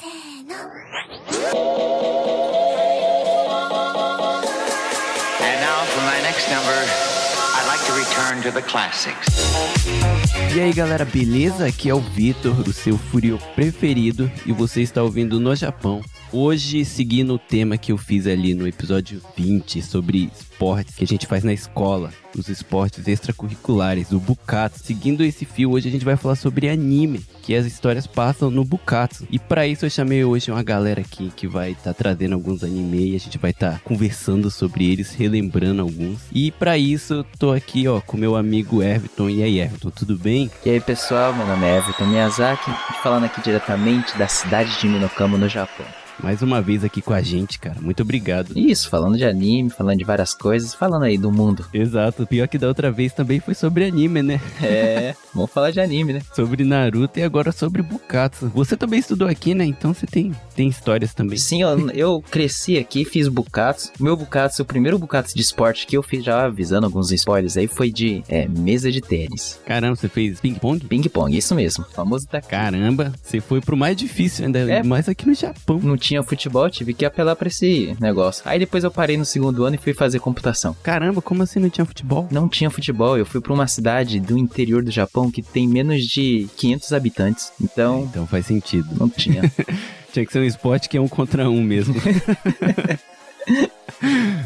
And now for my next number, I'd like to return to the classics. E aí galera, beleza? Aqui é o Vitor, o seu Furio preferido, e você está ouvindo no Japão. Hoje, seguindo o tema que eu fiz ali no episódio 20 sobre esportes que a gente faz na escola, os esportes extracurriculares, o Bukatsu. Seguindo esse fio, hoje a gente vai falar sobre anime, que as histórias passam no Bukatsu. E para isso eu chamei hoje uma galera aqui que vai estar tá trazendo alguns anime e a gente vai estar tá conversando sobre eles, relembrando alguns. E para isso eu tô aqui, ó, com meu amigo Everton. E aí, Everton, tudo bem? E aí, pessoal, meu nome é Everton Miyazaki, falando aqui diretamente da cidade de Minokamo, no Japão mais uma vez aqui com a gente, cara. Muito obrigado. Isso, falando de anime, falando de várias coisas, falando aí do mundo. Exato. Pior que da outra vez também foi sobre anime, né? É, vamos falar de anime, né? sobre Naruto e agora sobre Bukatsu. Você também estudou aqui, né? Então você tem, tem histórias também. Sim, eu, eu cresci aqui, fiz Bukatsu. Meu Bukatsu, o primeiro Bukatsu de esporte que eu fiz, já avisando alguns spoilers aí, foi de é, mesa de tênis. Caramba, você fez ping-pong? Ping-pong, isso mesmo. Famoso da Caramba, você foi pro mais difícil ainda, é, mais aqui no Japão. Não tinha futebol, tive que apelar pra esse negócio. Aí depois eu parei no segundo ano e fui fazer computação. Caramba, como assim não tinha futebol? Não tinha futebol. Eu fui pra uma cidade do interior do Japão que tem menos de 500 habitantes. Então. então faz sentido. Não tinha. tinha que ser um esporte que é um contra um mesmo.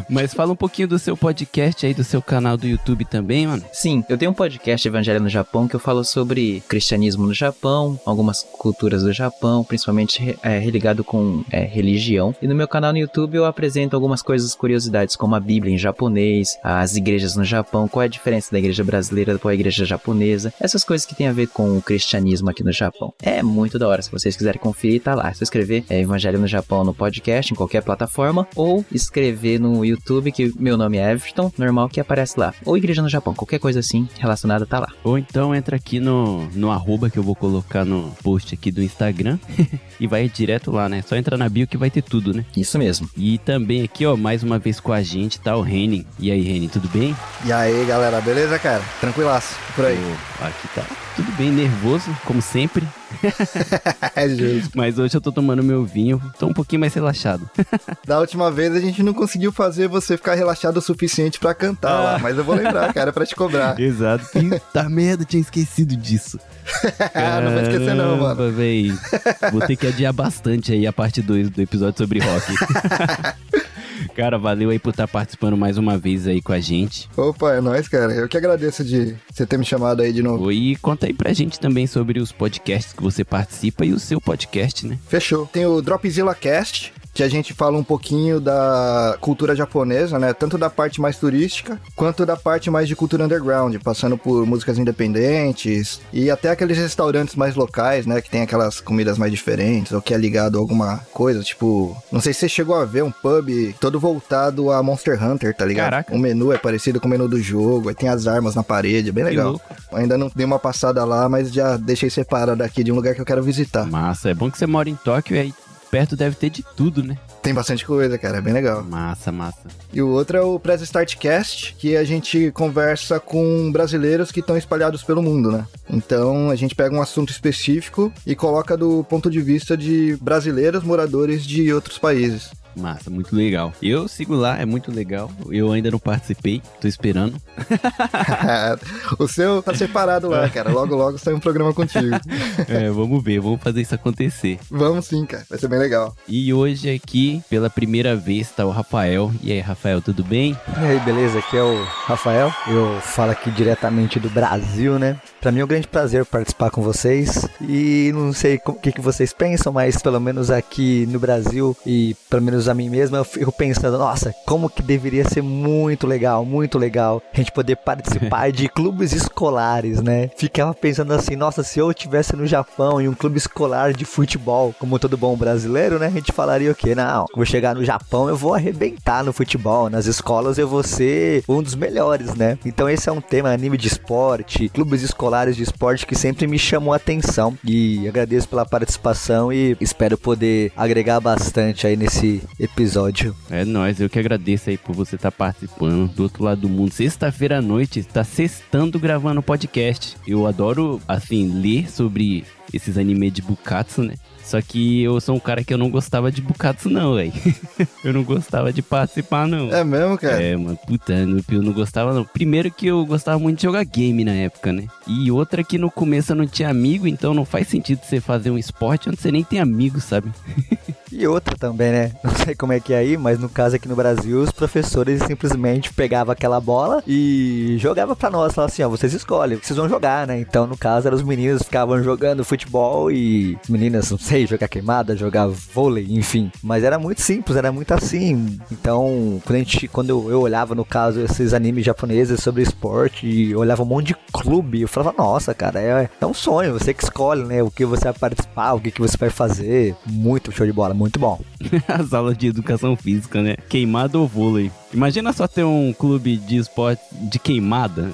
Mas fala um pouquinho do seu podcast aí, do seu canal do YouTube também, mano. Sim, eu tenho um podcast Evangelho no Japão que eu falo sobre cristianismo no Japão, algumas culturas do Japão, principalmente é, religado com é, religião. E no meu canal no YouTube eu apresento algumas coisas, curiosidades, como a Bíblia em japonês, as igrejas no Japão, qual é a diferença da igreja brasileira com a igreja japonesa, essas coisas que tem a ver com o cristianismo aqui no Japão. É muito da hora, se vocês quiserem conferir, tá lá. É só escrever é, Evangelho no Japão no podcast, em qualquer plataforma, ou escrever no YouTube que meu nome é Everton, normal que aparece lá. Ou Igreja no Japão, qualquer coisa assim relacionada tá lá. Ou então entra aqui no, no arroba que eu vou colocar no post aqui do Instagram e vai direto lá, né? Só entra na bio que vai ter tudo, né? Isso mesmo. E também aqui, ó, mais uma vez com a gente tá o Renin. E aí, Renin, tudo bem? E aí, galera, beleza, cara? Tranquilaço, por aí. Pô, aqui tá tudo bem, nervoso, como sempre. é justo. Mas hoje eu tô tomando meu vinho, tô um pouquinho mais relaxado. da última vez a gente não conseguiu fazer você ficar relaxado o suficiente para cantar ah. lá, mas eu vou lembrar, cara, para te cobrar. Exato. Puta merda, tinha esquecido disso. Caramba, não vai esquecer não, mano. Véi. Vou ter que adiar bastante aí a parte 2 do episódio sobre rock. Cara, valeu aí por estar tá participando mais uma vez aí com a gente. Opa, é nóis, cara. Eu que agradeço de você ter me chamado aí de novo. E conta aí pra gente também sobre os podcasts que você participa e o seu podcast, né? Fechou. Tem o Dropzilla Cast, que a gente fala um pouquinho da cultura japonesa, né? Tanto da parte mais turística, quanto da parte mais de cultura underground, passando por músicas independentes e até aqueles restaurantes mais locais, né? Que tem aquelas comidas mais diferentes, ou que é ligado a alguma coisa, tipo... Não sei se você chegou a ver um pub todo voltado a Monster Hunter, tá ligado? Caraca. O menu é parecido com o menu do jogo, aí tem as armas na parede, é bem legal. Ainda não dei uma passada lá, mas já deixei separado aqui de um lugar que eu quero visitar. Massa, é bom que você mora em Tóquio e aí perto deve ter de tudo, né? Tem bastante coisa, cara, é bem legal. Massa, massa. E o outro é o Press Start Cast, que a gente conversa com brasileiros que estão espalhados pelo mundo, né? Então a gente pega um assunto específico e coloca do ponto de vista de brasileiros moradores de outros países. Massa, muito legal. Eu sigo lá, é muito legal. Eu ainda não participei, tô esperando. o seu tá separado lá, cara. Logo, logo sai um programa contigo. é, vamos ver, vamos fazer isso acontecer. Vamos sim, cara. Vai ser bem legal. E hoje aqui, pela primeira vez, tá o Rafael. E aí, Rafael, tudo bem? E aí, beleza? Aqui é o Rafael. Eu falo aqui diretamente do Brasil, né? Pra mim é um grande prazer participar com vocês. E não sei o que, que vocês pensam, mas pelo menos aqui no Brasil e pelo menos a mim mesmo, eu fico pensando, nossa, como que deveria ser muito legal, muito legal a gente poder participar de clubes escolares, né? Ficava pensando assim, nossa, se eu estivesse no Japão em um clube escolar de futebol, como todo bom brasileiro, né? A gente falaria o quê? Não, vou chegar no Japão, eu vou arrebentar no futebol, nas escolas eu vou ser um dos melhores, né? Então esse é um tema, anime de esporte, clubes escolares de esporte que sempre me chamou a atenção e agradeço pela participação e espero poder agregar bastante aí nesse episódio. É nóis, eu que agradeço aí por você estar tá participando do outro lado do mundo. Sexta-feira à noite, está sextando gravando podcast. Eu adoro, assim, ler sobre esses animes de Bukatsu, né? Só que eu sou um cara que eu não gostava de Bukatsu, não, velho. eu não gostava de participar, não. É mesmo, cara? É, mano, puta, eu não gostava não. Primeiro que eu gostava muito de jogar game na época, né? E outra que no começo eu não tinha amigo, então não faz sentido você fazer um esporte onde você nem tem amigo, sabe? E outra também, né? Não sei como é que é aí, mas no caso aqui no Brasil, os professores simplesmente pegavam aquela bola e jogavam pra nós. Falavam assim, ó, vocês escolhem, vocês vão jogar, né? Então, no caso, eram os meninos ficavam jogando futebol e as meninas, não sei, jogar queimada, jogar vôlei, enfim. Mas era muito simples, era muito assim. Então, quando, a gente, quando eu, eu olhava, no caso, esses animes japoneses sobre esporte e olhava um monte de clube, eu falava, nossa, cara, é, é um sonho, você que escolhe, né? O que você vai participar, o que, que você vai fazer. Muito show de bola, muito bom. As aulas de educação física, né? Queimada ou vôlei. Imagina só ter um clube de esporte de queimada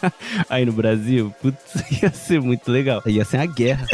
aí no Brasil. Putz, ia ser muito legal. Ia ser a guerra.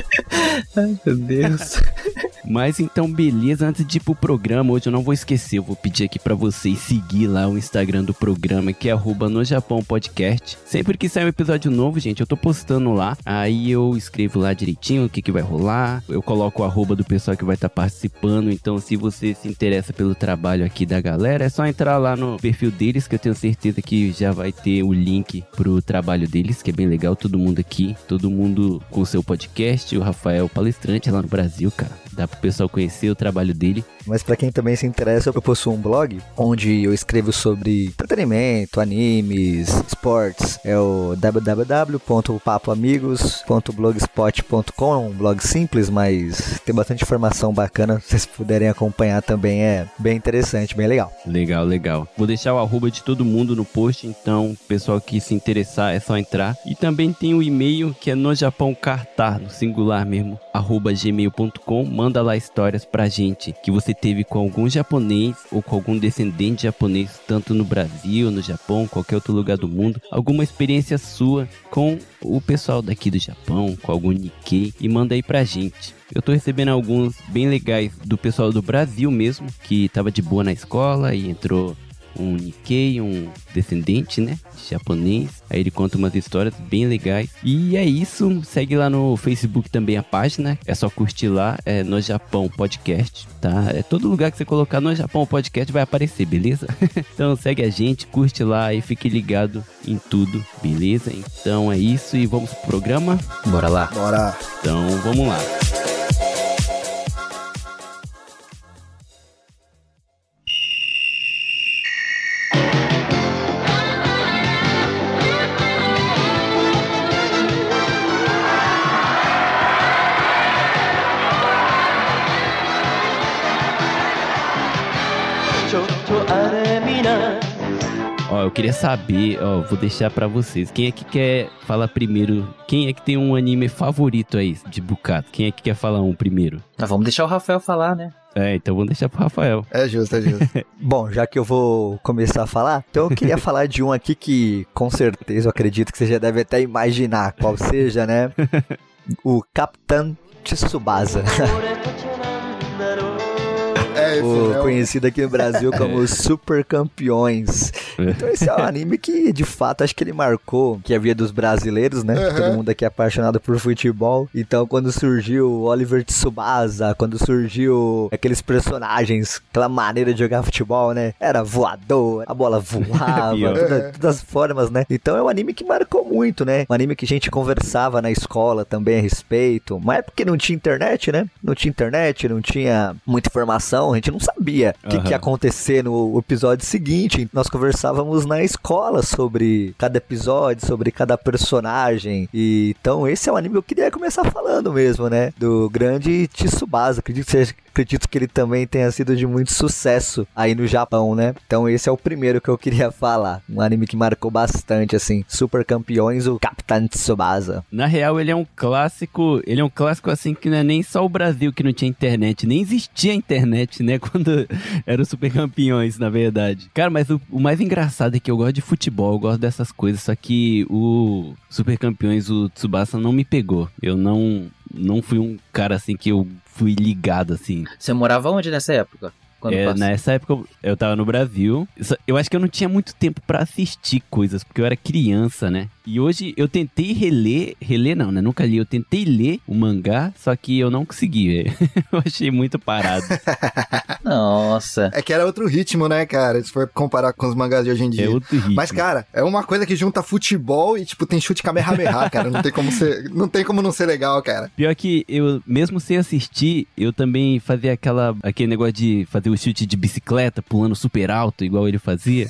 Ai, meu Deus. Mas então, beleza. Antes de ir pro programa, hoje eu não vou esquecer. Eu vou pedir aqui para vocês seguir lá o Instagram do programa, que é arroba no Japão Podcast. Sempre que sair um episódio novo, gente, eu tô postando lá. Aí eu escrevo lá direitinho o que, que vai rolar. Eu coloco o arroba do pessoal que vai estar tá participando. Então, se você se interessa pelo trabalho aqui da galera, é só entrar lá no perfil deles, que eu tenho certeza que já vai ter o link pro trabalho deles, que é bem legal. Todo mundo aqui, todo mundo com o seu podcast. O Rafael palestrante lá no Brasil, cara. Dá pro pessoal conhecer o trabalho dele. Mas para quem também se interessa, eu possuo um blog onde eu escrevo sobre entretenimento, animes, esportes. É o www.papoamigos.blogspot.com. É um blog simples, mas tem bastante informação bacana. Se vocês puderem acompanhar também é bem interessante, bem legal. Legal, legal. Vou deixar o arroba de todo mundo no post, então pessoal que se interessar é só entrar. E também tem o e-mail que é no Japão Cartar, no singular mesmo, arroba gmail.com. Manda lá histórias pra gente que você teve com algum japonês ou com algum descendente japonês, tanto no Brasil, no Japão, qualquer outro lugar do mundo, alguma experiência sua com o pessoal daqui do Japão, com algum Nikkei, e manda aí pra gente. Eu tô recebendo alguns bem legais do pessoal do Brasil mesmo, que tava de boa na escola e entrou um Nikkei, um descendente, né? Japonês. Aí ele conta umas histórias bem legais. E é isso. Segue lá no Facebook também a página. É só curtir lá. É No Japão Podcast, tá? É todo lugar que você colocar No Japão Podcast vai aparecer, beleza? então segue a gente, curte lá e fique ligado em tudo, beleza? Então é isso e vamos pro programa? Bora lá. Bora. Então vamos lá. Ó, eu queria saber, ó, vou deixar pra vocês. Quem é que quer falar primeiro? Quem é que tem um anime favorito aí de Bukato? Quem é que quer falar um primeiro? Tá, vamos deixar o Rafael falar, né? É, então vamos deixar pro Rafael. É justo, é justo. Bom, já que eu vou começar a falar, então eu queria falar de um aqui que com certeza eu acredito que você já deve até imaginar qual seja, né? O Capitão Tsubasa. É o conhecido aqui no Brasil como Super Campeões. Então esse é um anime que, de fato, acho que ele marcou que havia dos brasileiros, né? Uhum. Todo mundo aqui é apaixonado por futebol. Então quando surgiu o Oliver Tsubasa, quando surgiu aqueles personagens, aquela maneira de jogar futebol, né? Era voador, a bola voava, toda- todas as formas, né? Então é um anime que marcou muito, né? Um anime que a gente conversava na escola também a respeito. Uma época que não tinha internet, né? Não tinha internet, não tinha muita informação, a gente não sabia o que, Aham. que ia acontecer no episódio seguinte. Nós conversávamos na escola sobre cada episódio, sobre cada personagem. E então esse é um anime que eu queria começar falando mesmo, né? Do grande Tsubasa. Acredito que seja acredito que ele também tenha sido de muito sucesso aí no Japão, né? Então esse é o primeiro que eu queria falar. Um anime que marcou bastante, assim. Super campeões, o Capitão Tsubasa. Na real, ele é um clássico. Ele é um clássico assim que não é nem só o Brasil que não tinha internet, nem existia internet, né? Quando eram super campeões, na verdade. Cara, mas o, o mais engraçado é que eu gosto de futebol, eu gosto dessas coisas, só que o super campeões, o Tsubasa não me pegou. Eu não. Não fui um cara assim que eu fui ligado assim. Você morava onde nessa época? É, nessa época eu- tava no Brasil. Eu acho que eu não tinha muito tempo pra assistir coisas, porque eu era criança, né? E hoje eu tentei reler, reler não, né? Nunca li. Eu tentei ler o mangá, só que eu não consegui, velho. Eu achei muito parado. Nossa. É que era outro ritmo, né, cara? Se for comparar com os mangás de hoje em dia. É outro ritmo. Mas, cara, é uma coisa que junta futebol e, tipo, tem chute Kamehameha, cara. Não tem como ser, não tem como não ser legal, cara. Pior que eu, mesmo sem assistir, eu também fazia aquela, aquele negócio de fazer o chute de bicicleta, pulando super alto, igual ele fazia.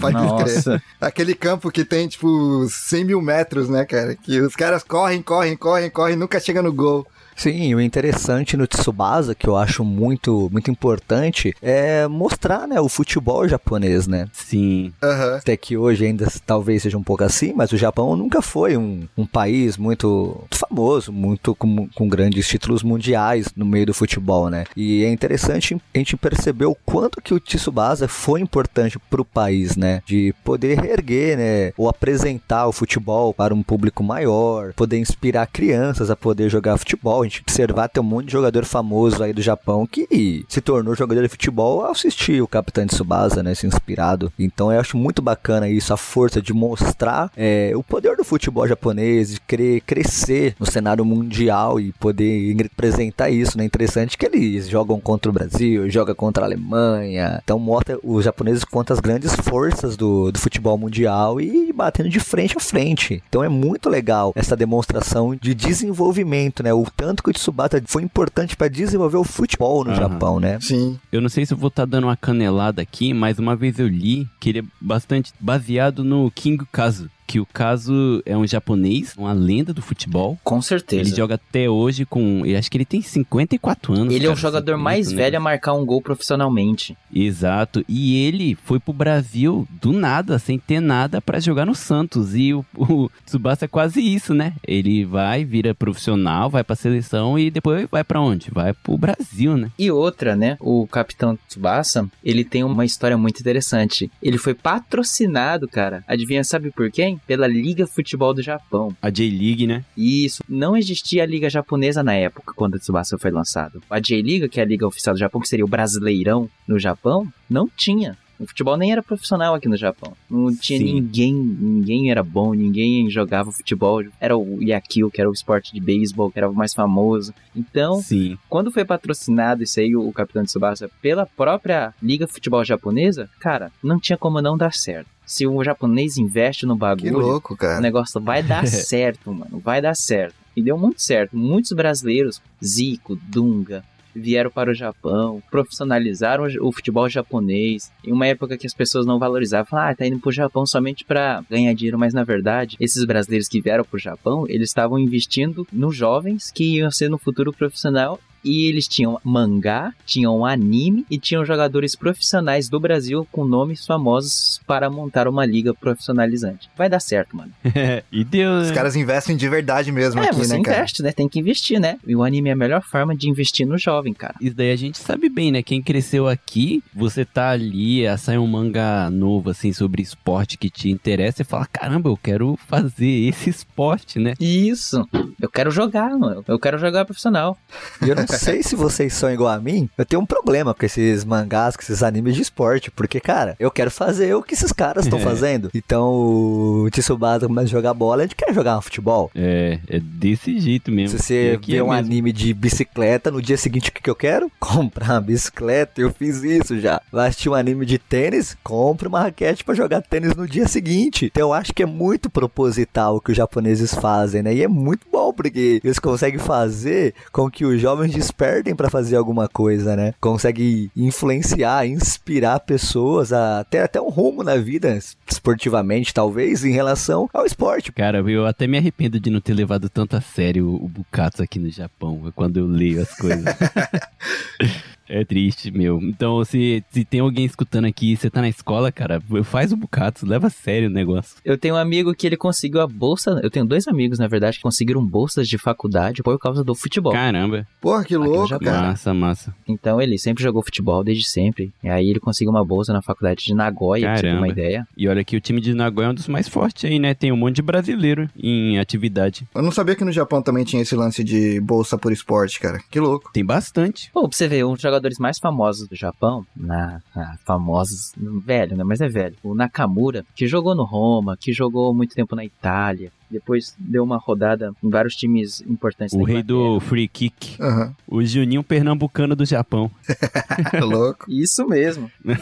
Pode crer. Nossa. Aquele campo que tem, tipo, 100 mil metros, né, cara? Que os caras correm, correm, correm, correm, nunca chega no gol. Sim, o interessante no Tsubasa, que eu acho muito, muito importante, é mostrar, né, o futebol japonês, né? Sim. Aham. Até que hoje ainda talvez seja um pouco assim, mas o Japão nunca foi um, um país muito famoso, muito com, com grandes títulos mundiais no meio do futebol, né? E é interessante a gente perceber o quanto que o Tsubasa foi importante pro país, né? De poder reerguer, né? Ou apresentar o futebol para um público maior, poder inspirar crianças a poder jogar futebol. Gente observar tem um monte de jogador famoso aí do Japão que se tornou jogador de futebol ao assistir o Capitão Tsubasa, né? Se inspirado. Então eu acho muito bacana isso, a força de mostrar é, o poder do futebol japonês, de querer crescer no cenário mundial e poder representar isso, né? Interessante que eles jogam contra o Brasil, joga contra a Alemanha. Então mostra os japoneses contra as grandes forças do, do futebol mundial e batendo de frente a frente. Então é muito legal essa demonstração de desenvolvimento, né? O tanto que o Tsubasa foi importante para desenvolver o futebol no Aham. Japão, né? Sim. Eu não sei se eu vou estar dando uma canelada aqui, mas uma vez eu li que ele é bastante baseado no King Kazu. Que o Kazu é um japonês, uma lenda do futebol. Com certeza. Ele joga até hoje com. Eu acho que ele tem 54 anos. Ele é o cara, jogador 50, mais né? velho a marcar um gol profissionalmente. Exato. E ele foi pro Brasil do nada, sem ter nada pra jogar no Santos. E o, o Tsubasa é quase isso, né? Ele vai, vira profissional, vai pra seleção e depois vai pra onde? Vai pro Brasil, né? E outra, né? O Capitão Tsubasa, ele tem uma história muito interessante. Ele foi patrocinado, cara. Adivinha, sabe por quem? Pela Liga Futebol do Japão. A J-League, né? Isso, não existia a Liga Japonesa na época, quando o Tsubasa foi lançado. A J-Liga, que é a Liga Oficial do Japão, que seria o Brasileirão no Japão, não tinha. O futebol nem era profissional aqui no Japão. Não tinha Sim. ninguém, ninguém era bom, ninguém jogava futebol. Era o Yakio, que era o esporte de beisebol, que era o mais famoso. Então, Sim. quando foi patrocinado isso aí, o Capitão Tsubasa, pela própria Liga Futebol Japonesa, cara, não tinha como não dar certo. Se o japonês investe no Que bagulho, louco, o cara. negócio vai dar certo, mano. Vai dar certo. E deu muito certo. Muitos brasileiros, Zico, Dunga, vieram para o Japão, profissionalizaram o futebol japonês. Em uma época que as pessoas não valorizavam, falavam, ah, tá indo pro Japão somente para ganhar dinheiro, mas na verdade, esses brasileiros que vieram pro Japão, eles estavam investindo nos jovens que iam ser no futuro profissional e eles tinham mangá, tinham anime e tinham jogadores profissionais do Brasil com nomes famosos para montar uma liga profissionalizante. Vai dar certo, mano. e deu, Os caras investem de verdade mesmo é, aqui, você né, cara? investe, né? Tem que investir, né? E o anime é a melhor forma de investir no jovem, cara. Isso daí a gente sabe bem, né? Quem cresceu aqui, você tá ali, sai um mangá novo, assim, sobre esporte que te interessa e fala: caramba, eu quero fazer esse esporte, né? Isso. Eu quero jogar, mano. Eu quero jogar profissional. E eu não sei se vocês são igual a mim, eu tenho um problema com esses mangás, com esses animes de esporte, porque, cara, eu quero fazer o que esses caras estão É. fazendo. Então, o Tsubasa começa a jogar bola, a gente quer jogar um futebol. É, é desse jeito mesmo. Se você vê é um mesmo. anime de bicicleta, no dia seguinte o que, que eu quero? Comprar uma bicicleta, eu fiz isso já. Vai assistir um anime de tênis, compra uma raquete pra jogar tênis no dia seguinte. Então eu acho que é muito proposital o que os japoneses fazem, né? E é muito bom, porque eles conseguem fazer com que os jovens despertem pra fazer alguma coisa, né? Conseguem influenciar, inspirar pessoas a ter até um rumo na vida, esportivamente talvez, em relação ao esporte. Cara, eu até me arrependo de não ter levado tanto a sério o Bukatsu aqui no Japão, quando eu leio as coisas. é triste, meu. Então, se, se tem alguém escutando aqui e você tá na escola, cara, faz o Bukatsu, leva a sério o negócio. Eu tenho um amigo que ele conseguiu a bolsa. Eu tenho dois amigos, na verdade, que conseguiram bolsas de faculdade por causa do futebol. Caramba, Porra, que louco, cara. massa, massa. Então ele sempre jogou futebol desde sempre. E aí ele conseguiu uma bolsa na faculdade de Nagoya, pra você ter uma Caramba. ideia. E olha que o time de Nagoya é um dos mais fortes aí, né? Tem um monte de brasileiro em atividade. Eu não sabia que no Japão também tinha esse lance de bolsa por esporte, cara. Que louco. Tem bastante. Pô, pra você ver, um jogador jogadores mais famosos do Japão, na ah, famosos, velho, né? Mas é velho. O Nakamura, que jogou no Roma, que jogou muito tempo na Itália, depois deu uma rodada em vários times importantes O da rei do free kick. Aham. O Juninho Pernambucano do Japão. Louco. Isso mesmo.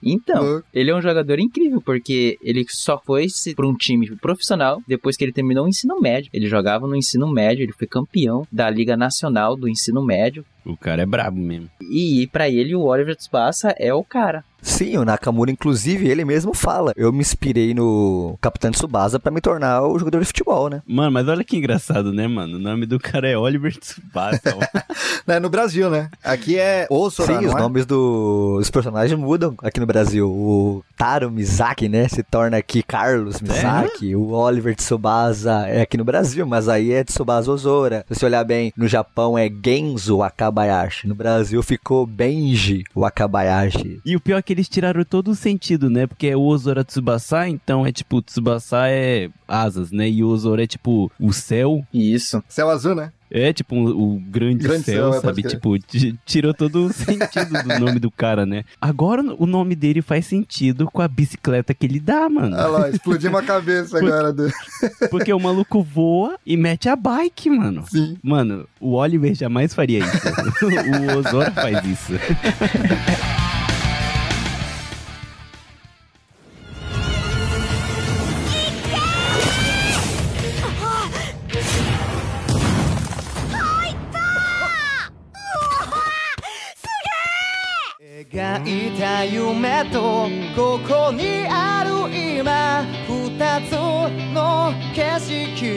Então, Louco. ele é um jogador incrível, porque ele só foi pra um time profissional depois que ele terminou o ensino médio. Ele jogava no ensino médio, ele foi campeão da Liga Nacional do Ensino Médio. O cara é brabo mesmo. E pra ele, o Oliver Tsubasa é o cara. Sim, o Nakamura, inclusive, ele mesmo fala. Eu me inspirei no Capitão Tsubasa pra me tornar o jogador de futebol, né? Mano, mas olha que engraçado, né, mano? O nome do cara é Oliver Tsubasa. Né, no Brasil, né? Aqui é Osora, Sim, os não é? nomes do- dos personagens mudam aqui no Brasil. O Taro Mizaki, né, se torna aqui Carlos Mizaki. O Oliver Tsubasa é aqui no Brasil, mas aí é Tsubasa Ozora. Se você olhar bem, no Japão é Genzo Wakabayashi. No Brasil ficou Benji Wakabayashi. e o pior é que eles tiraram todo o sentido, né? Porque é o Ozora Tsubasa, então é tipo, Tsubasa é asas, né? E o Ozora é tipo o céu. Isso. Céu azul, né? É tipo um- o grande, Grande céu, céu, é, sabe? Tipo, ti- tirou todo o sentido do nome do cara, né? Agora o nome dele faz sentido com a bicicleta que ele dá, mano. Olha lá, explodiu uma cabeça agora. Do... Porque o maluco voa e mete a bike, mano. Sim. Mano, o Oliver jamais faria isso. o Ozora faz isso.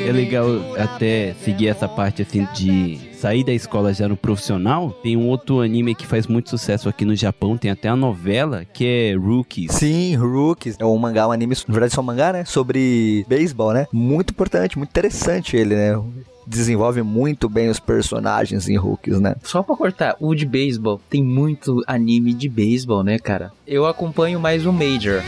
É legal até seguir essa parte assim de sair da escola já no profissional. Tem um outro anime que faz muito sucesso aqui no Japão, tem até a novela, que é Rookies. Sim, Rookies. É um mangá, um anime, na verdade só um mangá, né? Sobre beisebol, né? Muito importante, muito interessante ele, né? Desenvolve muito bem os personagens em Rookies, né? Só pra cortar, o de beisebol, tem muito anime de beisebol, né, cara? Eu acompanho mais o Major.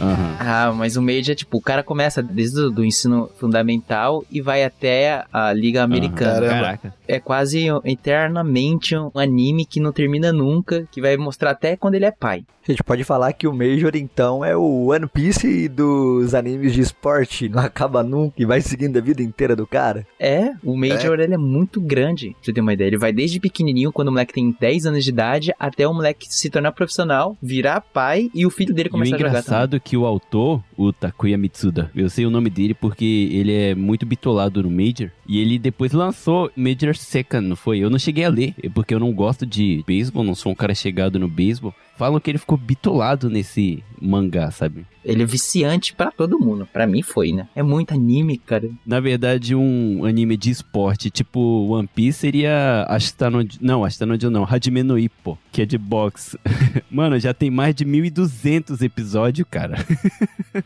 Aham. Ah, mas o Major, tipo, o cara começa desde o do ensino fundamental e vai até a Liga Americana. Caramba. Caraca. É quase eternamente um anime que não termina nunca, que vai mostrar até quando ele é pai. A gente pode falar que o Major, então, é o One Piece dos animes de esporte. Não acaba nunca e vai seguindo a vida inteira do cara. É, o Major ele é muito grande, pra você ter uma ideia. Ele vai desde pequenininho, quando o moleque tem 10 anos de idade, até o moleque se tornar profissional, virar pai e o filho dele E o começar a jogar também. engraçado é que o autor, o Takuya Mitsuda, eu sei o nome dele porque ele é muito bitolado no Major. E ele depois lançou Major Second, não foi? Eu não cheguei a ler, porque eu não gosto de beisebol, não sou um cara chegado no beisebol. Falam que ele ficou bitolado nesse mangá, sabe? Ele é viciante pra todo mundo. Pra mim foi, né? É muito anime, cara. Na verdade, um anime de esporte tipo One Piece seria Ashita no... Não, Ashita no Joe não, Hajime no Ippo, que é de boxe. Mano, já tem mais de 1200 episódios, cara.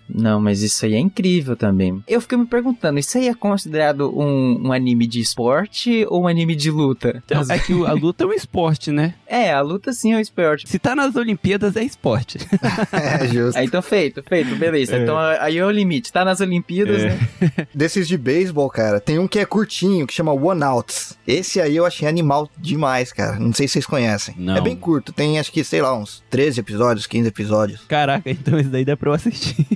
Não, mas isso aí é incrível também. Eu fiquei me perguntando, isso aí é considerado um, um anime de esporte ou um anime de luta? Então, é que a luta é um esporte, né? É, a luta sim é um esporte. Se tá nas Olimpíadas, é esporte. É, justo. Aí, então, feito, feito, beleza. Então, aí é o limite. Tá nas Olimpíadas, É. né? Desses de beisebol, cara, tem um que é curtinho, que chama One Outs. Esse aí eu achei animal demais, cara. Não sei se vocês conhecem. Não. É bem curto, tem acho que, sei lá, uns 13 episódios, 15 episódios. Caraca, então isso daí dá pra eu assistir.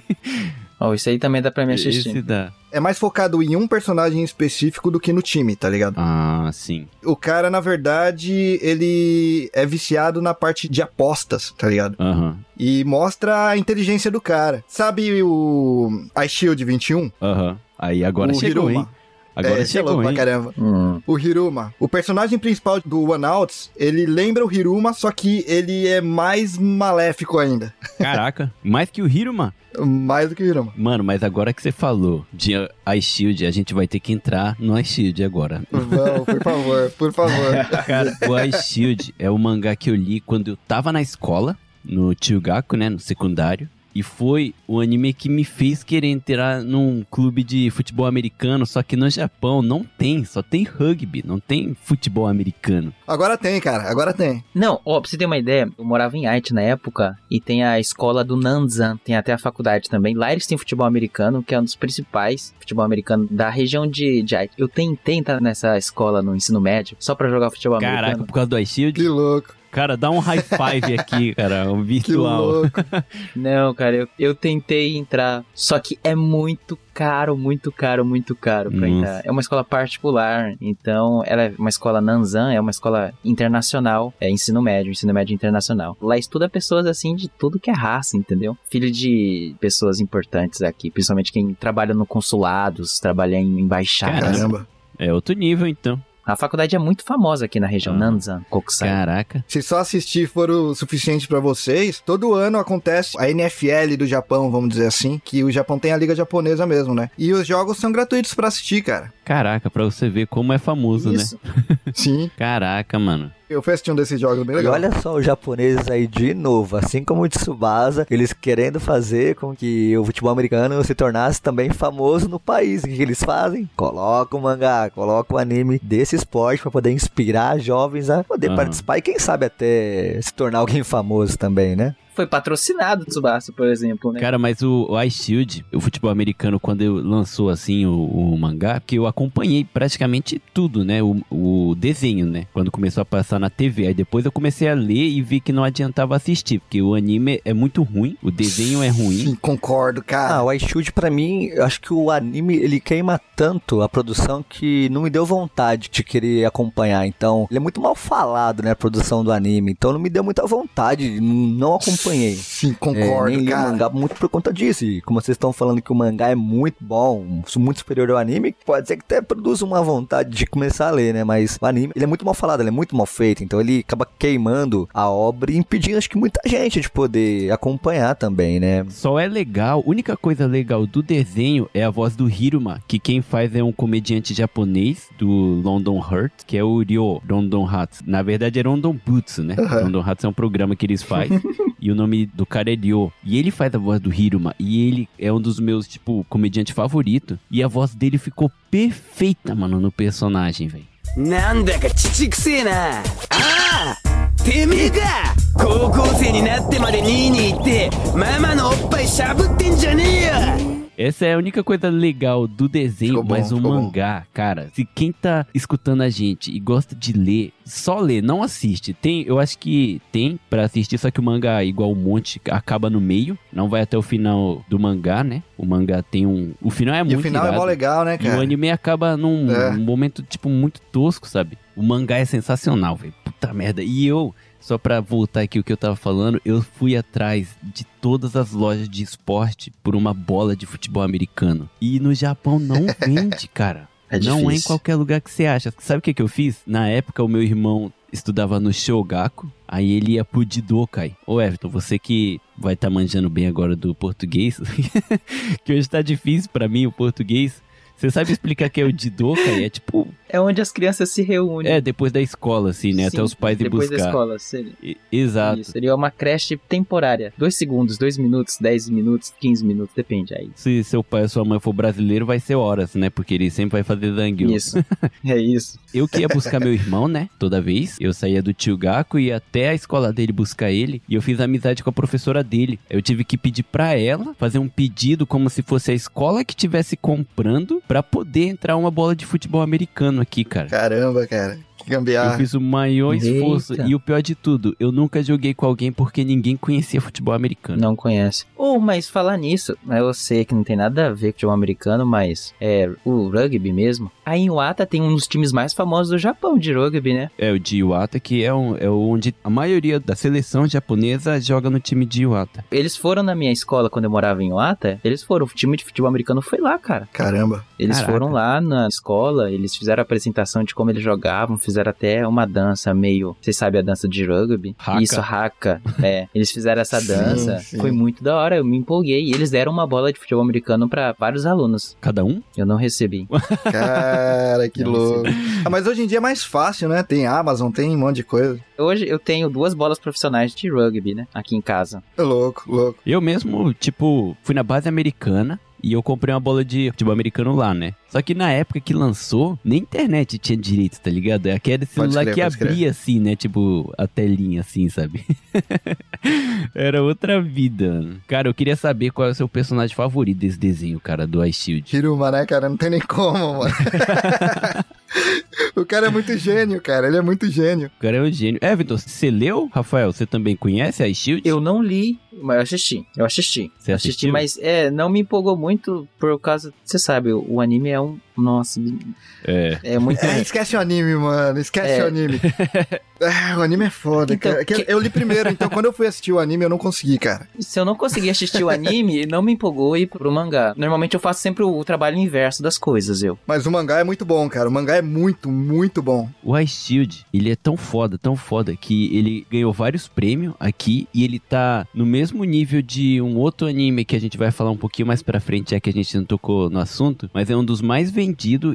Ó, isso aí também dá pra me assistir. Esse dá. É mais focado em um personagem específico do que no time, tá ligado? Ah, sim. O cara, na verdade, ele é viciado na parte de apostas, tá ligado? Aham, E mostra a inteligência do cara. Sabe o Ice Shield 21? aham. Aí agora o chegou, Hiruma. hein? Agora é, é chegou, louco pra hein? caramba. Hum. O Hiruma. O personagem principal do One Outs, ele lembra o Hiruma, só que ele é mais maléfico ainda. Caraca, mais que o Hiruma. Mais do que o Hiruma. Mano, mas agora que você falou de Ice Shield, a gente vai ter que entrar no Ice Shield agora. Vamos, por favor, por favor. Cara, o Ice Shield é o mangá que eu li quando eu tava na escola, no Chugaku, né, no secundário. E foi o anime que me fez querer entrar num clube de futebol americano, só que no Japão não tem, só tem rugby, não tem futebol americano. Agora tem, cara, agora tem. Não, ó, pra você ter uma ideia, eu morava em Haiti na época e tem a escola do Nanzan, tem até a faculdade também. Lá eles têm futebol americano, que é um dos principais futebol americano da região de, de Haiti. Eu tentei entrar nessa escola no ensino médio só pra jogar futebol Caraca, americano. por causa do iShield? Que louco, Cara, dá um high five aqui, cara, um que virtual. louco. Não, cara, eu, eu tentei entrar, só que é muito caro, muito caro, muito caro pra Nossa. entrar. É uma escola particular, então ela é uma escola Nanzan, é uma escola internacional, é ensino médio, ensino médio internacional. Lá estuda pessoas assim de tudo que é raça, entendeu? Filho de pessoas importantes aqui, principalmente quem trabalha no consulados, trabalha em embaixadas. Caramba. É outro nível, então. A faculdade é muito famosa aqui na região, Ah. Nanzan, Kokusai. Caraca. Se só assistir for o suficiente pra vocês, todo ano acontece a NFL do Japão, vamos dizer assim, que o Japão tem a liga japonesa mesmo, né? E os jogos são gratuitos pra assistir, cara. Caraca, pra você ver como é famoso, né? Isso. Sim, Caraca, mano. Eu fui assistir um desses jogos bem E legal. olha só os japoneses aí de novo, assim como o Tsubasa, eles querendo fazer com que o futebol americano se tornasse também famoso no país. O que eles fazem? Coloca o mangá, coloca o anime desse esporte pra poder inspirar jovens a poder Aham. participar e quem sabe até se tornar alguém famoso também, né? Foi patrocinado Tsubasa, por exemplo, né? Cara, mas o, o iShield, o futebol americano, quando eu lançou assim o, o mangá, que eu acompanhei praticamente tudo, né? O, o desenho, né? Quando começou a passar na TV. Aí depois eu comecei a ler e vi que não adiantava assistir, porque o anime é muito ruim, o desenho é ruim. Sim, concordo, cara. Ah, o iShield pra mim, eu acho que o anime ele queima tanto a produção que não me deu vontade de querer acompanhar. Então, ele é muito mal falado, né, a produção do anime. Então não me deu muita vontade, não acompanhei. Sim, É, concordo, nem li o cara. mangá muito por conta disso. E como vocês estão falando que o mangá é muito bom, muito superior ao anime, pode ser que até produza uma vontade de começar a ler, né? Mas o anime, ele é muito mal falado, ele é muito mal feito. Então ele acaba queimando a obra e impedindo, acho que muita gente de poder acompanhar também, né? Só é legal, a única coisa legal do desenho é a voz do Hiruma, que quem faz é um comediante japonês do London Hurt, que é o Ryo Rondon Hats. Na verdade é Rondon Butsu, né? Aham. Rondon Hats é um programa que eles fazem e o nome do cara é Ryo. E ele faz a voz do Hiruma e ele é um dos meus, tipo, comediante favorito. E a voz dele ficou perfeita, mano, no personagem, velho. なんだか乳くせえなああてめえか高校生になってまでニーニー言ってママのおっぱいしゃぶってんじゃねえよ Essa é a única coisa legal do desenho, Ficou bom, mas o ficou bom. mangá, cara, se quem tá escutando a gente e gosta de ler, só lê, não assiste. Tem, eu acho que tem pra assistir, só que o mangá, igual um monte, acaba no meio, não vai até o final do mangá, né? O mangá tem um. O final é E muito o final é irado. mó legal, né, E o cara? anime acaba num É. um momento, tipo, muito tosco, sabe? O mangá é sensacional, velho. Puta merda. E eu, só pra voltar aqui o que eu tava falando, eu fui atrás de todas as lojas de esporte por uma bola de futebol americano. E no Japão não vende, cara. É não é em qualquer lugar que você acha. Sabe o que, que eu fiz? Na época, o meu irmão estudava no Shogaku, aí ele ia pro Jidokai. Ô Everton, você que vai estar manjando bem agora do português, que hoje tá difícil pra mim o português. Você sabe explicar que é o Jidokai? É tipo, É onde as crianças se reúnem. é depois da escola, assim, né? Sim, Até os pais ir Depois buscar. da escola. Seria, E- Exato. Isso, seria uma creche temporária. Dois segundos, dois minutos, dez minutos, quinze minutos, depende aí. Se seu pai ou sua mãe for brasileiro, vai ser horas, né? Porque ele sempre vai fazer zangueu. Isso. é isso. Eu que ia buscar meu irmão, né? Toda vez. Eu saía do tio Gaku e ia até a escola dele buscar ele. E eu fiz amizade com a professora dele. Eu tive que pedir pra ela fazer um pedido como se fosse a escola que tivesse comprando pra poder entrar uma bola de futebol americano aqui, cara. Caramba, cara. Que Eu gambiarra. fiz o maior Eita. esforço. E o pior de tudo, eu nunca joguei com alguém porque ninguém conhecia futebol americano. Não conhece. Oh, mas falar nisso, eu sei que não tem nada a ver com o futebol americano, mas é o rugby mesmo. A Iwata tem um dos times mais famosos do Japão de rugby, né? É o de Iwata, que é, um, é onde a maioria da seleção japonesa joga no time de Iwata. Eles foram na minha escola quando eu morava em Iwata, eles foram, o time de futebol americano foi lá, cara. Caramba. Eles Caraca. foram lá na escola, eles fizeram a apresentação de como eles jogavam, fizeram fizeram até uma dança meio. Vocês sabem a dança de rugby? Haka. Isso, haka. É, eles fizeram essa Sim, dança. sim. Foi muito da hora, eu me empolguei. E eles deram uma bola de futebol americano pra vários alunos. Cada um? Eu não recebi. Cara, que Não louco. Ah, mas hoje em dia é mais fácil, né? Tem Amazon, tem um monte de coisa. Hoje eu tenho duas bolas profissionais de rugby, né? Aqui em casa. É louco, louco. Eu mesmo, tipo, fui na base americana e eu comprei uma bola de futebol americano lá, né? Só que na época que lançou, nem internet tinha direito, tá ligado? Aquele celular crer, que pode crer. abria assim, né? Tipo, a telinha assim, sabe? Era outra vida. Cara, eu queria saber qual é o seu personagem favorito desse desenho, cara, do Ice Shield. Hiruma, né, cara? Não tem nem como, mano. o cara é muito gênio, cara. Ele é muito gênio. O cara é um gênio. Everton, você leu, Rafael? Você também conhece a Ice Shield? Eu não li, mas eu assisti. Eu assisti. Você assisti, assistiu? mas é, não me empolgou muito por causa. Você sabe, o, o anime é um. Nossa, É. é muito. É, esquece o anime, mano. Esquece É. o anime. É, o anime é foda, Então, cara. Que- Eu li primeiro, então quando eu fui assistir o anime, eu não consegui, cara. Se eu não conseguir assistir o anime, não me empolgou ir pro mangá. Normalmente eu faço sempre o, o trabalho inverso das coisas, eu. Mas o mangá é muito bom, cara. O mangá é muito, muito bom. O Ice Shield, ele é tão foda, tão foda, que ele ganhou vários prêmios aqui e ele tá no mesmo nível de um outro anime que a gente vai falar um pouquinho mais pra frente, já que a gente não tocou no assunto, mas é um dos mais vendidos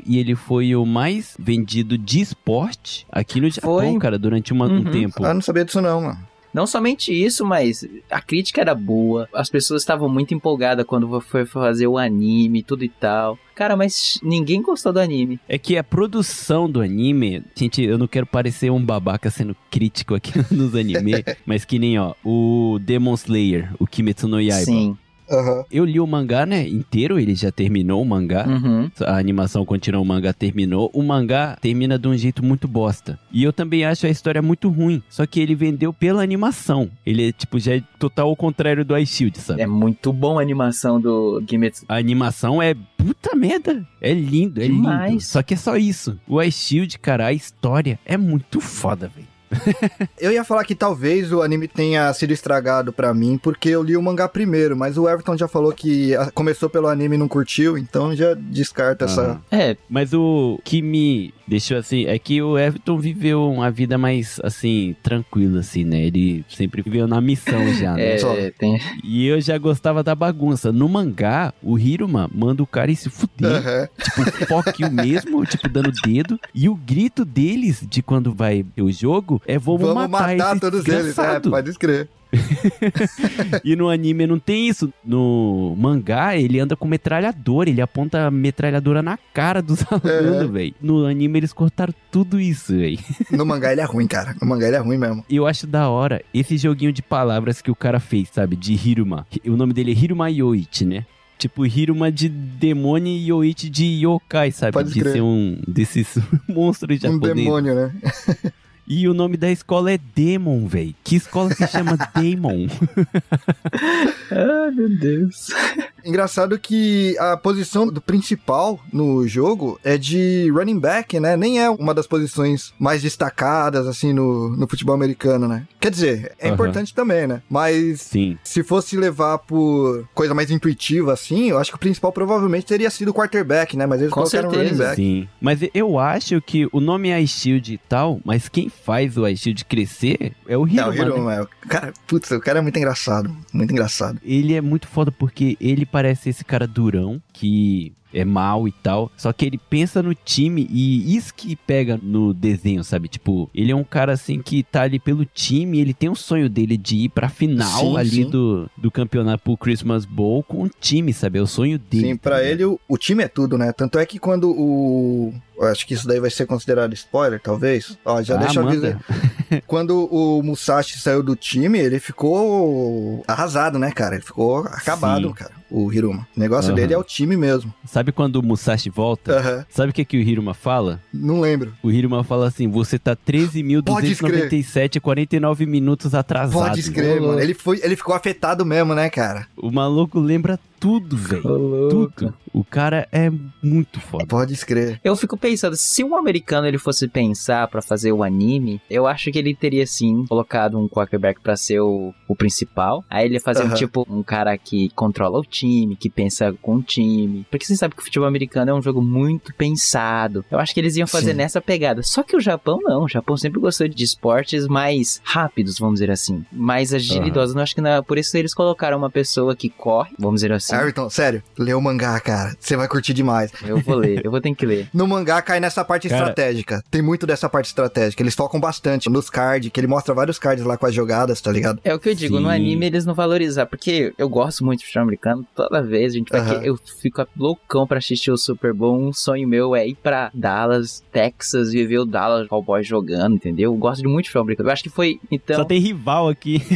e ele foi o mais vendido de esporte aqui no Japão, Foi. cara, durante uma- um Uhum. tempo. Ah, não sabia disso não, mano. Não somente isso, mas a crítica era boa. As pessoas estavam muito empolgadas quando foi fazer o anime, tudo e tal. Cara, mas ninguém gostou do anime. É que a produção do anime, gente, eu não quero parecer um babaca sendo crítico aqui nos anime, mas que nem, ó, o Demon Slayer, o Kimetsu no Yaiba. Sim. Aham. Eu li o mangá, né, inteiro, ele já terminou o mangá. Uhum. A animação continua, o mangá terminou. O mangá termina de um jeito muito bosta. E eu também acho a história muito ruim. Só que ele vendeu pela animação. Ele é, tipo, já é total ao contrário do Ice Shield, sabe? É muito bom a animação do Kimetsu. A animação é puta merda. É lindo, é lindo. Demais. Só que é só isso. O Ice Shield, cara, a história é muito foda, velho. Eu ia falar que talvez o anime tenha sido estragado pra mim, porque eu li o mangá primeiro, mas o Everton já falou que ah, começou pelo anime e não curtiu, então já descarta essa. É, Mas o que me deixou assim é que o Everton viveu uma vida mais assim, tranquila, assim, né? Ele sempre viveu na missão já, né? é, tem... E eu já gostava da bagunça. No mangá, o Hiruma manda o cara ir se fuder. Aham. tipo, you mesmo, tipo, dando dedo. E o grito deles de quando vai ter o jogo é vamos, Vamos matar, esse todos eles, é, pode escrever. E no anime não tem isso. No mangá, ele anda com metralhadora, ele aponta a metralhadora na cara dos alunos, velho. No anime, eles cortaram tudo isso, velho. No mangá ele é ruim, cara. No mangá ele é ruim mesmo. E eu acho da hora esse joguinho de palavras que o cara fez, sabe? De Hiruma. O nome dele é Hiruma Yoichi, né? Tipo, Hiruma de demônio e Yoichi de yokai, sabe? Pode de crer. ser um desses monstros Um japoneses. demônio, né? E o nome da escola é Demon, velho. Que escola se chama Demon? Ai, meu Deus. Engraçado que a posição do principal no jogo é de running back, né? Nem é uma das posições mais destacadas, assim, no, no futebol americano, né? Quer dizer, é Aham. importante também, né? Mas Sim. se fosse levar por coisa mais intuitiva, assim, eu acho que o principal provavelmente teria sido o quarterback, né? Mas eles Com colocaram o certeza. running back. Sim. Mas eu acho que o nome é iShield e tal, mas quem faz o iShield crescer é o É, Hiruma. né? Hiruma, é. o Cara, putz, o cara é muito engraçado. Muito engraçado. Ele é muito foda porque ele parece esse cara durão que é mal e tal. Só que ele pensa no time e isso que pega no desenho, sabe? Tipo, ele é um cara assim que tá ali pelo time, ele tem um sonho dele de ir pra final Sim, ali sim. Do, do campeonato pro Christmas Bowl com o time, sabe? É o sonho dele. Sim, pra tá ele o, o time é tudo, né? Tanto é que quando o. acho que isso daí vai ser considerado spoiler, talvez. Ó, já Ah, deixa eu avisar. Quando o Musashi saiu do time, ele ficou arrasado, né, cara? Ele ficou acabado, Sim. cara. O Hiruma. O negócio Aham. dele é o time mesmo. Sabe quando o Musashi volta? Aham. Sabe o que, que o Hiruma fala? Não lembro. O Hiruma fala assim: você tá 13.297 49 minutos atrasado. Pode escrever, mano. Ele, foi, ele ficou afetado mesmo, né, cara? O maluco lembra tudo, velho. Tudo. O cara é muito foda. Pode escrever. Eu fico pensando, se um americano ele fosse pensar pra fazer o anime, eu acho que ele teria sim colocado um quarterback pra ser o, o principal. Aí ele ia fazer um Aham. tipo um cara que controla o time, que pensa com o time. Porque você sabe que o futebol americano é um jogo muito pensado. Eu acho que eles iam fazer Sim. nessa pegada. Só que o Japão não. O Japão sempre gostou de esportes mais rápidos, vamos dizer assim. Mais agilidosos. Eu acho que na- por isso eles colocaram uma pessoa que corre, vamos dizer assim. Ayrton, sério, lê o mangá, cara. Você vai curtir demais. Eu vou ler, eu vou ter que ler. No mangá cai nessa parte Cara- estratégica. Tem muito dessa parte estratégica. Eles focam bastante nos cards, que ele mostra vários cards lá com as jogadas, tá ligado? É o que eu digo, no Sim. anime eles não valorizam, porque eu gosto muito de futebol americano, toda vez a gente que eu fico loucão pra assistir o Super Bowl, um sonho meu é ir pra Dallas, Texas e ver o Dallas Cowboys jogando, entendeu? Eu gosto de muito de futebol. Eu acho que foi, então... Só tem rival aqui.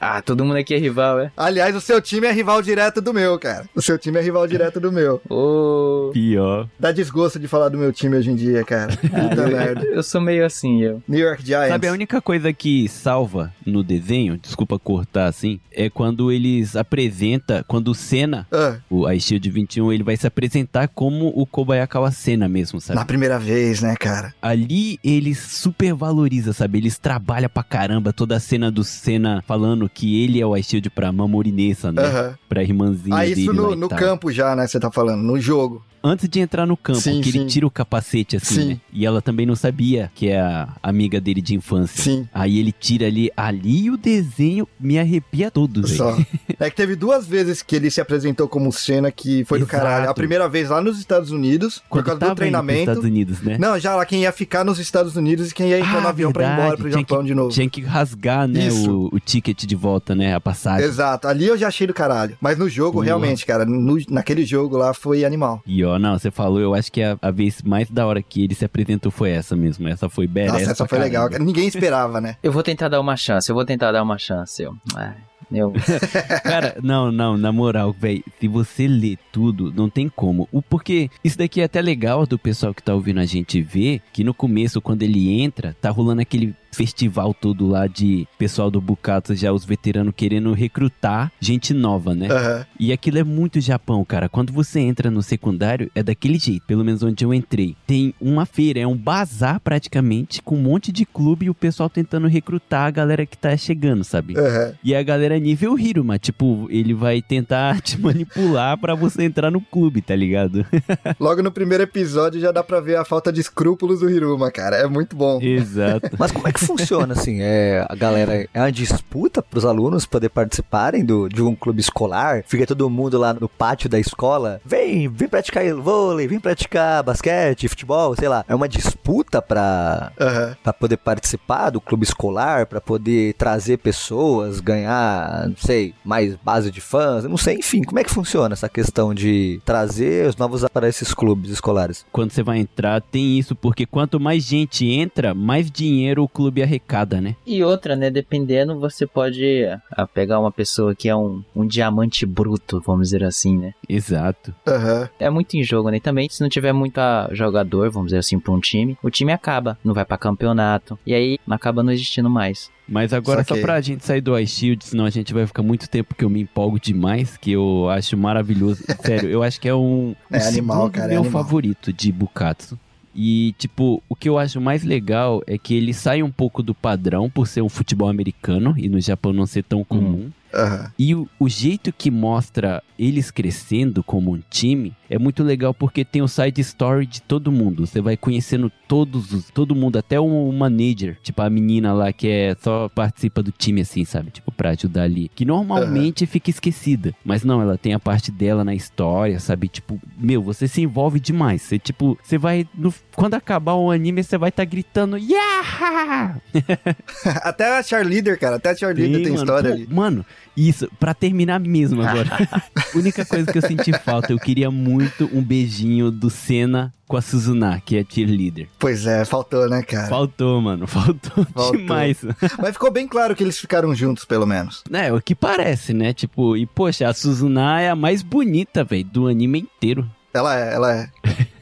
Ah, todo mundo aqui é rival, é? Aliás, o seu time é rival direto do meu, cara. O seu time é rival direto do meu. Ô... Pior. Dá desgosto de falar do meu time hoje em dia, cara. Puta eu, merda. eu sou meio assim, eu. New York Giants. Sabe, a única coisa que salva no desenho, desculpa cortar assim, é quando eles apresenta, quando o Senna, Ah, o a Shield 21, ele vai se apresentar como o Kobayakawa Senna mesmo, sabe? na primeira vez, né, cara? Ali eles super valoriza, sabe? Eles trabalham pra caramba toda a cena do Senna falando que ele é o Shield pra Mamorinessa, né? Aham. Pra irmãzinha Ah, dele isso no, no campo já, né? Você tá falando, no jogo. Antes de entrar no campo, Sim, que sim. ele tira o capacete assim, Sim. né? E ela também não sabia que é a amiga dele de infância. Sim. Aí ele tira ali, ali o desenho me arrepia todo, velho. É que teve duas vezes que ele se apresentou como cena que foi do Exato. caralho. A primeira vez lá nos Estados Unidos, por Quando causa tava do treinamento. Estados Unidos, né? Não, já lá quem ia ficar nos Estados Unidos e quem ia entrar Ah, no avião pra ir verdade. embora pro Tinha Japão que- de novo. Tinha que rasgar, né, o, o ticket de volta, né, a passagem. Exato, ali eu já achei do caralho. Mas no jogo, Boa. realmente, cara, no- naquele jogo lá foi animal. E ó, não, você falou, eu acho que a, a vez mais da hora que ele se apresentou foi essa mesmo. Essa foi badass Nossa, essa foi legal. caramba. Ninguém esperava, né? Eu vou tentar dar uma chance, eu vou tentar dar uma chance, eu. Ai, eu... Cara, não, não, na moral, velho, se você lê tudo, não tem como. O porque isso daqui é até legal do pessoal que tá ouvindo a gente ver, que no começo, quando ele entra, tá rolando aquele festival todo lá de pessoal do Bukatsu, já os veteranos querendo recrutar gente nova, né? Aham. E aquilo é muito Japão, cara. Quando você entra no secundário, é daquele jeito, pelo menos onde eu entrei. Tem uma feira, é um bazar praticamente, com um monte de clube e o pessoal tentando recrutar a galera que tá chegando, sabe? Aham. E a galera é nível Hiruma, tipo, ele vai tentar te manipular pra você entrar no clube, tá ligado? Logo no primeiro episódio já dá pra ver a falta de escrúpulos do Hiruma, cara. É muito bom. Exato. Mas como é que funciona assim? É a galera é uma disputa para os alunos poder participarem do, de um clube escolar? Fica todo mundo lá no pátio da escola? Vem, vem praticar vôlei, vem praticar basquete, futebol, sei lá. É uma disputa para Aham. para poder participar do clube escolar, para poder trazer pessoas, ganhar, não sei, mais base de fãs, não sei, enfim, como é que funciona essa questão de trazer os novos para esses clubes escolares? Quando você vai entrar, tem isso, porque quanto mais gente entra, mais dinheiro o clube arrecada, né? E outra, né? Dependendo, você pode ah, pegar uma pessoa que é um, um diamante bruto, vamos dizer assim, né? Exato. Aham. É muito em jogo, né? E também, se não tiver muito ah, jogador, vamos dizer assim, pra um time, o time acaba, não vai pra campeonato. E aí acaba não existindo mais. Mas agora, Saquei. só pra gente sair do Ice Shield, senão a gente vai ficar muito tempo que eu me empolgo demais, que eu acho maravilhoso. Sério, eu acho que é um. É o animal, cara, é meu animal. favorito de Bukatsu. E, tipo, o que eu acho mais legal é que ele sai um pouco do padrão por ser um futebol americano e no Japão não ser tão comum. Aham. E o, o jeito que mostra eles crescendo como um time é muito legal porque tem o side story de todo mundo. Você vai conhecendo todos os, todo mundo, até o, manager, tipo a menina lá que é só participa do time assim, sabe? Tipo pra ajudar ali, que normalmente fica esquecida, mas não, ela tem a parte dela na história, sabe? Tipo, meu, você se envolve demais. Você tipo, você vai no- quando acabar o anime, você vai estar gritando yeah! até a cheerleader, cara. Até a cheerleader tem mano, história pô, ali. Mano, isso, pra terminar mesmo agora. Única coisa que eu senti falta, eu queria muito um beijinho do Senna com a Suzuna, que é cheerleader. Pois é, faltou, né, cara? Faltou, mano, faltou, Faltou. demais. Mas ficou bem claro que eles ficaram juntos, pelo menos. É, o que parece, né? Tipo, e poxa, a Suzuna é a mais bonita, velho, do anime inteiro. Ela é, ela é.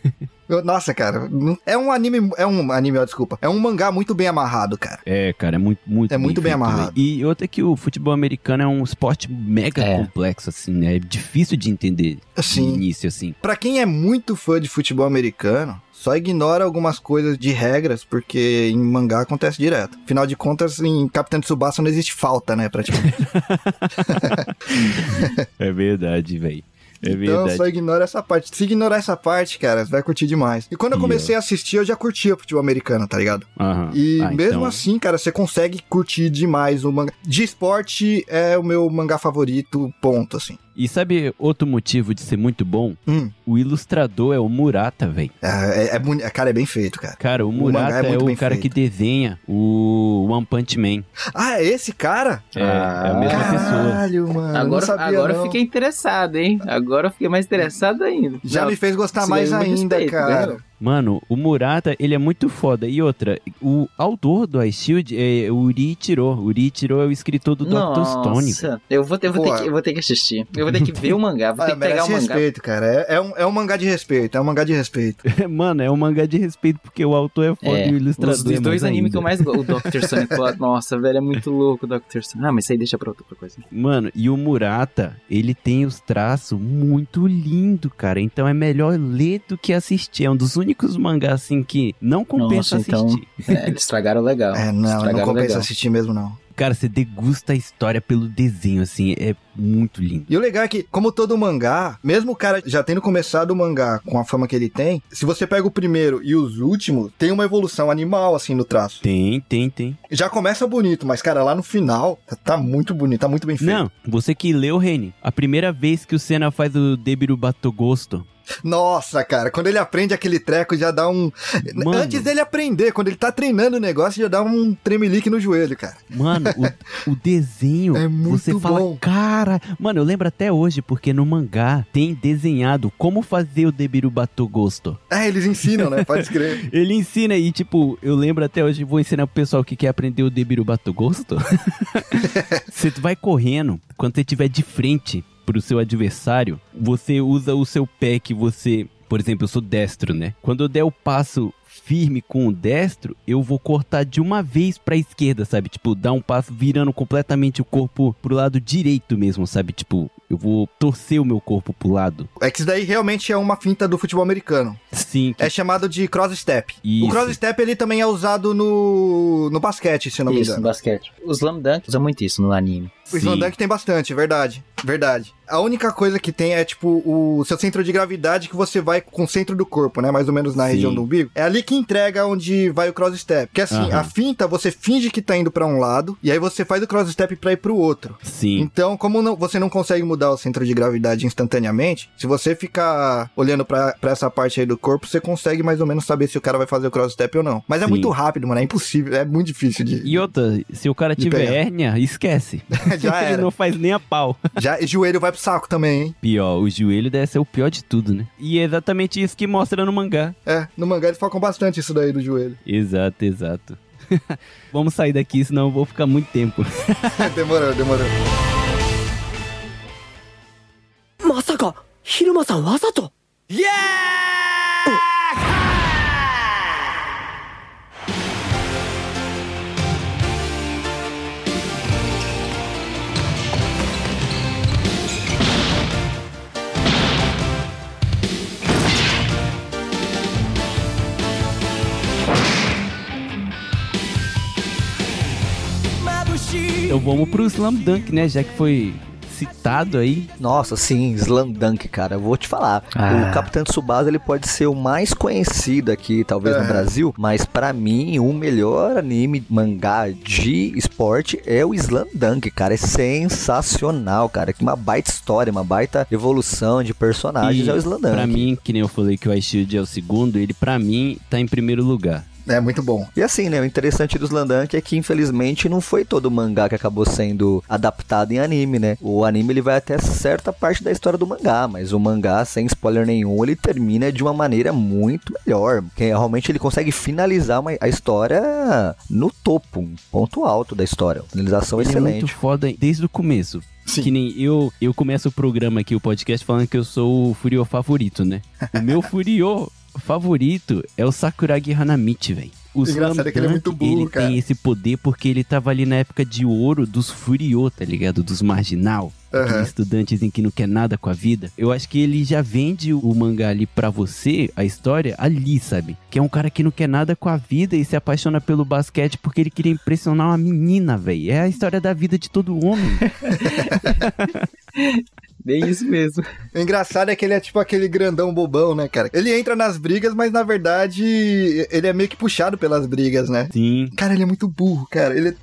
Eu- Nossa, cara, é um anime, é um anime, ó, desculpa, é um mangá muito bem amarrado, cara. É, cara, é muito, muito É muito bem feito, amarrado. E outra que o futebol americano é um esporte mega É. complexo, assim, né? É difícil de entender no Assim, início, assim. Pra quem é muito fã de futebol americano, só ignora algumas coisas de regras, porque em mangá acontece direto. Afinal de contas, em Capitão Tsubasa não existe falta, né, praticamente. É verdade, velho. É então só ignora essa parte. Se ignorar essa parte, cara, você vai curtir demais. E quando eu comecei a assistir, eu já curtia futebol americano, tá ligado? Aham. E Ah, mesmo então- assim, cara, você consegue curtir demais o mangá. De esporte é o meu mangá favorito, ponto, assim. E sabe outro motivo de ser muito bom? Hum, O ilustrador é o Murata, velho. é, é, é cara, é bem feito, cara. Cara, o O Murata é é, muito o cara feito. que desenha o One Punch Man. Ah, é esse cara? É, é a mesma pessoa. Caralho, mano. eu não Agora, sabia, agora eu não. fiquei interessado, hein? Agora eu fiquei mais interessado ainda. Já Não, me fez gostar mais ainda, respeito, cara. ganhou. Mano, o Murata, ele é muito foda. E outra, o autor do Ice Shield é o Uri Ichiro. O Uri Ichiro é o escritor do Dr. Stone. Nossa, eu vou, ter, eu, vou ter Pô. que, eu vou ter que assistir. Eu vou ter que ver o mangá, vou ter Ah, que pegar o mangá. respeito, cara. É, é um, é um mangá de respeito, é um mangá de respeito. Mano, é um mangá de respeito porque o autor é foda É, e o ilustrador Os, é os dois mais animes que eu mais gosto. O Dr. Stone, nossa, velho, é muito louco o Dr. Stone. Ah, mas isso aí deixa pra outra coisa. Mano, e o Murata, ele tem os traços muito lindo, cara. Então é melhor ler do que assistir. É um dos únicos mangás, assim, que não compensa Nossa, então- assistir. É, eles estragaram legal. É, não, não estragaram compensa legal. assistir mesmo, não. Cara, você degusta a história pelo desenho, assim. É muito lindo. E o legal é que, como todo mangá, mesmo o cara já tendo começado o mangá com a fama que ele tem, se você pega o primeiro e os últimos, tem uma evolução animal, assim, no traço. Tem, tem, tem. Já começa bonito, mas, cara, lá no final, tá, tá muito bonito, tá muito bem feito. Não, você que leu, Reni, a primeira vez que o Senna faz o Debiru Batogosto, Nossa, cara, quando ele aprende aquele treco, já dá um. Mano. Antes dele aprender, quando ele tá treinando o negócio, já dá um tremelique no joelho, cara. Mano, o, o desenho, É muito você fala, bom. cara... Mano, eu lembro até hoje, porque no mangá tem desenhado como fazer o Debiru Batogosto. É, eles ensinam, né? Pode escrever. Ele ensina e, tipo, eu lembro até hoje, vou ensinar pro pessoal que quer aprender o Debiru Batogosto. você vai correndo, quando você estiver de frente pro seu adversário, você usa o seu pé que você... Por exemplo, eu sou destro, né? Quando eu der o passo firme com o destro, eu vou cortar de uma vez pra esquerda, sabe? Tipo, dar um passo virando completamente o corpo pro lado direito mesmo, sabe? Tipo, eu vou torcer o meu corpo pro lado. É que isso daí realmente é uma finta do futebol americano. Sim, que É chamado de cross step. Isso. O cross step ele também é usado no, no basquete, se eu não me Isso, no engano. basquete. O Slam Dunk usa muito isso no anime. O Slam. Dunk tem bastante, verdade. Verdade. A única coisa que tem é, tipo, o seu centro de gravidade que você vai com o centro do corpo, né? Mais ou menos na Sim. região do umbigo. É ali que entrega onde vai o cross step. Porque assim, Aham. a finta você finge que tá indo pra um lado, e aí você faz o cross step pra ir pro outro. Sim. Então, como não- você não consegue mudar o centro de gravidade instantaneamente, se você ficar olhando pra, pra essa parte aí do corpo, você consegue mais ou menos saber se o cara vai fazer o cross step ou não. Mas é Sim. muito rápido, mano. É impossível. É muito difícil de. E outra, se o cara tiver hérnia, esquece. Já era. Ele não faz nem a pau. Já, e joelho vai pro saco também, hein? Pior, o joelho deve ser o pior de tudo, né? E é exatamente isso que mostra no mangá. É, no mangá eles focam bastante isso daí do joelho. Exato, exato. Vamos sair daqui, senão eu vou ficar muito tempo. demorou, demorou. Masaka, Hiruma-san, wasato? Yeah! Então vamos pro Slam Dunk, né? Já que foi citado aí. Nossa, sim, Slam Dunk, cara. Eu vou te falar. Ah. O Capitão Tsubasa ele pode ser o mais conhecido aqui, talvez no É. Brasil, mas pra mim o melhor anime mangá de esporte é o Slam Dunk, cara. É sensacional, cara. Que uma baita história, uma baita evolução de personagens E é o Slam Dunk. Pra mim, que nem eu falei que o Ice Shield é o segundo, ele pra mim tá em primeiro lugar. É muito bom. E assim, né, o interessante do Slandunk é que infelizmente não foi todo mangá que acabou sendo adaptado em anime, né? O anime ele vai até certa parte da história do mangá, mas o mangá, sem spoiler nenhum, ele termina de uma maneira muito melhor, que realmente ele consegue finalizar uma- a história no topo, um ponto alto da história. Finalização Ele é excelente. muito foda desde o começo. Sim. Que nem eu, eu começo o programa aqui, o podcast, falando que eu sou o Furio favorito, né? O meu Furio favorito é o Sakuragi Hanamichi, velho. O Engraçado é que ele é muito burro, ele cara. tem esse poder porque ele tava ali na época de ouro dos Furiô, tá ligado? Dos marginal. Aham. Aquele estudantezinho que não quer nada com a vida. Eu acho que ele já vende o mangá ali pra você, a história, ali, sabe? Que é um cara que não quer nada com a vida e se apaixona pelo basquete porque ele queria impressionar uma menina, velho. É a história da vida de todo homem. Bem isso mesmo. O engraçado é que ele é tipo aquele grandão bobão, né, cara? Ele entra nas brigas, mas na verdade ele é meio que puxado pelas brigas, né? Sim. Cara, ele é muito burro, cara. Ele é,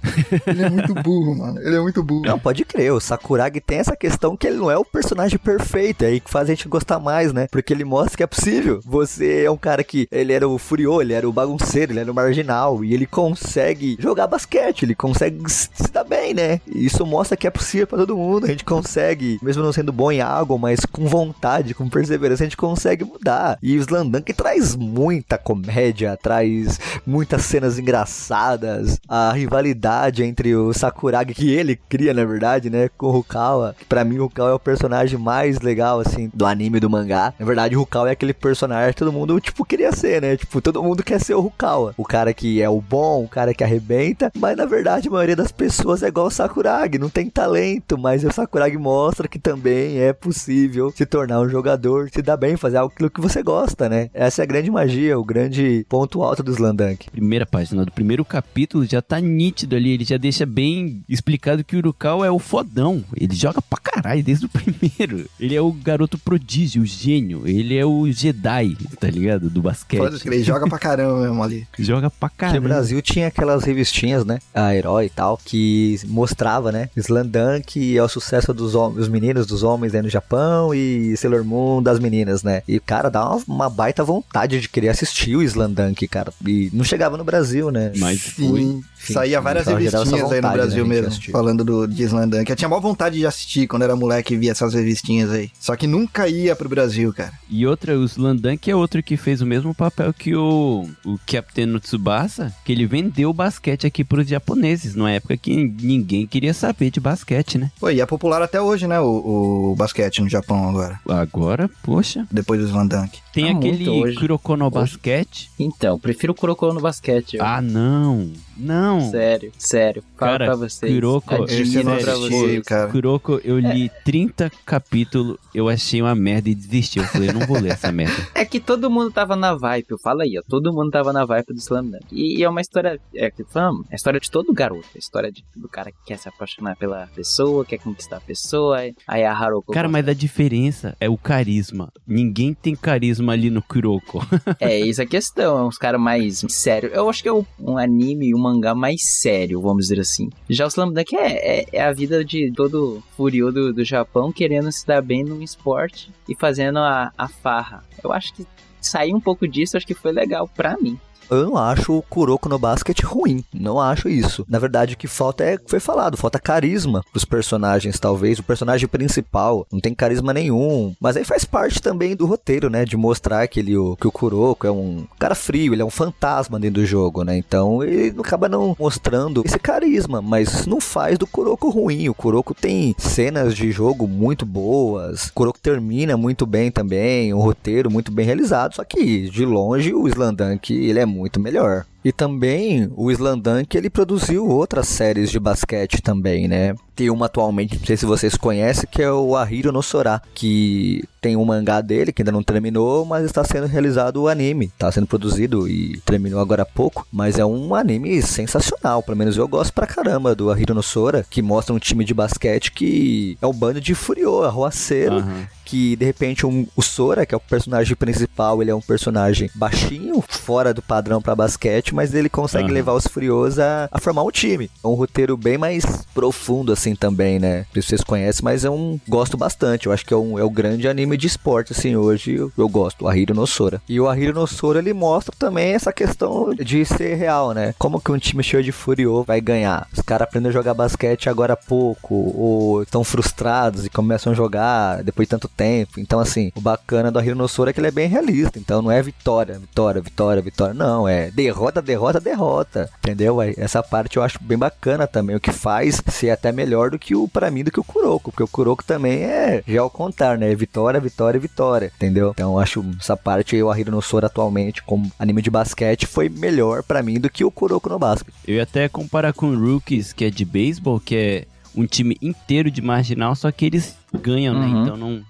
ele é muito burro, mano. Ele é muito burro. Não, pode crer, o Sakuragi tem essa questão que ele não é o personagem perfeito, é aí que faz a gente gostar mais, né? Porque ele mostra que é possível. Você é um cara que, ele era o furiô, ele era o bagunceiro, ele era o marginal, e ele consegue jogar basquete, ele consegue se se dar bem, né? E isso mostra que é possível pra todo mundo, a gente consegue, mesmo não sendo bom em algo, mas com vontade, com perseverança, a gente consegue mudar. E o Slandank traz muita comédia, traz muitas cenas engraçadas, a rivalidade entre o Sakuragi, que ele cria, na verdade, né, com o Rukawa. Pra mim, o Rukawa é o personagem mais legal, assim, do anime do mangá. Na verdade, o Rukawa é aquele personagem que todo mundo, tipo, queria ser, né? Tipo, todo mundo quer ser o Rukawa. O cara que é o bom, o cara que arrebenta. Mas, na verdade, a maioria das pessoas é igual o Sakuragi, não tem talento. Mas o Sakuragi mostra que também é possível se tornar um jogador, se dar bem, fazer aquilo que você gosta, né? Essa é a grande magia, o grande ponto alto do Slandunk. Primeira página do primeiro capítulo já tá nítido ali. Ele já deixa bem explicado que o Urukau é o fodão. Ele joga pra caralho desde o primeiro. Ele é o garoto prodígio, o gênio. Ele é o Jedi, tá ligado? Do basquete. Pode crer, ele joga pra caramba mesmo ali. Joga pra Que no. Brasil tinha aquelas revistinhas, né? A Herói e tal, que mostrava, né? Slandunk é o sucesso dos, hom- dos meninos, dos homens aí no Japão e Sailor Moon das meninas, né? E, cara, dá uma, uma baita vontade de querer assistir o Slandunk, cara. E não chegava no Brasil, né? Mas. Sim, Sim, saía várias essa revistinhas aí no vontade, né, Brasil de mesmo, falando do de Slandunk. Eu tinha maior vontade de assistir quando era moleque e via essas revistinhas aí. Só que nunca ia pro Brasil, cara. E outra, o Slandank é outro que fez o mesmo papel que o, o Captain no Tsubasa, que ele vendeu o basquete aqui pros japoneses, numa época que ninguém queria saber de basquete, né? Pô, e é popular até hoje, né, o, o basquete no Japão agora, Agora, poxa, depois do Slandunk. Tem Tá aquele muito hoje. Kuroko no Hoje. basquete. Então, prefiro o Kuroko no basquete. eu- Ah, não. Não. Sério, sério. Falo Cara, pra vocês. Kuroko- eu não pra assisti, vocês. cara. Kuroko, eu li 30 capítulos, eu achei uma merda e desisti. Eu falei, eu não vou ler essa merda. É que todo mundo tava na vibe, eu falo aí, ó. Todo mundo tava na vibe do Slam Dunk. E, e é uma história, é que falamos, é a história de todo garoto. É a história de, do cara que quer se apaixonar pela pessoa, quer conquistar a pessoa. Aí a Haruko. Cara, mas a diferença é o carisma. Ninguém tem carisma ali no Kuroko. É, isso é a questão. É uns caras mais sérios. Eu acho que é um anime, um mangá mais sério, vamos dizer assim. Já o Slam Dunk é, é, é a vida de todo furioso do, do Japão querendo se dar bem num esporte e fazendo a, a farra. Eu acho que sair um pouco disso, acho que foi legal pra mim. Eu não acho o Kuroko no basquete ruim. Não acho isso. Na verdade, o que falta é, foi falado, falta carisma pros personagens, talvez. O personagem principal não tem carisma nenhum. Mas aí faz parte também do roteiro, né? De mostrar que, ele, que o Kuroko é um cara frio, ele é um fantasma dentro do jogo, né? Então ele acaba não mostrando esse carisma. Mas não faz do Kuroko ruim. O Kuroko tem cenas de jogo muito boas. O Kuroko termina muito bem também. Um roteiro muito bem realizado. Só que, de longe, o Slandunk, ele é muito melhor. E também o Slandunk ele produziu outras séries de basquete também, né? Tem uma atualmente, não sei se vocês conhecem, que é o Ahiro no Sora, que tem um mangá dele que ainda não terminou, mas está sendo realizado o anime, está sendo produzido e terminou agora há pouco, mas é um anime sensacional, pelo menos eu gosto pra caramba do Ahiro no Sora, que mostra um time de basquete que é um bando de furiô, arruaceiro, Aham. que de repente um- o Sora, que é o personagem principal, ele é um personagem baixinho, fora do padrão pra basquete, mas ele consegue Aham. levar os Furiosos a, a formar um time. É um roteiro bem mais profundo assim também, né? Não sei se vocês conhecem, mas é um gosto bastante. Eu acho que é, um, é o grande anime de esporte assim hoje. Eu, eu gosto, o Ahiro no Sora. E o Ahiro no Sora ele mostra também essa questão de ser real, né? Como que um time cheio de Furiô vai ganhar? Os caras aprendem a jogar basquete agora há pouco, ou estão frustrados e começam a jogar depois de tanto tempo. Então, assim, o bacana do Ahiro no Sora é que ele é bem realista. Então, não é vitória, vitória, vitória, vitória. Não, é derrota, derrota, derrota. Entendeu? Aí, Essa parte eu acho bem bacana também. O que faz ser até melhor melhor do que o, para mim, do que o Kuroko, porque o Kuroko também é já ao contrário, né? Vitória, vitória, vitória, entendeu? Então eu acho essa parte o Ahiro no Sora atualmente como anime de basquete foi melhor para mim do que o Kuroko no basquete. Eu ia até comparar com o Rookies, que é de beisebol, que é um time inteiro de marginal, só que eles ganham, né? Uhum. Então não,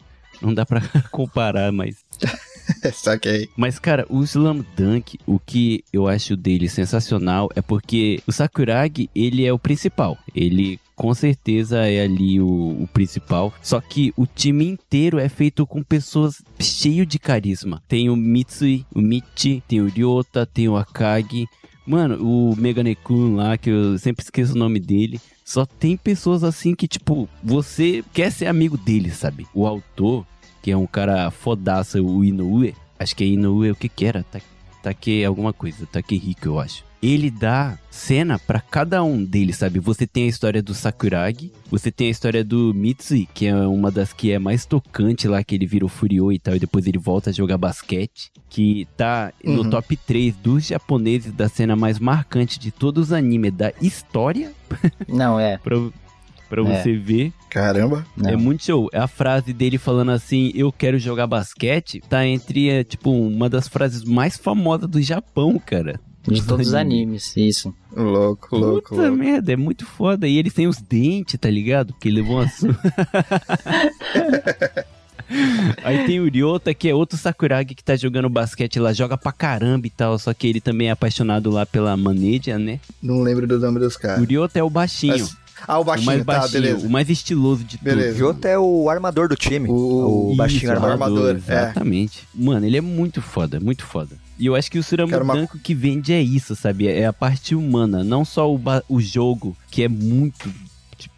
não dá pra comparar, mas Saquei. Mas, cara, o Slam Dunk, o que eu acho dele sensacional é porque o Sakuragi, ele é o principal. Ele com certeza é ali o, o principal. Só que o time inteiro é feito com pessoas cheio de carisma. Tem o Mitsui, o Michi, tem o Ryota, tem o Akagi. Mano, o Meganekun lá, que eu sempre esqueço o nome dele. Só tem pessoas assim que, tipo, você quer ser amigo dele, sabe? O autor, que é um cara fodaça, o Inoue. Acho que é Inoue, o que que era? Ta- Take alguma coisa, Takehiko, eu acho. Ele dá cena pra cada um deles, sabe? Você tem a história do Sakuragi, você tem a história do Mitsui, que é uma das que é mais tocante lá, que ele virou Furiô e tal, e depois ele volta a jogar basquete, que tá no Uhum. top 3 dos japoneses da cena mais marcante de todos os animes da história, Não, é. pra, pra É. você ver. Caramba. Não. É muito show. A frase dele falando assim, eu quero jogar basquete, tá entre, é, tipo, uma das frases mais famosas do Japão, cara. De todos os animes. isso. Louco, louco, Puta louco. merda, é muito foda. E ele tem os dentes, tá ligado? Porque ele levou uma. Aí tem o Ryota, que é outro Sakuragi que tá jogando basquete lá, joga pra caramba e tal, só que ele também é apaixonado lá pela Maneja, né? Não lembro do nome dos O caras. Ryota é o baixinho, Mas- Ah, o o mais baixinho, tá, baixinho, beleza. o mais estiloso de. Beleza. O Jota é o armador do time. O- O, baixinho Isso, armador. armador, é. Exatamente. Mano, ele é muito foda, muito foda. E eu acho que o Quero uma- que vende é isso, sabe? É a parte humana, não só o, ba- o jogo, que é muito,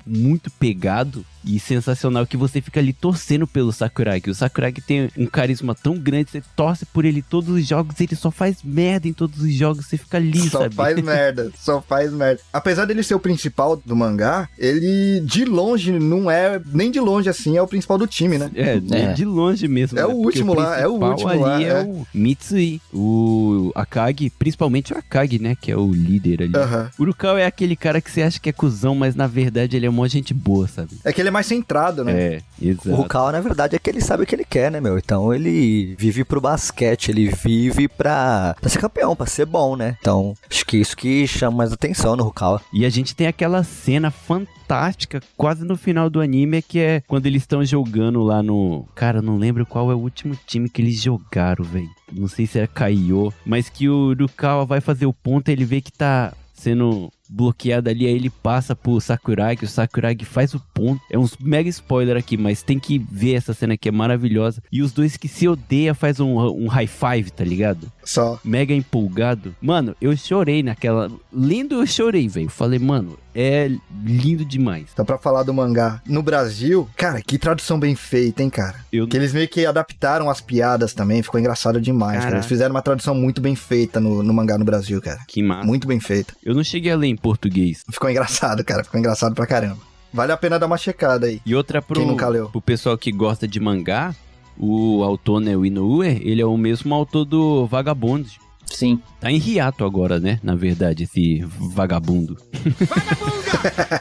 muito pegado e sensacional, que você fica ali torcendo pelo Sakuragi. O Sakuragi tem um carisma tão grande, você torce por ele todos os jogos, ele só faz merda em todos os jogos, você fica ali, Só sabe? faz merda, só faz merda. Apesar dele ser o principal do mangá, ele de longe não é, nem de longe assim, é o principal do time, né? É, É. de longe mesmo. É né? o Porque último lá, é o principal último ali lá, é, é. o Mitsui, o Akagi, principalmente o Akagi, né? Que é o líder ali. Aham. O Urukau é aquele cara que você acha que é cuzão, mas na verdade ele é uma gente boa, sabe? É que ele é mais centrado, né? É, O exato. Rukawa, na verdade, é que ele sabe o que ele quer, né, meu? Então ele vive pro basquete, ele vive pra, pra ser campeão, pra ser bom, né? Então, acho que isso que chama mais atenção no Rukawa. E a gente tem aquela cena fantástica, quase no final do anime, que é quando eles estão jogando lá no. Cara, eu não lembro qual é o último time que eles jogaram, velho. Não sei se era Kaiô, mas que o Urukawa vai fazer o ponto e ele vê que tá sendo bloqueado ali, aí ele passa pro Sakuragi, o Sakuragi faz o ponto. É um mega spoiler aqui, mas tem que ver essa cena que é maravilhosa. E os dois que se odeiam faz um, um high five, tá ligado? Só. mega empolgado. Mano, eu chorei naquela. Lindo, eu chorei, velho. Falei, mano, é lindo demais. Então, pra falar do mangá no Brasil, cara, que tradução bem feita, hein, cara? Eu Que eles meio que adaptaram as piadas também, ficou engraçado demais, cara. Eles fizeram uma tradução muito bem feita no, no mangá no Brasil, cara. Que massa. Muito bem feita. Eu não cheguei a ler em português. Ficou engraçado, cara. Ficou engraçado pra caramba. Vale a pena dar uma checada aí. E outra pro, Quem nunca leu? pro pessoal que gosta de mangá, o autor, né, o Inoue, ele é o mesmo autor do Vagabond. Sim. Tá em hiato agora, né? Na verdade, esse vagabundo.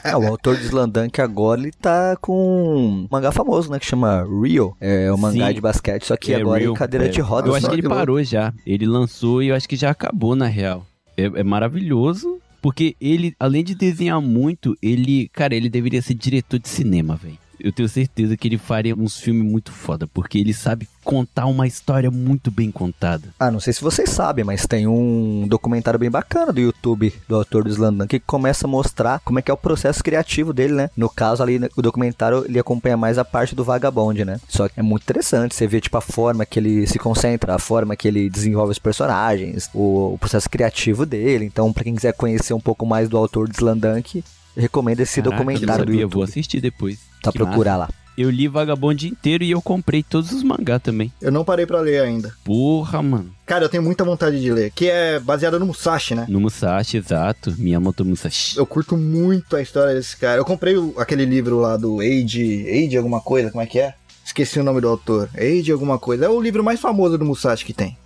É, o autor de Slandunk agora, ele tá com um mangá famoso, né, que chama Rio. É um mangá Sim. de basquete, só que É agora real, em cadeira é. de rodas. Eu acho que ele parou já. Ele lançou e eu acho que já acabou, na real. É, é maravilhoso. Porque ele, além de desenhar muito, ele. Cara, ele deveria ser diretor de cinema, velho. Eu tenho certeza que ele faria uns filmes muito foda. Porque ele sabe contar uma história muito bem contada. Ah, não sei se vocês sabem, mas tem um documentário bem bacana do YouTube do autor do Slandunk que começa a mostrar como é que é o processo criativo dele, né? No caso ali, o documentário, ele acompanha mais a parte do vagabonde, né? Só que é muito interessante, você vê tipo a forma que ele se concentra, a forma que ele desenvolve os personagens, o, o processo criativo dele. Então, pra quem quiser conhecer um pouco mais do autor do Slandunk, eu recomendo esse Caraca, eu documentário do sabia, Vou YouTube. assistir depois. Tá Que procurar lá. Eu li Vagabond inteiro e eu comprei todos os mangá também. Eu não parei pra ler ainda. Porra, mano. Cara, eu tenho muita vontade de ler. Que é baseado no Musashi, né? No Musashi, exato. Miyamoto Musashi. Eu curto muito a história desse cara. Eu comprei o- aquele livro lá do Age. Age alguma coisa, como é que é? Esqueci o nome do autor. Age alguma coisa. É o livro mais famoso do Musashi que tem.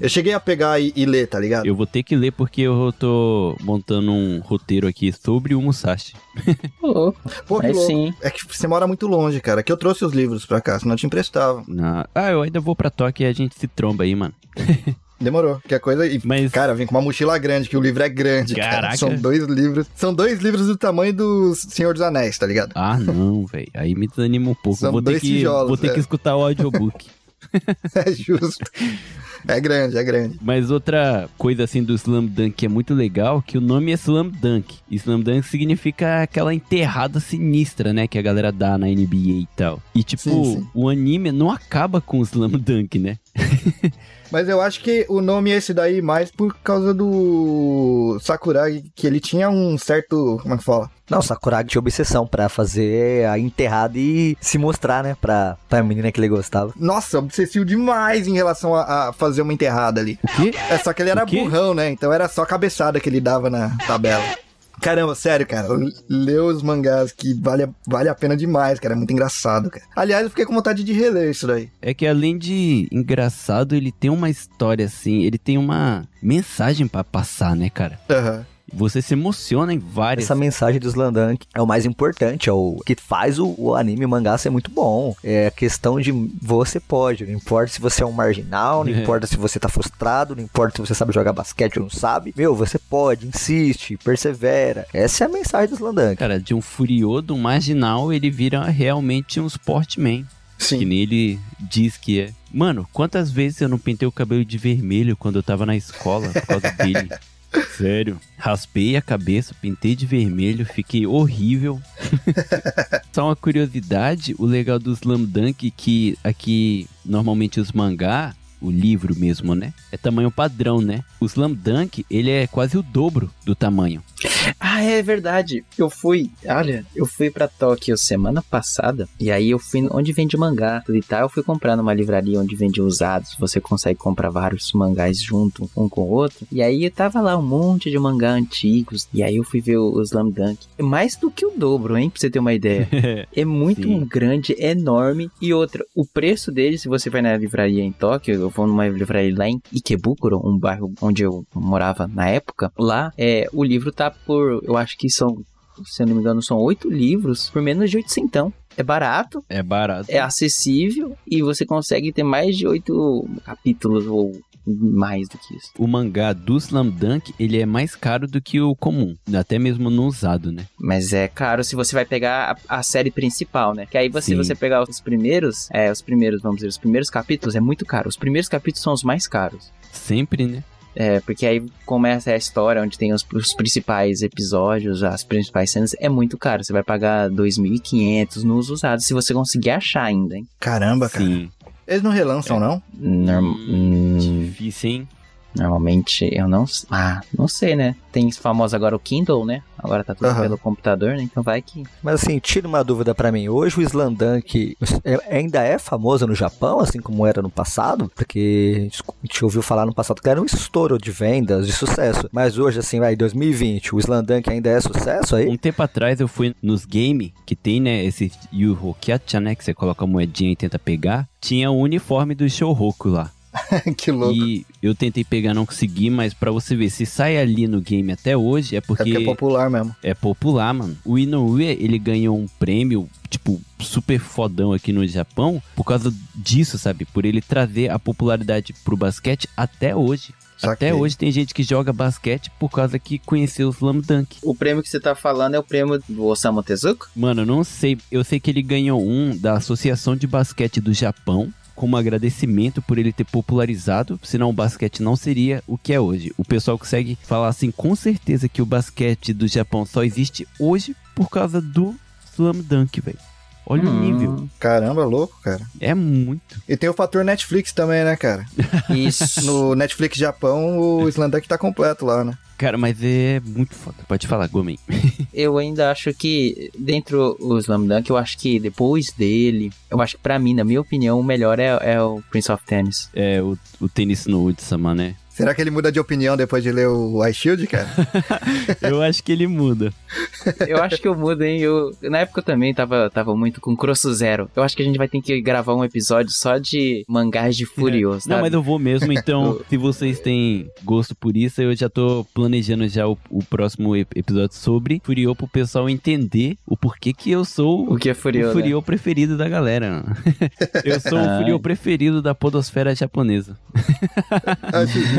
Eu cheguei a pegar e, e ler, tá ligado? Eu vou ter que ler porque eu tô montando um roteiro aqui sobre o Musashi. Pô, Pô, que sim. É que você mora muito longe, cara. Que eu trouxe os livros pra cá, senão eu te emprestava. Na- Ah, eu ainda vou pra Tóquio e a gente se tromba aí, mano. Demorou. Que a coisa. E, Mas- Cara, vem com uma mochila grande, que o livro é grande, cara. Caraca. São dois livros. São dois livros do tamanho do Senhor dos Anéis, tá ligado? Ah, não, velho. Aí me desanima um pouco. São vou ter, dois que, tijolos, vou ter é. que escutar o audiobook. É justo. É grande, é grande. Mas outra coisa assim do Slam Dunk que é muito legal, que o nome é Slam Dunk. E Slam Dunk significa aquela enterrada sinistra, né, que a galera dá na NBA e tal. E tipo, Sim, sim. o anime não acaba com o Slam Dunk, né? Mas eu acho que o nome é esse daí mais por causa do Sakuragi, que ele tinha um certo. Como é que fala? Não, Sakuragi tinha obsessão pra fazer a enterrada e se mostrar, né, pra, pra menina que ele gostava. Nossa, obsessivo demais em relação a, a fazer uma enterrada ali. O quê? É só que ele era burrão, né? Então era só a cabeçada que ele dava na tabela. Caramba, sério, cara. Lê os mangás que vale, a- vale a pena demais, cara. É muito engraçado, cara. Aliás, eu fiquei com vontade de reler isso daí. É que além de engraçado, ele tem uma história assim, ele tem uma mensagem pra passar, né, cara? Aham. Você se emociona em várias. Essa mensagem do Slandunk é o mais importante, é o que faz o, o anime o mangá ser muito bom. É a questão de você pode, não importa se você é um marginal, não É. importa se você tá frustrado, não importa se você sabe jogar basquete ou não sabe. Meu, você pode, insiste, persevera. Essa é a mensagem do Slandunk. Cara, de um furioso, um marginal, ele vira realmente um sportman. Que Sim. nem ele diz que é. Mano, quantas vezes eu não pintei o cabelo de vermelho quando eu tava na escola por causa dele? Sério. Raspei a cabeça, pintei de vermelho, fiquei horrível. Só uma curiosidade, o legal do Slam Dunk é que aqui, normalmente os mangá, o livro mesmo, né? É tamanho padrão, né? O Slam Dunk, ele é quase o dobro do tamanho. Ah, é verdade. Eu fui, olha, eu fui pra Tóquio semana passada e aí eu fui onde vende mangá e tal. Eu fui comprar numa livraria onde vende usados. Você consegue comprar vários mangás junto um com o outro. E aí tava lá um monte de mangá antigos. E aí eu fui ver o Slam Dunk. É mais do que o dobro, hein? Pra você ter uma ideia. É muito Sim. grande, é enorme. E outra, o preço dele, se você vai na livraria em Tóquio, eu vou numa livraria lá em Ikebukuro, um bairro onde eu morava na época, lá é, o livro tá por, eu acho que são, se eu não me engano, são oito livros por menos de 800. É barato, É barato. é acessível e você consegue ter mais de oito capítulos ou mais do que isso. O mangá do Slam Dunk, ele é mais caro do que o comum. Até mesmo no usado, né? Mas é caro se você vai pegar a, a série principal, né? Que aí você, Sim. você pegar os primeiros, é, os primeiros, vamos dizer, os primeiros capítulos é muito caro. Os primeiros capítulos são os mais caros. Sempre, né? É, porque aí começa a história onde tem os, os principais episódios, as principais cenas, é muito caro. Você vai pagar 2.500 nos usados, se você conseguir achar ainda, hein? Caramba, cara. Sim. Eles não relançam, não? Norm- Hum, hum, Difícil, hein? Normalmente eu não. Ah, não sei, né? Tem famoso agora o Kindle, né? Agora tá tudo Aham. pelo computador, né? Então vai que. Mas assim, tira uma dúvida pra mim. Hoje o Slandunk é- ainda é famoso no Japão, assim como era no passado? Porque a gente- a gente ouviu falar no passado que era um estouro de vendas, de sucesso. Mas hoje, assim, vai, 2020, o Slandunk ainda é sucesso aí? Um tempo atrás eu fui nos games, que tem, né, esse Yuho Kyacha, né, que você coloca a moedinha e tenta pegar. Tinha o uniforme do Shouhoku lá. que louco. E eu tentei pegar, não consegui, mas pra você ver, se sai ali no game até hoje, é É porque porque é popular mesmo. é popular, mano. O Inoue, ele ganhou um prêmio, tipo, super fodão aqui no Japão, por causa disso, sabe? Por ele trazer a popularidade pro basquete até hoje. Saquei. Até hoje tem gente que joga basquete por causa que conheceu o Slam Dunk. O prêmio que você tá falando é o prêmio do Osamu Tezuka? Mano, eu não sei. Eu sei que ele ganhou um da Associação de Basquete do Japão. Como agradecimento por ele ter popularizado, senão o basquete não seria o que é hoje. O pessoal consegue falar assim com certeza que o basquete do Japão só existe hoje por causa do Slam Dunk, velho. Olha o Hum. nível. Caramba, louco, cara. É muito. E tem o fator Netflix também, né, cara? Isso. No Netflix Japão, o Slandunk tá completo lá, né? Cara, mas é muito foda. Pode falar, Gomen. eu ainda acho que, dentro do Slam Dunk, eu acho que depois dele, eu acho que pra mim, na minha opinião, o melhor é, é o Prince of Tennis. É o, o tênis no Udsama, né? Será que ele muda de opinião depois de ler o Ice Shield, cara? Eu acho que ele muda. Eu acho que eu mudo, hein? Eu, na época eu também tava, tava muito com Crosso Zero. Eu acho que a gente vai ter que gravar um episódio só de mangás de Furioso, Não, sabe? mas eu vou mesmo, então, se vocês têm gosto por isso, eu já tô planejando já o, o próximo ep- episódio sobre Furiô pro pessoal entender o porquê que eu sou O que é o Furioso, né? Preferido da galera. eu sou o Ah. Furiô preferido da podosfera japonesa.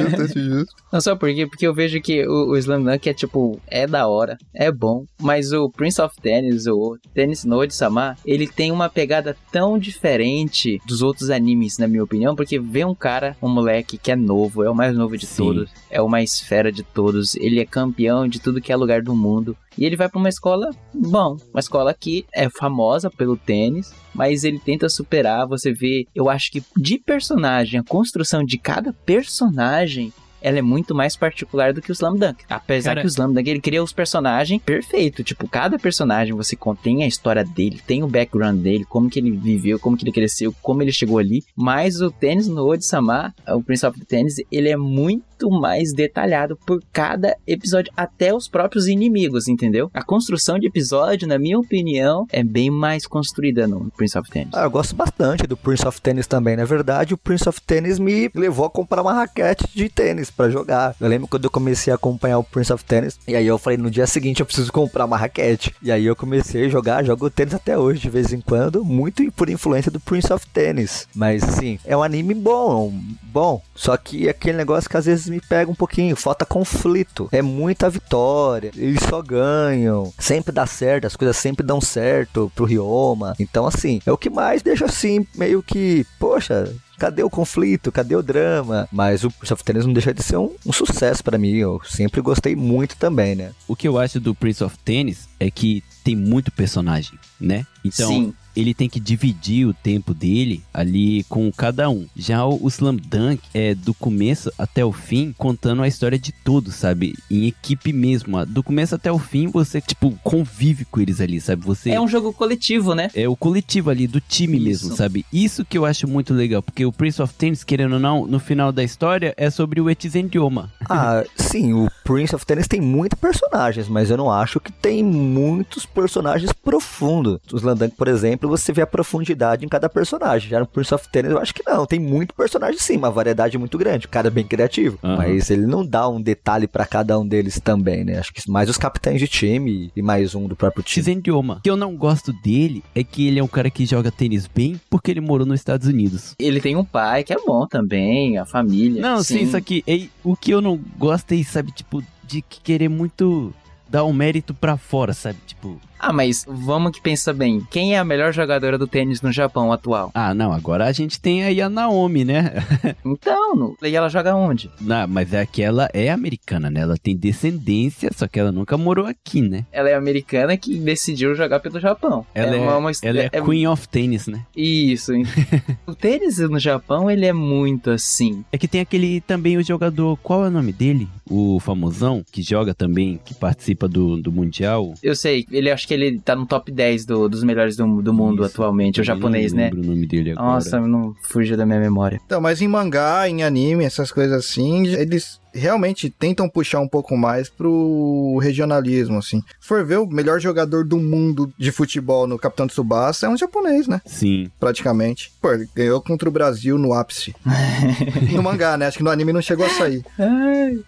Justo, acho justo. Não, só por quê? Porque eu vejo que o, o Slam Dunk é tipo, é da hora, é bom, mas o Prince of Tennis, o Tennis no Odi-sama, ele tem uma pegada tão diferente dos outros animes, na minha opinião, porque vê um cara, um moleque que é novo, é o mais novo de Sim. todos, é o mais fera de todos, ele é campeão de tudo que é lugar do mundo, e ele vai pra uma escola, bom, uma escola que é famosa pelo tênis, mas ele tenta superar, você vê, eu acho que de personagem, a construção de cada personagem ela é muito mais particular do que o Slam Dunk. Apesar Cara- que o Slam Dunk ele cria os personagens perfeito, tipo, cada personagem você contém a história dele, tem o background dele, como que ele viveu, como que ele cresceu, como ele chegou ali. Mas o tênis no Odi-sama, o Prince of Tennis, ele é muito mais detalhado por cada episódio, até os próprios inimigos, entendeu? A construção de episódio, na minha opinião, é bem mais construída no Prince of Tennis. Ah, eu gosto bastante do Prince of Tennis também. Na verdade, o Prince of Tennis me levou a comprar uma raquete de tênis pra jogar. Eu lembro quando eu comecei a acompanhar o Prince of Tennis. E aí eu falei, no dia seguinte eu preciso comprar uma raquete. E aí eu comecei a jogar, jogo tênis até hoje, de vez em quando, muito por influência do Prince of Tennis. Mas assim, é um anime bom, bom. Só que é aquele negócio que às vezes me pega um pouquinho, falta conflito. É muita vitória, eles só ganham, sempre dá certo, as coisas sempre dão certo pro Ryoma. Então, assim, é o que mais deixa assim, meio que, poxa. Cadê o conflito? Cadê o drama? Mas o Prince of Tennis não deixa de ser um, um sucesso pra mim. Eu sempre gostei muito também, né? O que eu acho do Prince of Tennis é que tem muito personagem, né? Então, Sim. Ele tem que dividir o tempo dele ali com cada um. Já o, o Slam Dunk é do começo até o fim contando a história de todos, sabe? Em equipe mesmo. ó. Do começo até o fim você, tipo, convive com eles ali, sabe? Você É um jogo coletivo, né? é o coletivo ali do time Isso. mesmo, sabe? Isso que eu acho muito legal, porque o Prince of Tennis, querendo ou não, no final da história é sobre o Etizendioma. Ah, sim, o Prince of Tennis tem muitos personagens, mas eu não acho que tem muitos personagens profundos. Os Landank, por exemplo, você vê a profundidade em cada personagem. Já no Prince of Tennis, eu acho que não. Tem muito personagem sim, uma variedade muito grande. O cara é bem criativo. Aham. Mas ele não dá um detalhe pra cada um deles também, né? Acho que mais os capitães de time e mais um do próprio time. Etizendioma. O que eu não gosto dele é que ele é um cara que joga tênis bem porque ele morou nos Estados Unidos. Ele tem um pai que é bom também, a família. Não, sim, isso aqui. é- o que eu não gosto é, sabe, tipo, de querer muito dar um mérito pra fora, sabe? Tipo, Ah, mas vamos que pensa bem. Quem é a melhor jogadora do tênis no Japão atual? ah, não, agora a gente tem aí a Naomi, né? Então, e ela joga onde? não, mas é que ela é americana, né? Ela tem descendência, só que ela nunca morou aqui, né? Ela é americana que decidiu jogar pelo Japão. Ela é, uma- uma- ela é, Queen of Tennis, né? Isso. o tênis no Japão, ele é muito assim. É que tem aquele também o jogador, qual é o nome dele? O famosão, que joga também, que participa do, do Mundial. Eu sei, ele acho que ele tá no top 10 do- dos melhores do, do mundo Isso, atualmente, o japonês, não né? lembro o nome dele agora. Nossa, não fugiu da minha memória. Então, mas em mangá, em anime, essas coisas assim, eles realmente tentam puxar um pouco mais pro regionalismo, assim. Se for ver, o melhor jogador do mundo de futebol no Capitão Tsubasa é um japonês, né? Sim. Praticamente. Pô, ele ganhou contra o Brasil no ápice. no mangá, né? Acho que no anime não chegou a sair.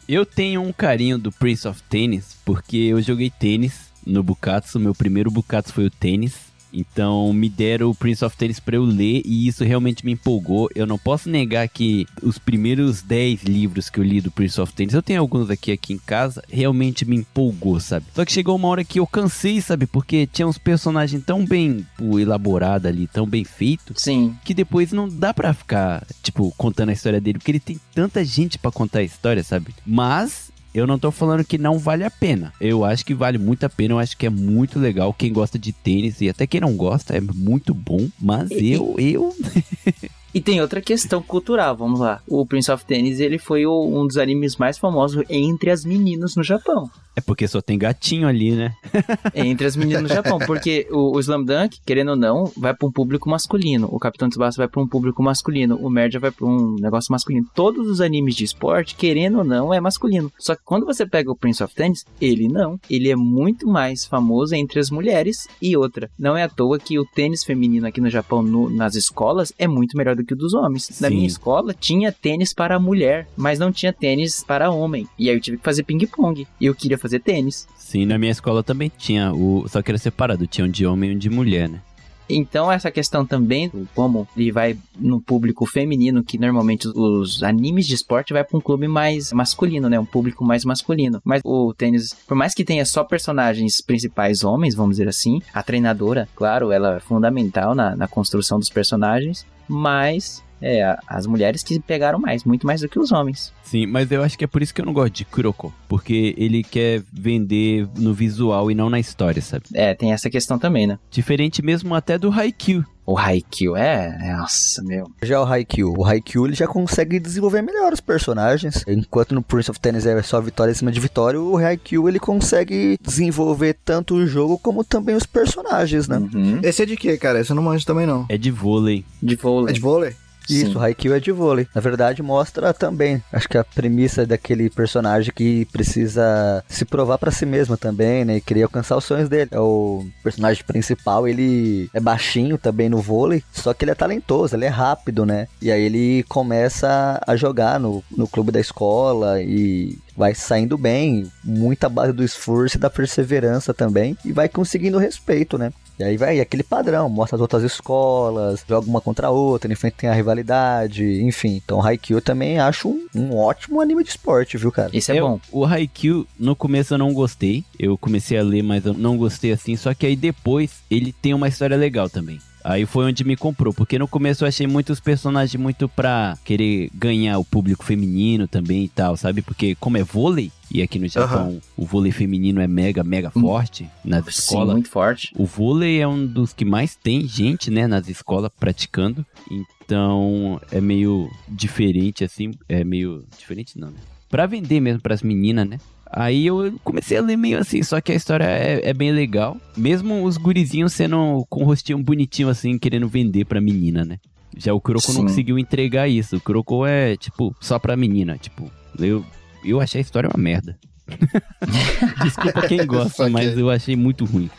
Eu tenho um carinho do Prince of Tennis, porque eu joguei tênis no Bukatsu, meu primeiro Bukatsu foi o tênis. Então me deram o Prince of Tennis pra eu ler e isso realmente me empolgou. Eu não posso negar que os primeiros 10 livros que eu li do Prince of Tennis, eu tenho alguns aqui aqui em casa, realmente me empolgou, sabe? Só que chegou uma hora que eu cansei, sabe? Porque tinha uns personagens tão bem pô, elaborados ali, tão bem feitos, Sim. que depois não dá pra ficar, tipo, contando a história dele, porque ele tem tanta gente pra contar a história, sabe? Mas eu não tô falando que não vale a pena. Eu acho que vale muito a pena, eu acho que é muito legal. Quem gosta de tênis e até quem não gosta é muito bom, mas eu, eu E tem outra questão cultural, vamos lá. O Prince of Tennis, ele foi o- um dos animes mais famosos entre as meninas no Japão. É porque só tem gatinho ali, né? entre as meninas no Japão, porque o, o Slam Dunk, querendo ou não, vai para um público masculino. O Capitão Tsubasa vai para um público masculino. O Merge vai para um negócio masculino. Todos os animes de esporte, querendo ou não, é masculino. Só que quando você pega o Prince of Tennis, ele não. Ele é muito mais famoso entre as mulheres e outra. Não é à toa que o tênis feminino aqui no Japão, no- nas escolas, é muito melhor do que o dos homens. Na Sim. minha escola, tinha tênis para mulher, mas não tinha tênis para homem. E aí eu tive que fazer ping-pong. E eu queria fazer tênis. Sim, na minha escola também tinha, o... só que era separado, tinha um de homem e um de mulher, né? Então, essa questão também, como ele vai no público feminino, que normalmente os animes de esporte vai para um clube mais masculino, né? Um público mais masculino. Mas o tênis, por mais que tenha só personagens principais homens, vamos dizer assim, a treinadora, claro, ela é fundamental na, na construção dos personagens, mas é as mulheres que pegaram mais, muito mais do que os homens. Sim, mas eu acho que é por isso que eu não gosto de Kuroko, porque ele quer vender no visual e não na história, sabe? É, tem essa questão também, né? Diferente mesmo até do Haikyuu. O Haikyuu, é, nossa, meu. Já o Haikyuu. O Haikyuu ele já consegue desenvolver melhor os personagens. Enquanto no Prince of Tennis é só vitória em cima de vitória, o Haikyuu ele consegue desenvolver tanto o jogo como também os personagens, né? Uhum. Esse é de quê, cara? Esse eu não manjo também, não. É de vôlei. De vôlei. É de vôlei? Isso, Sim. Haikyuu é de vôlei. Na verdade, mostra também, acho que a premissa daquele personagem que precisa se provar pra si mesmo também, né? E queria alcançar os sonhos dele. É o personagem principal, ele é baixinho também no vôlei, só que ele é talentoso, ele é rápido, né? E aí ele começa a jogar no, no clube da escola e vai saindo bem, muita base do esforço e da perseverança também, e vai conseguindo respeito, né? E aí vai aquele padrão, mostra as outras escolas, joga uma contra a outra, enfim, tem a rivalidade, enfim. Então Haikyuu eu também acho um, um ótimo anime de esporte, viu, cara? Isso é Eu- bom. O Haikyuu, no começo eu não gostei. Eu comecei a ler, mas eu não gostei assim. Só que aí depois ele tem uma história legal também. Aí foi onde me comprou, porque no começo eu achei muitos personagens muito pra querer ganhar o público feminino também e tal, sabe? Porque como é vôlei, e aqui no Japão o vôlei feminino é mega, mega forte nas Sim, escolas. muito forte. O vôlei é um dos que mais tem gente, né, nas escolas praticando. Então é meio diferente, assim. É meio. Diferente não, né? Pra vender mesmo pras meninas, né? Aí eu comecei a ler meio assim, só que a história é, é bem legal. Mesmo os gurizinhos sendo com o rostinho bonitinho, assim, querendo vender pra menina, né? Já o Kuroko não Sim. conseguiu entregar isso. O Kuroko é, tipo, só pra menina. Tipo, eu, eu achei a história uma merda. Desculpa quem gosta, mas eu achei muito ruim.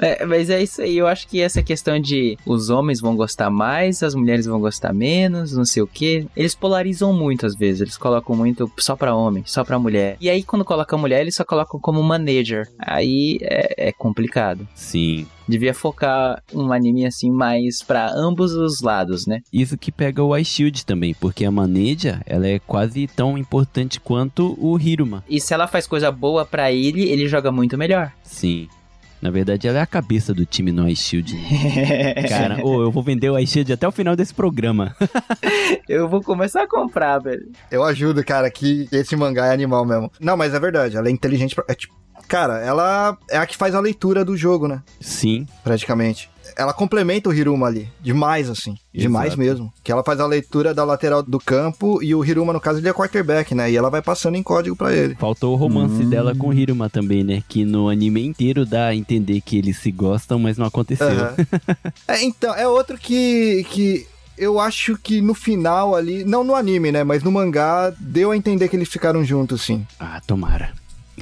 É, mas é isso aí, eu acho que essa questão de os homens vão gostar mais, as mulheres vão gostar menos, não sei o que. Eles polarizam muito às vezes, eles colocam muito só pra homem, só pra mulher. E aí quando colocam mulher, eles só colocam como manager. Aí é, é complicado. Sim. Devia focar um anime assim mais pra ambos os lados, né? Isso que pega o iShield também, porque a Maneja, ela é quase tão importante quanto o Hiruma. E se ela faz coisa boa pra ele, ele joga muito melhor. Sim. Na verdade, ela é a cabeça do time no iShield. Cara, ô, eu vou vender o iShield até o final desse programa. eu vou começar a comprar, velho. Eu ajudo, cara, que esse mangá é animal mesmo. Não, mas é verdade, ela é inteligente. Pra... É, tipo, cara, ela é a que faz a leitura do jogo, né? Sim. Praticamente. Ela complementa o Hiruma ali. Demais, assim. Demais Exato. mesmo. Que ela faz a leitura da lateral do campo e o Hiruma, no caso, ele é quarterback, né? E ela vai passando em código pra ele. Faltou o romance Hum. dela com o Hiruma também, né? Que no anime inteiro dá a entender que eles se gostam, mas não aconteceu. Aham. é, então, é outro que, que eu acho que no final ali, não no anime, né? Mas no mangá, deu a entender que eles ficaram juntos, sim. Ah, tomara.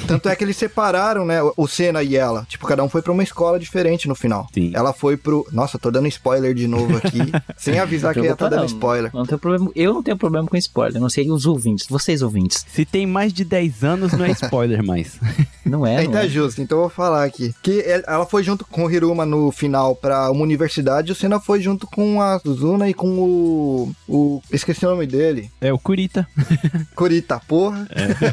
Tanto é que eles separaram, né? O Senna e ela. Tipo, cada um foi pra uma escola diferente no final. Sim. Ela foi pro. Nossa, tô dando spoiler de novo aqui. sem avisar que Não ia tá dando não. spoiler. Não tem problema. Eu não tenho problema com spoiler. Não sei os ouvintes, vocês ouvintes. Se tem mais de 10 anos, não é spoiler mais. Não é, não então é. é justo, então eu vou falar aqui. Que el- ela foi junto com o Hiruma no final pra uma universidade, e o Senna foi junto com a Suzuna e com o. o esqueci o nome dele. É o Kurita. Kurita, porra.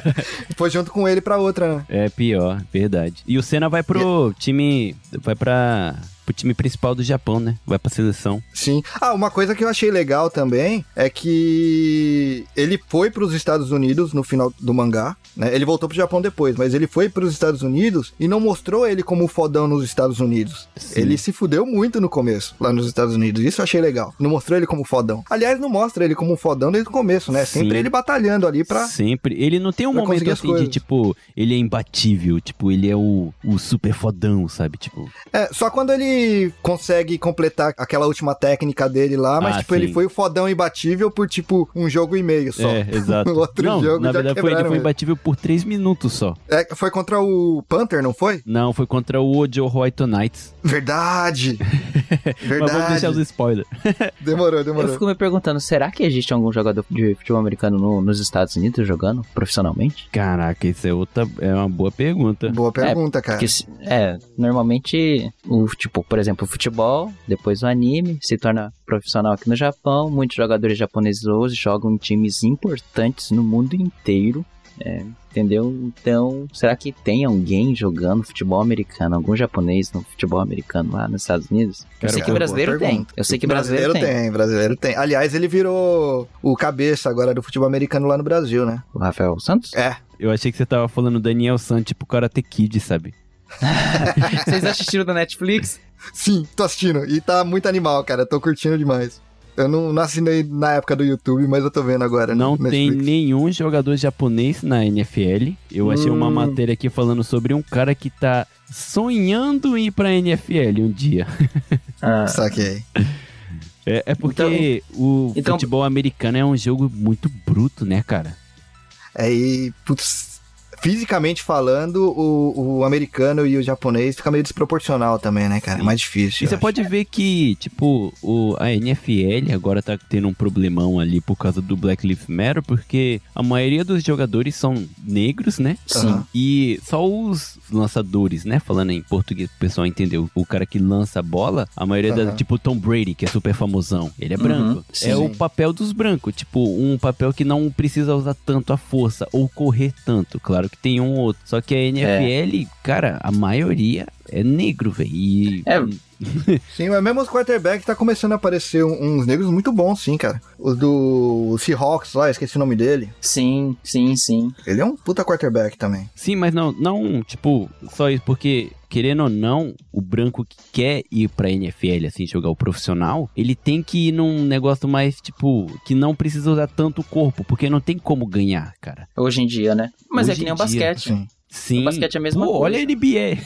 foi junto com ele pra outra, né? É pior, verdade. E o Senna vai pro time. Vai pra pro time principal do Japão, né? Vai pra seleção. Sim. Ah, uma coisa que eu achei legal também é que ele foi pros Estados Unidos no final do mangá, né? Ele voltou pro Japão depois, mas ele foi pros Estados Unidos e não mostrou ele como fodão nos Estados Unidos. Sim. Ele se fudeu muito no começo, lá nos Estados Unidos. Isso eu achei legal. Não mostrou ele como fodão. Aliás, não mostra ele como fodão desde o começo, né? Sempre Sim. ele batalhando ali pra. Sempre. Ele não tem um momento assim de, tipo, ele é imbatível. Tipo, ele é o, o super fodão, sabe? Tipo, É, só quando ele consegue completar aquela última técnica dele lá, mas Ah, tipo, ele sim. foi o fodão imbatível por tipo um jogo e meio só. é, exato. O outro não, jogo na já verdade foi, ele foi ele. imbatível por 3 minutos só. É, foi contra o Panther, não foi? Não, foi contra o Ojo White Knights. Verdade! Mas vamos deixar os Verdade! spoilers. Demorou, Eu demorou. fico me perguntando, será que existe algum jogador de futebol americano no- nos Estados Unidos jogando profissionalmente? Caraca, isso é outra. É uma boa pergunta. Boa pergunta, cara. Porque, é, normalmente, o, tipo, por exemplo, o futebol, depois o anime, se torna profissional aqui no Japão. Muitos jogadores japoneses hoje jogam em times importantes no mundo inteiro. é, entendeu? Então, será que tem alguém jogando futebol americano, algum japonês no futebol americano lá nos Estados Unidos? Cara, eu sei que brasileiro tem. Eu sei que brasileiro, tem. brasileiro tem. Aliás, ele virou o cabeça agora do futebol americano lá no Brasil, né? O Rafael Santos? É. Eu achei que você tava falando Daniel San, tipo Karate Kid, sabe? Vocês assistiram da Netflix? Sim, tô assistindo. E tá muito animal, cara. Tô curtindo demais. Eu não, não assinei na época do YouTube, mas eu tô vendo agora. Não no tem nenhum jogador japonês na NFL. Eu achei uma Hum. matéria aqui falando sobre um cara que tá sonhando em ir pra NFL um dia. Ah, Saquei. É, é porque o então- futebol americano é um jogo muito bruto, né, cara? É, e, putz, fisicamente falando, o, o americano e o japonês fica meio desproporcional também, né, cara? É mais difícil. E você acho. pode ver que, tipo, o, a NFL agora tá tendo um problemão ali por causa do Black Lives Matter, porque a maioria dos jogadores são negros, né? sim. Aham. E só os lançadores, né? Falando em português, o pessoal entendeu. O cara que lança a bola, a maioria da, Aham. tipo Tom Brady, que é super famosão. Ele é Uhum, branco. sim. é o papel dos brancos. Tipo, um papel que não precisa usar tanto a força ou correr tanto. Claro que tem um ou outro. Só que a NFL, cara, a maioria é negro, velho. E. É. Sim, mas mesmo os quarterbacks tá começando a aparecer um- uns negros muito bons, sim, cara. O do Seahawks lá, esqueci o nome dele. Sim, sim, sim. Ele é um puta quarterback também. Sim, mas não, não, tipo, só isso, porque, querendo ou não, o branco que quer ir pra NFL, assim, jogar o profissional, ele tem que ir num negócio mais, tipo, que não precisa usar tanto o corpo, porque não tem como ganhar, cara. Hoje em dia, né? Mas é Hoje que nem em o basquete. Sim. Sim. O basquete é a mesma Pô, coisa. Olha a NBA.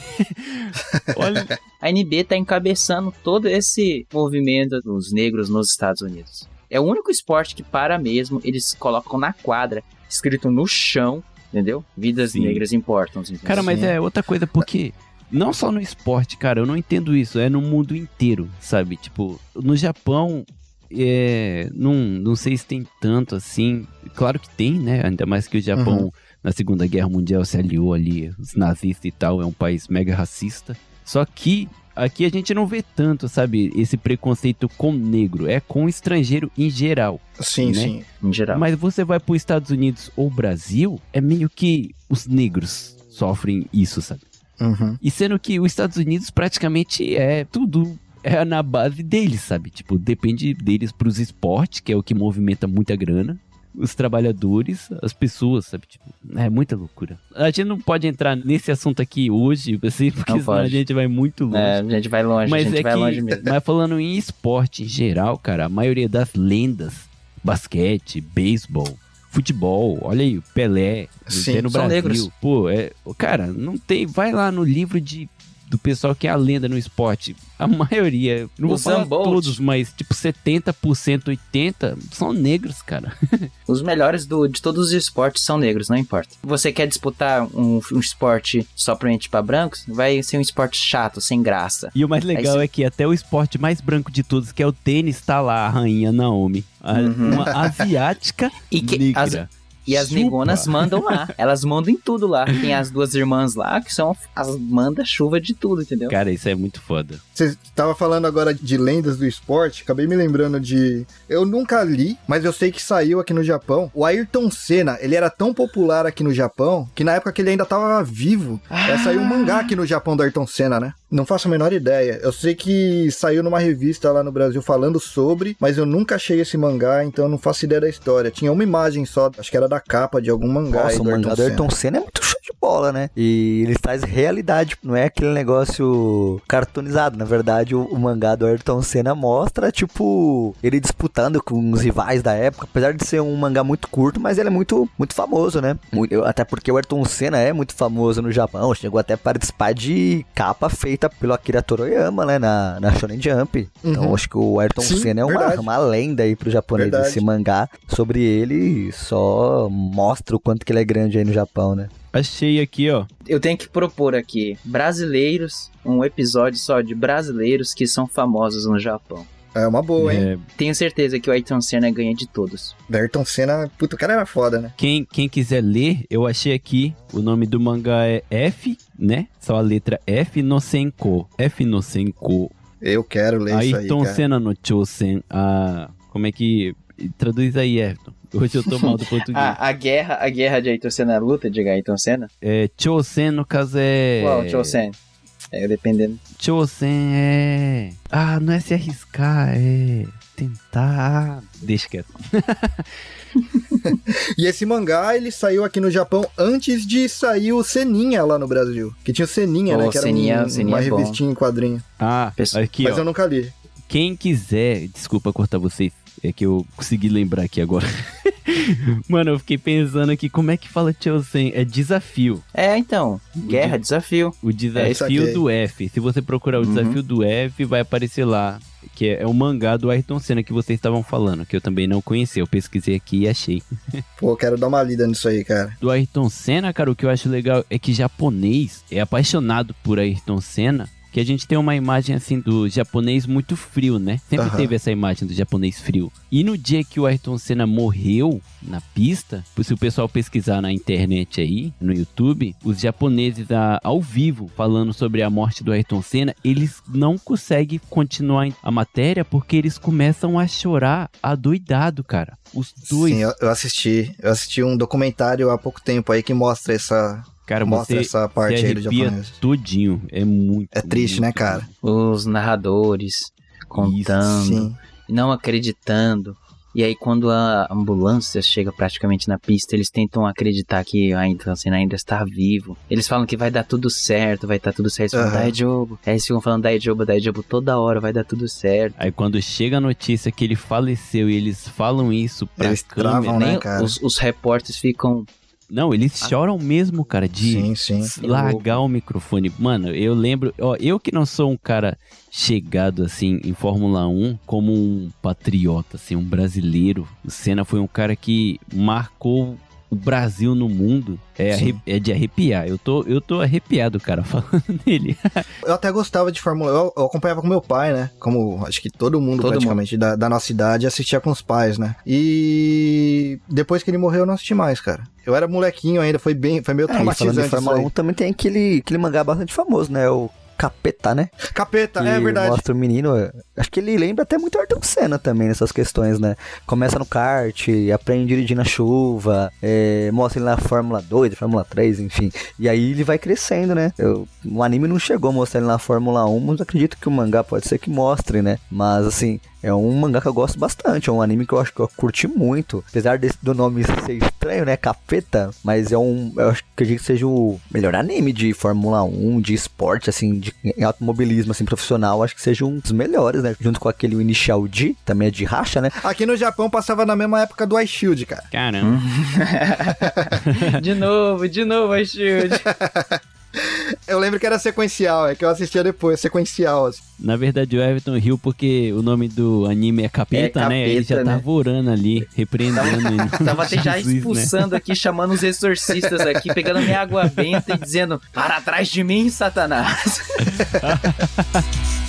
olha. A NBA tá encabeçando todo esse movimento dos negros nos Estados Unidos. É o único esporte que para mesmo, eles colocam na quadra, escrito no chão, entendeu? Vidas Sim. negras importam. Cara, mas é outra coisa, porque não só no esporte, cara, eu não entendo isso, é no mundo inteiro, sabe? Tipo, no Japão, é, não, não sei se tem tanto assim, claro que tem, né? Ainda mais que o Japão, Uhum. Na Segunda Guerra Mundial, se aliou ali, os nazistas e tal, é um país mega racista. Só que aqui a gente não vê tanto, sabe? Esse preconceito com negro, é com estrangeiro em geral. Sim, Né? sim. Em geral. Mas você vai para os Estados Unidos ou Brasil, é meio que os negros sofrem isso, sabe? Uhum. E sendo que os Estados Unidos praticamente é tudo é na base deles, sabe? Tipo, depende deles pros esportes, que é o que movimenta muita grana. Os trabalhadores, as pessoas, sabe? Tipo, é muita loucura. A gente não pode entrar nesse assunto aqui hoje, assim, porque Não senão a pode. gente vai muito longe. É, a gente vai longe, Mas a gente é vai longe que, mesmo. mas falando em esporte em geral, cara, a maioria das lendas, basquete, beisebol, futebol, olha aí, Pelé, Sim, no Brasil. negros. Pô, é, cara, não tem, vai lá no livro de do pessoal que é a lenda no esporte. A maioria, não vou falar Bolt. todos, mas tipo 70%, 80 são negros, cara. Os melhores do, de todos os esportes são negros, não importa. Você quer disputar um, um esporte só pra gente pra brancos? Vai ser um esporte chato, sem graça. E o mais legal isso. é que até o esporte mais branco de todos, que é o tênis, tá lá a rainha Naomi, a- Uhum. uma asiática E que negra. as- E as Chupa. negonas mandam lá. Elas mandam em tudo lá. Tem as duas irmãs lá que são as manda-chuva de tudo, entendeu? Cara, isso é muito foda. Você tava falando agora de lendas do esporte, acabei me lembrando de. Eu nunca li, mas eu sei que saiu aqui no Japão. O Ayrton Senna, ele era tão popular aqui no Japão que na época que ele ainda tava vivo, é, saiu um mangá aqui no Japão do Ayrton Senna, né? Não faço a menor ideia. Eu sei que saiu numa revista lá no Brasil falando sobre, mas eu nunca achei esse mangá, então eu não faço ideia da história. Tinha uma imagem só, acho que era da capa de algum mangá. Nossa, o mangá do. Ayrton Senna é muito de bola, né? E ele traz realidade, não é aquele negócio cartoonizado. Na verdade, o, o mangá do Ayrton Senna mostra, tipo, ele disputando com os rivais da época, apesar de ser um mangá muito curto, mas ele é muito, muito famoso, né? Mu- eu- até porque o Ayrton Senna é muito famoso no Japão, chegou até a participar de capa feita pelo Akira Toroyama, né? Na, na Shonen Jump. Então, Uhum. acho que o Ayrton Sim, Senna é uma, uma lenda aí pro japonês. Verdade. Esse mangá sobre ele só mostra o quanto que ele é grande aí no Japão, né? Achei aqui, ó. Eu tenho que propor aqui brasileiros, um episódio só de brasileiros que são famosos no Japão. É uma boa, hein? É, Tenho certeza que o Ayrton Senna ganha de todos. Da Ayrton Senna, puta, o cara era foda, né? quem, quem quiser ler, eu achei aqui. O nome do mangá é F, né? Só a letra F no Senko. F no Senko. Eu quero ler isso aí, Ayrton. Senna no Chosen. Ah, como é que. Traduz aí, Everton. Hoje eu tô mal do português. Ah, a guerra, a guerra de Ayrton Senna, a luta de Ayrton Senna? É, Chosen, no caso é. Qual, Chosen? É, dependendo. Chosen é. Ah, não é se arriscar, é. Tentar. Deixa quieto. E esse mangá, ele saiu aqui no Japão antes de sair o Seninha lá no Brasil. Que tinha o Seninha, Pô, né? Que era Seninha- um- Seninha uma é bom. revistinha em quadrinho. Ah, Pessoal, aqui, Mas ó. eu nunca li. Quem quiser, desculpa cortar vocês, é que eu consegui lembrar aqui agora. Mano, eu fiquei pensando aqui, como é que fala Chosen? É desafio. É, então. Guerra, desafio. O desafio aqui. do F. Se você procurar o Uhum. desafio do F, vai aparecer lá. Que é, é o mangá do Ayrton Senna que vocês estavam falando, que eu também não conhecia. Eu pesquisei aqui e achei. Pô, quero dar uma lida nisso aí, cara. Do Ayrton Senna, cara, o que eu acho legal é que japonês é apaixonado por Ayrton Senna. Que a gente tem uma imagem assim do japonês muito frio, né? Sempre Aham. teve essa imagem do japonês frio. E no dia que o Ayrton Senna morreu na pista, se o pessoal pesquisar na internet aí, no YouTube, os japoneses a- ao vivo falando sobre a morte do Ayrton Senna, eles não conseguem continuar a matéria porque eles começam a chorar adoidado, cara. Os dois. Sim, eu assisti. Eu assisti um documentário há pouco tempo aí que mostra essa, cara, mostra você, essa parte aí do tudinho. É muito. É triste, né, muito cara? Os narradores contando, Sim. não acreditando. E aí, quando a ambulância chega praticamente na pista, eles tentam acreditar que a Ayrton Senna ainda está vivo. Eles falam que vai dar tudo certo, vai dar tudo certo. Eles falam, Aham. Daijobu. Aí eles ficam falando Daijobu, Daijobu toda hora, vai dar tudo certo. Aí quando chega a notícia que ele faleceu e eles falam isso pra Eles câmera. travam, né, cara? os, os repórteres ficam. Não, eles choram mesmo, cara, de Sim, sim. largar o microfone. Mano, eu lembro, ó, eu que não sou um cara chegado assim em Fórmula 1 como um patriota, assim, um brasileiro. O Senna foi um cara que marcou o Brasil no mundo. É, Sim. é de arrepiar. Eu tô, eu tô arrepiado, cara, falando dele. Eu até gostava de Fórmula 1. Eu, eu acompanhava com meu pai, né? Como acho que todo mundo Todo praticamente Da, da nossa idade assistia com os pais, né? E depois que ele morreu, eu não assisti mais, cara. Eu era molequinho ainda, foi bem, foi meio É, falando traumatizante Fórmula isso 1, também tem aquele, aquele mangá bastante famoso, né? O Capeta, né? Capeta, é que verdade. Mostra o menino. é, Acho que ele lembra até muito Ayrton Senna também nessas questões, né? Começa no kart, aprende a dirigir na chuva, é, mostra ele na Fórmula 2, Fórmula 3, enfim. E aí ele vai crescendo, né? Eu- o anime não chegou a mostrar ele na Fórmula 1, mas acredito que o mangá pode ser que mostre, né? Mas assim, é um mangá que eu gosto bastante, é um anime que eu acho que eu curti muito. Apesar desse, do nome ser estranho, né? Capeta, mas é um. Eu acho que acredito que seja o melhor anime de Fórmula 1, de esporte, assim, de em automobilismo, assim, profissional. Acho que seja um dos melhores, né? Junto com aquele Initial D, também é de racha, né? Aqui no Japão passava na mesma época do iShield, cara. Caramba. de novo, de novo, a Shield. Eu lembro que era sequencial, é que eu assistia depois, sequencial. Assim. Na verdade, o Everton riu porque o nome do anime é Capeta, É né? Ele já Capeta, né? tava orando ali, repreendendo ele. Tava até já né? expulsando aqui, chamando os exorcistas aqui, pegando minha água benta e dizendo: Para trás de mim, Satanás.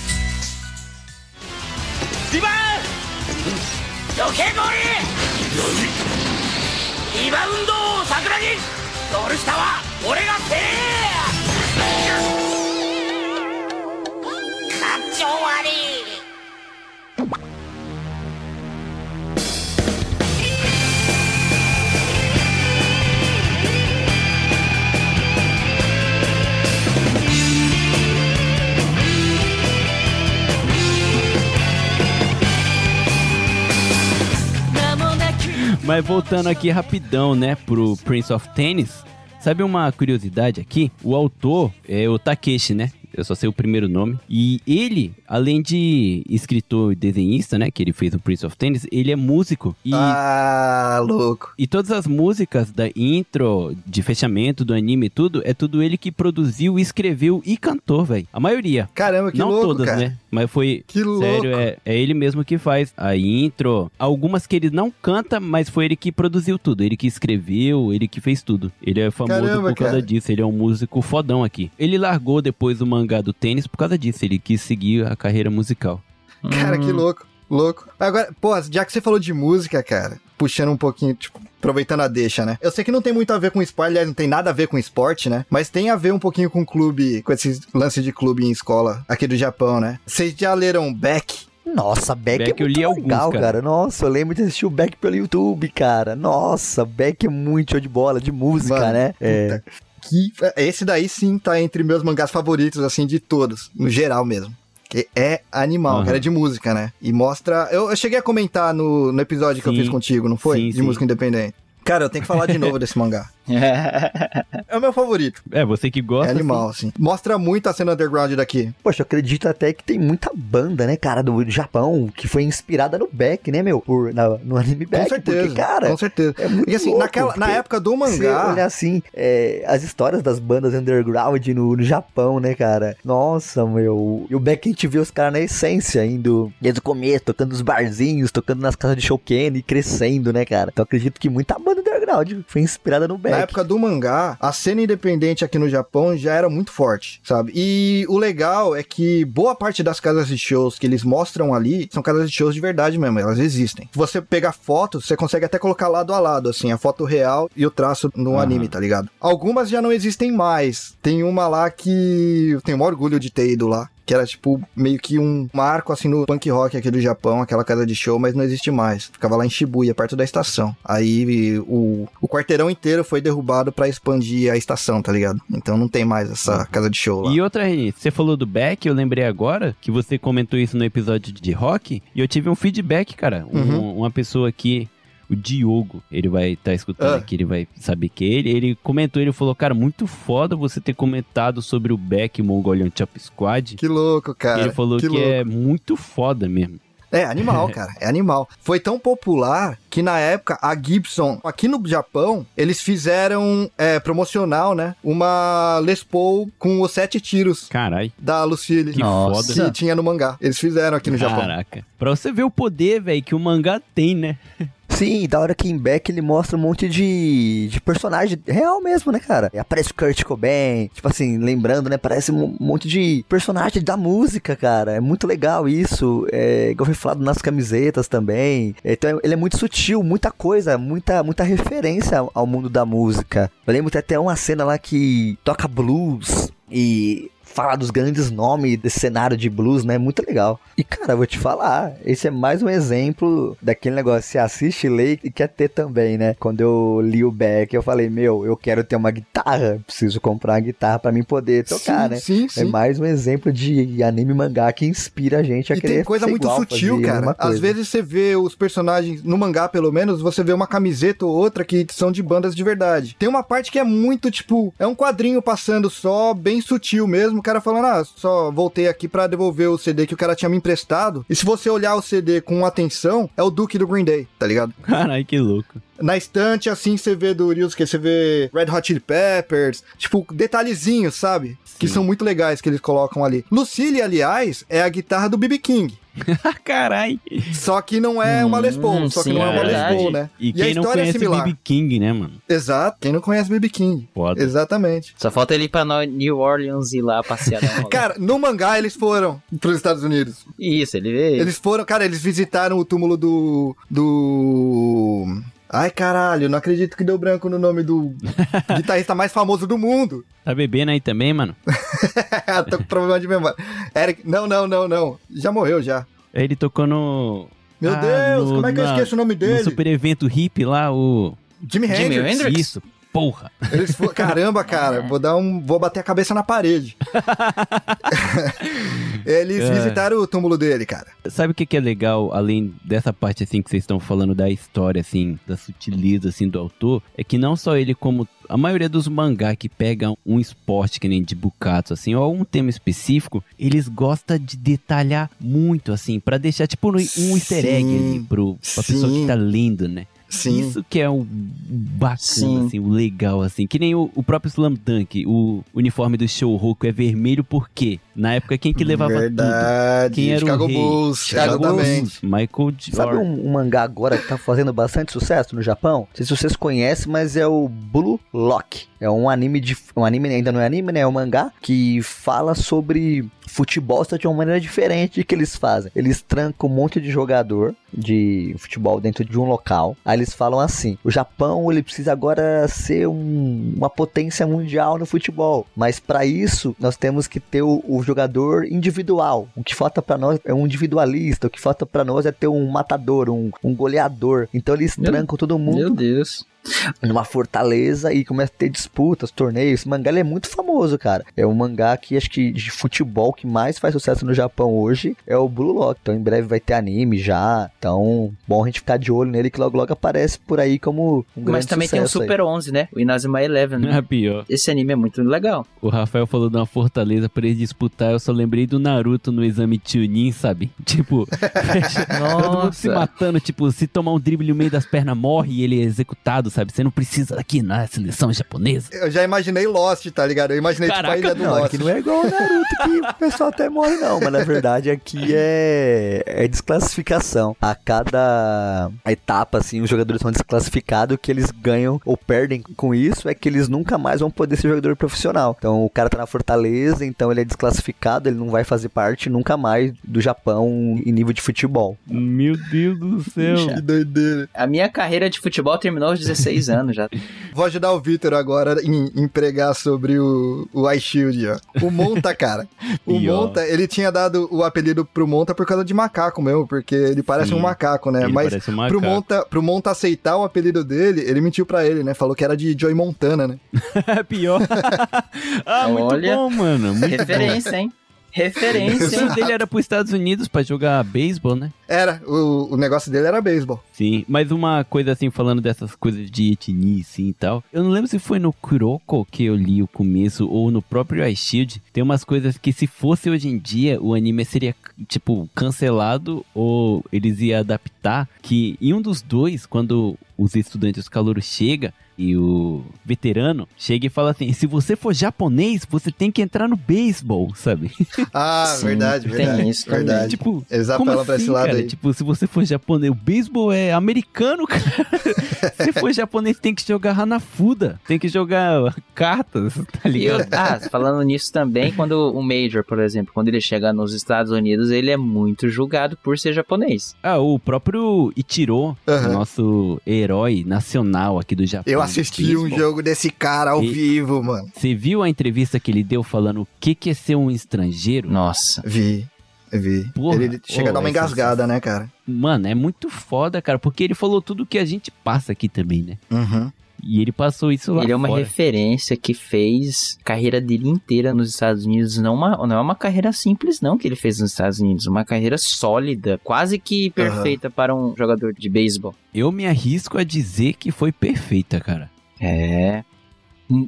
余ゴール下は俺がせえかっちょ悪い Mas voltando aqui rapidão, né, pro Prince of Tennis. Sabe uma curiosidade aqui? O autor é o Takeshi, né? Eu só sei o primeiro nome. E ele, além de escritor e desenhista, né? Que ele fez o Prince of Tennis, ele é músico. E, Ah, louco. e todas as músicas da intro, de fechamento do anime e tudo, é tudo ele que produziu, escreveu e cantou, velho. A maioria. Caramba, que Não louco, todas, cara. né? Mas foi. Que louco. Sério, é, é ele mesmo que faz a intro. Algumas que ele não canta, mas foi ele que produziu tudo. Ele que escreveu, ele que fez tudo. Ele é famoso Caramba, por causa cara. disso. Ele é um músico fodão aqui. Ele largou depois o mangá do tênis por causa disso. Ele quis seguir a carreira musical. Cara, que louco. Louco. Agora, pô, já que você falou de música, cara, puxando um pouquinho, tipo, aproveitando a deixa, né? Eu sei que não tem muito a ver com esporte, aliás, não tem nada a ver com esporte, né? Mas tem a ver um pouquinho com clube, com esse lance de clube em escola aqui do Japão, né? Vocês já leram Beck? Nossa, Beck, Beck é eu muito li alguns, legal, cara. cara. Nossa, eu lembro de assistir o Beck pelo YouTube, cara. Nossa, Beck é muito show de bola, de música, Mano, né? É. puta Que, esse daí sim tá entre meus mangás favoritos, assim, de todos, no geral mesmo. Que é animal, Aham. cara, é de música, né? E mostra. Eu, eu cheguei a comentar no, no episódio que eu Sim. fiz contigo, não foi? Sim, de sim. música independente. Cara, eu tenho que falar de novo desse mangá. É o meu favorito. É, você que É gosta. animal, assim. Mostra muito a cena underground daqui. Poxa, eu acredito até que tem muita banda, né, cara, do Japão, que foi inspirada no Beck, né, meu? Por, na- no anime Beck. com certeza. Porque, cara, com certeza. é muito e assim, louco, naquela, na época do Você mangá. olha assim, é, as histórias das bandas underground no, no Japão, né, cara? Nossa, meu. E o Beck a gente vê os caras na essência, indo desde o começo, tocando nos barzinhos, tocando nas casas de showcase e crescendo, né, cara? Então acredito que muita banda underground foi inspirada no Beck. Na época do mangá, a cena independente aqui no Japão já era muito forte, sabe? E o legal é que boa parte das casas de shows que eles mostram ali são casas de shows de verdade mesmo, elas existem. Se você pegar fotos, você consegue até colocar lado a lado, assim, a foto real e o traço no Aham. anime, tá ligado? Algumas já não existem mais. Tem uma lá que eu tenho maior orgulho de ter ido lá. Que era tipo meio que um marco assim no punk rock aqui do Japão, aquela casa de show, mas não existe mais. Ficava lá em Shibuya, perto da estação. Aí o, o quarteirão inteiro foi derrubado pra expandir a estação, tá ligado? Então não tem mais essa casa de show lá. E outra, Reni, você falou do Beck, eu lembrei agora que você comentou isso no episódio de rock, e eu tive um feedback, cara. Um- Uhum. uma pessoa aqui, o Diogo, ele vai estar escutando Ah. aqui, ele vai saber que é ele. Ele comentou, ele falou, cara, muito foda você ter comentado sobre o Beck Mongolian Chop Squad. Que louco, cara. ele falou que, louco. é muito foda mesmo. É animal, cara. É animal. Foi tão popular que na época a Gibson, aqui no Japão, eles fizeram é, promocional, né? Uma Les Paul com os sete tiros Carai, da Lucille. que Nossa. foda. Que tinha no mangá. Eles fizeram aqui no Japão. Caraca. Pra você ver o poder, velho, que o mangá tem, né? Sim, da hora que em Beck ele mostra um monte de, de personagem real mesmo, né, cara? E Aparece o Kurt Cobain, tipo assim, lembrando, né? Parece um monte de personagem da música, cara. É muito legal isso. É, igual foi falado nas camisetas também. Então ele é muito sutil, muita coisa, muita, muita referência ao- mundo da música. Eu lembro que até uma cena lá que toca blues e falar dos grandes nomes desse cenário de blues, né? Muito legal. E, cara, eu vou te falar, esse é mais um exemplo daquele negócio, você assiste, lê e quer ter também, né? Quando eu li o Beck, eu falei, meu, eu quero ter uma guitarra, preciso comprar uma guitarra pra mim poder tocar, sim, né? Sim, É sim. mais um exemplo de anime mangá que inspira a gente a E querer tem coisa muito igual, sutil, cara. Às vezes você vê os personagens, no mangá pelo menos, você vê uma camiseta ou outra que são de bandas de verdade. Tem uma parte que é muito, tipo, é um quadrinho passando só, bem sutil mesmo. O cara falando, ah, só voltei aqui pra devolver o CD que o cara tinha me emprestado. E se você olhar o CD com atenção, é o Duke do Green Day, tá ligado? Carai, que louco. Na estante, assim, você vê do Ryusuke, você vê Red Hot Chili Peppers, tipo, detalhezinhos, sabe? Que Sim. são muito legais que eles colocam ali. Lucille, aliás, é a guitarra do B.B. King. Carai. Só que não é uma Les Paul, Hum, só que sim, não é uma é Les verdade. Paul, né? E, a quem não história é conhece similar. BB King, né, mano? Exato, quem não conhece BB King. Foda. Exatamente. Só falta ele ir pra New Orleans e ir lá passear. Cara, no mangá eles foram pros Estados Unidos. Isso, ele veio. Eles foram, cara, eles visitaram o túmulo do. do. Ai, caralho, não acredito que deu branco no nome do guitarrista mais famoso do mundo. Tá bebendo aí também, mano? Tô com problema de memória. Eric, não, não, não, não. Já morreu já. Ele tocou no. Meu Ah, Deus, no- como é que eu na- esqueço o nome No dele? super evento hippie lá, o. Jimi Jimi Hendrix. Hendrix? Isso. Porra. Eles foram, caramba, cara, vou dar um. Vou bater a cabeça na parede. Eles É. visitaram o túmulo dele, cara. Sabe o que, que é legal, além dessa parte assim que vocês estão falando da história, assim, da sutileza assim do autor, é que não só ele, como a maioria dos mangá que pegam um esporte que nem de Bukatsu, assim, ou um tema específico, eles gostam de detalhar muito, assim, pra deixar tipo um easter egg Sim, ali pro, pra pessoa que sim. tá lendo, né? Sim. Isso que é o bacana, Sim. assim, o legal, assim. Que nem o, o próprio Slam Dunk, o uniforme do Shouhoku é vermelho por quê? Na época, quem que levava tudo? Verdade. Quem era o Chicago rei? Bulls, Chicago exatamente. Michael Sabe Jordan. um, um mangá agora que tá fazendo bastante sucesso no Japão? Não sei se vocês conhecem, mas é o Blue Lock. É um anime de. Um anime ainda não é anime, né? É um mangá que fala sobre futebol só de uma maneira diferente que eles fazem. Eles trancam um monte de jogador de futebol dentro de um local. Aí eles falam assim: o Japão ele precisa agora ser um- uma potência mundial no futebol. Mas para isso nós temos que ter o, o jogador individual. O que falta para nós é um individualista. O que falta para nós é ter um matador, um, um goleador. Então eles Meu- trancam todo mundo Meu Deus. Numa fortaleza e começa a ter disputas, torneios. Esse mangá ele é muito famoso, cara. É um mangá que acho que de futebol que mais faz sucesso no Japão hoje é o Blue Lock. Então em breve vai ter anime já. Então, bom a gente ficar de olho nele que logo logo aparece por aí como um grande Mas também tem o sucesso aí. Super 11, né? O Inazuma Eleven. né? É pior. Esse anime é muito legal. O Rafael falou de uma fortaleza pra ele disputar. Eu só lembrei do Naruto no exame Chunin, sabe? Tipo, todo mundo se matando. Tipo, se tomar um drible no meio das pernas, morre e ele é executado, sabe? Você não precisa aqui na seleção japonesa. Eu já imaginei Lost, tá ligado? Eu imaginei Caraca, tipo a ilha do Não, Lost. aqui não é igual o Naruto que o pessoal até morre não, mas na verdade aqui é, é desclassificação. A cada etapa, assim, os jogadores são desclassificados, o que eles ganham ou perdem com isso é que eles nunca mais vão poder ser jogador profissional. Então o cara tá na Fortaleza, então ele é desclassificado, ele não vai fazer parte nunca mais do Japão em nível de futebol. Meu Deus do céu. Que doideira. A minha carreira de futebol terminou aos 16 anos já. Vou ajudar o Vitor agora em, em pregar sobre o, o iShield, ó. O Monta, cara. O Pior. Monta, ele tinha dado o apelido pro Monta por causa de macaco mesmo, porque ele parece Sim. um macaco, né? Mas um pro macaco. Monta, pro Monta aceitar o apelido dele, ele mentiu pra ele, né? Falou que era de Joey Montana, né? É pior. ah, muito Olha. bom, mano. Muito Referência, hein? Referência, O sonho dele era pros Estados Unidos pra jogar beisebol, né? Era, o, o negócio dele era beisebol. Sim, mas uma coisa assim, falando dessas coisas de etnia assim e tal. Eu não lembro se foi no Kuroko que eu li o começo ou no próprio iShield. Tem umas coisas que se fosse hoje em dia, o anime seria, tipo, cancelado ou eles iam adaptar. Que em um dos dois, quando os estudantes, os calouros chega e o veterano chega e fala assim: se você for japonês, você tem que entrar no beisebol, sabe? Ah, Sim, verdade, tem verdade. isso verdade. tipo, Eles como apelam pra esse assim, lado cara? aí. Tipo, se você for japonês, o beisebol é americano, cara. se for japonês, tem que jogar Hanafuda, tem que jogar cartas, tá E eu- ligado? ah, falando nisso também, quando o Major, por exemplo, quando ele chega nos Estados Unidos, ele é muito julgado por ser japonês. Ah, o próprio Ichiro, Aham. nosso herói nacional aqui do Japão. Eu assisti um jogo desse cara ao E- vivo, mano. Você viu a entrevista que ele deu falando o que, que é ser um estrangeiro? Nossa. Vi, vi. Porra, ele chega a ô, dar uma essa- engasgada, né, cara? Mano, é muito foda, cara, porque ele falou tudo que a gente passa aqui também, né? Uhum. E ele passou isso lá Ele é uma fora. referência que fez a carreira dele inteira nos Estados Unidos. Não, uma, não é uma carreira simples, não, que ele fez nos Estados Unidos. Uma carreira sólida, quase que perfeita para um jogador de beisebol. Eu me arrisco a dizer que foi perfeita, cara. É.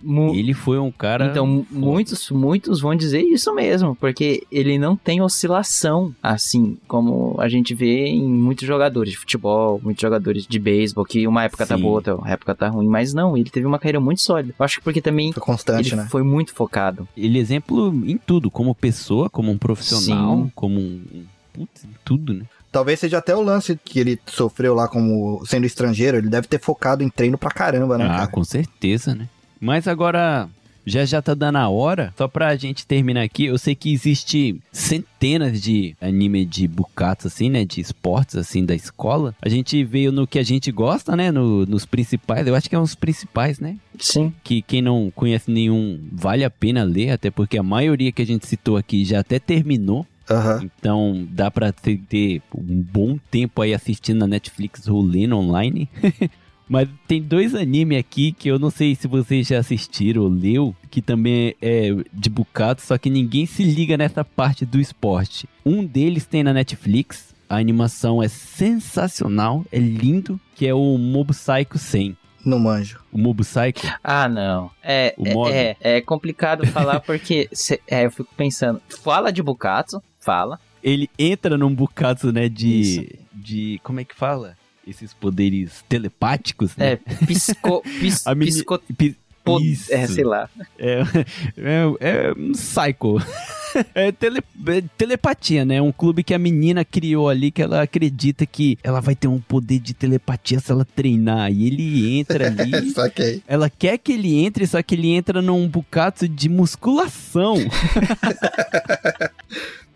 Mu- Ele foi um cara. Então, muitos, muitos vão dizer isso mesmo, porque ele não tem oscilação, assim, como a gente vê em muitos jogadores de futebol, muitos jogadores de beisebol, que uma época tá Sim. boa, outra época tá ruim, mas não, ele teve uma carreira muito sólida. Eu acho que porque também Foi constante, ele né? foi muito focado. Ele é exemplo em tudo, como pessoa, como um profissional, Sim. como um. Putz, em tudo, né? Talvez seja até o lance que ele sofreu lá como sendo estrangeiro. Ele deve ter focado em treino pra caramba, né, ah, cara? com certeza, né? Mas agora. Já já tá dando a hora. Só pra gente terminar aqui, eu sei que existe centenas de anime de bucatos, assim, né? De esportes, assim, da escola. A gente veio no que a gente gosta, né? No- nos principais. Eu acho que é uns principais, né? Sim. que quem não conhece nenhum vale a pena ler, até porque a maioria que a gente citou aqui já até terminou. Aham. Então dá pra ter, ter um bom tempo aí assistindo na Netflix ou lendo online. Mas tem dois animes aqui que eu não sei se vocês já assistiram ou leu, que também é de bucato, só que ninguém se liga nessa parte do esporte. Um deles tem na Netflix, a animação é sensacional, é lindo, que é o Mob Psycho 100. No manjo. O Mob Psycho, Ah, não. É, O é- é, é complicado falar porque cê- é, eu fico pensando. Fala de Bukatsu, fala. ele entra num bucato, né, Isso. de... de... como é que fala? Esses poderes telepáticos, né? É, pisco, pis, A meni- pisco, Pi- po- Isso. é, sei lá. É, é, é um psycho. É, tele- é telepatia, né? Um clube que a menina criou ali, que ela acredita que ela vai ter um poder de telepatia se ela treinar. E ele entra ali. Saquei. ela quer que ele entre, só que ele entra num bucato de musculação.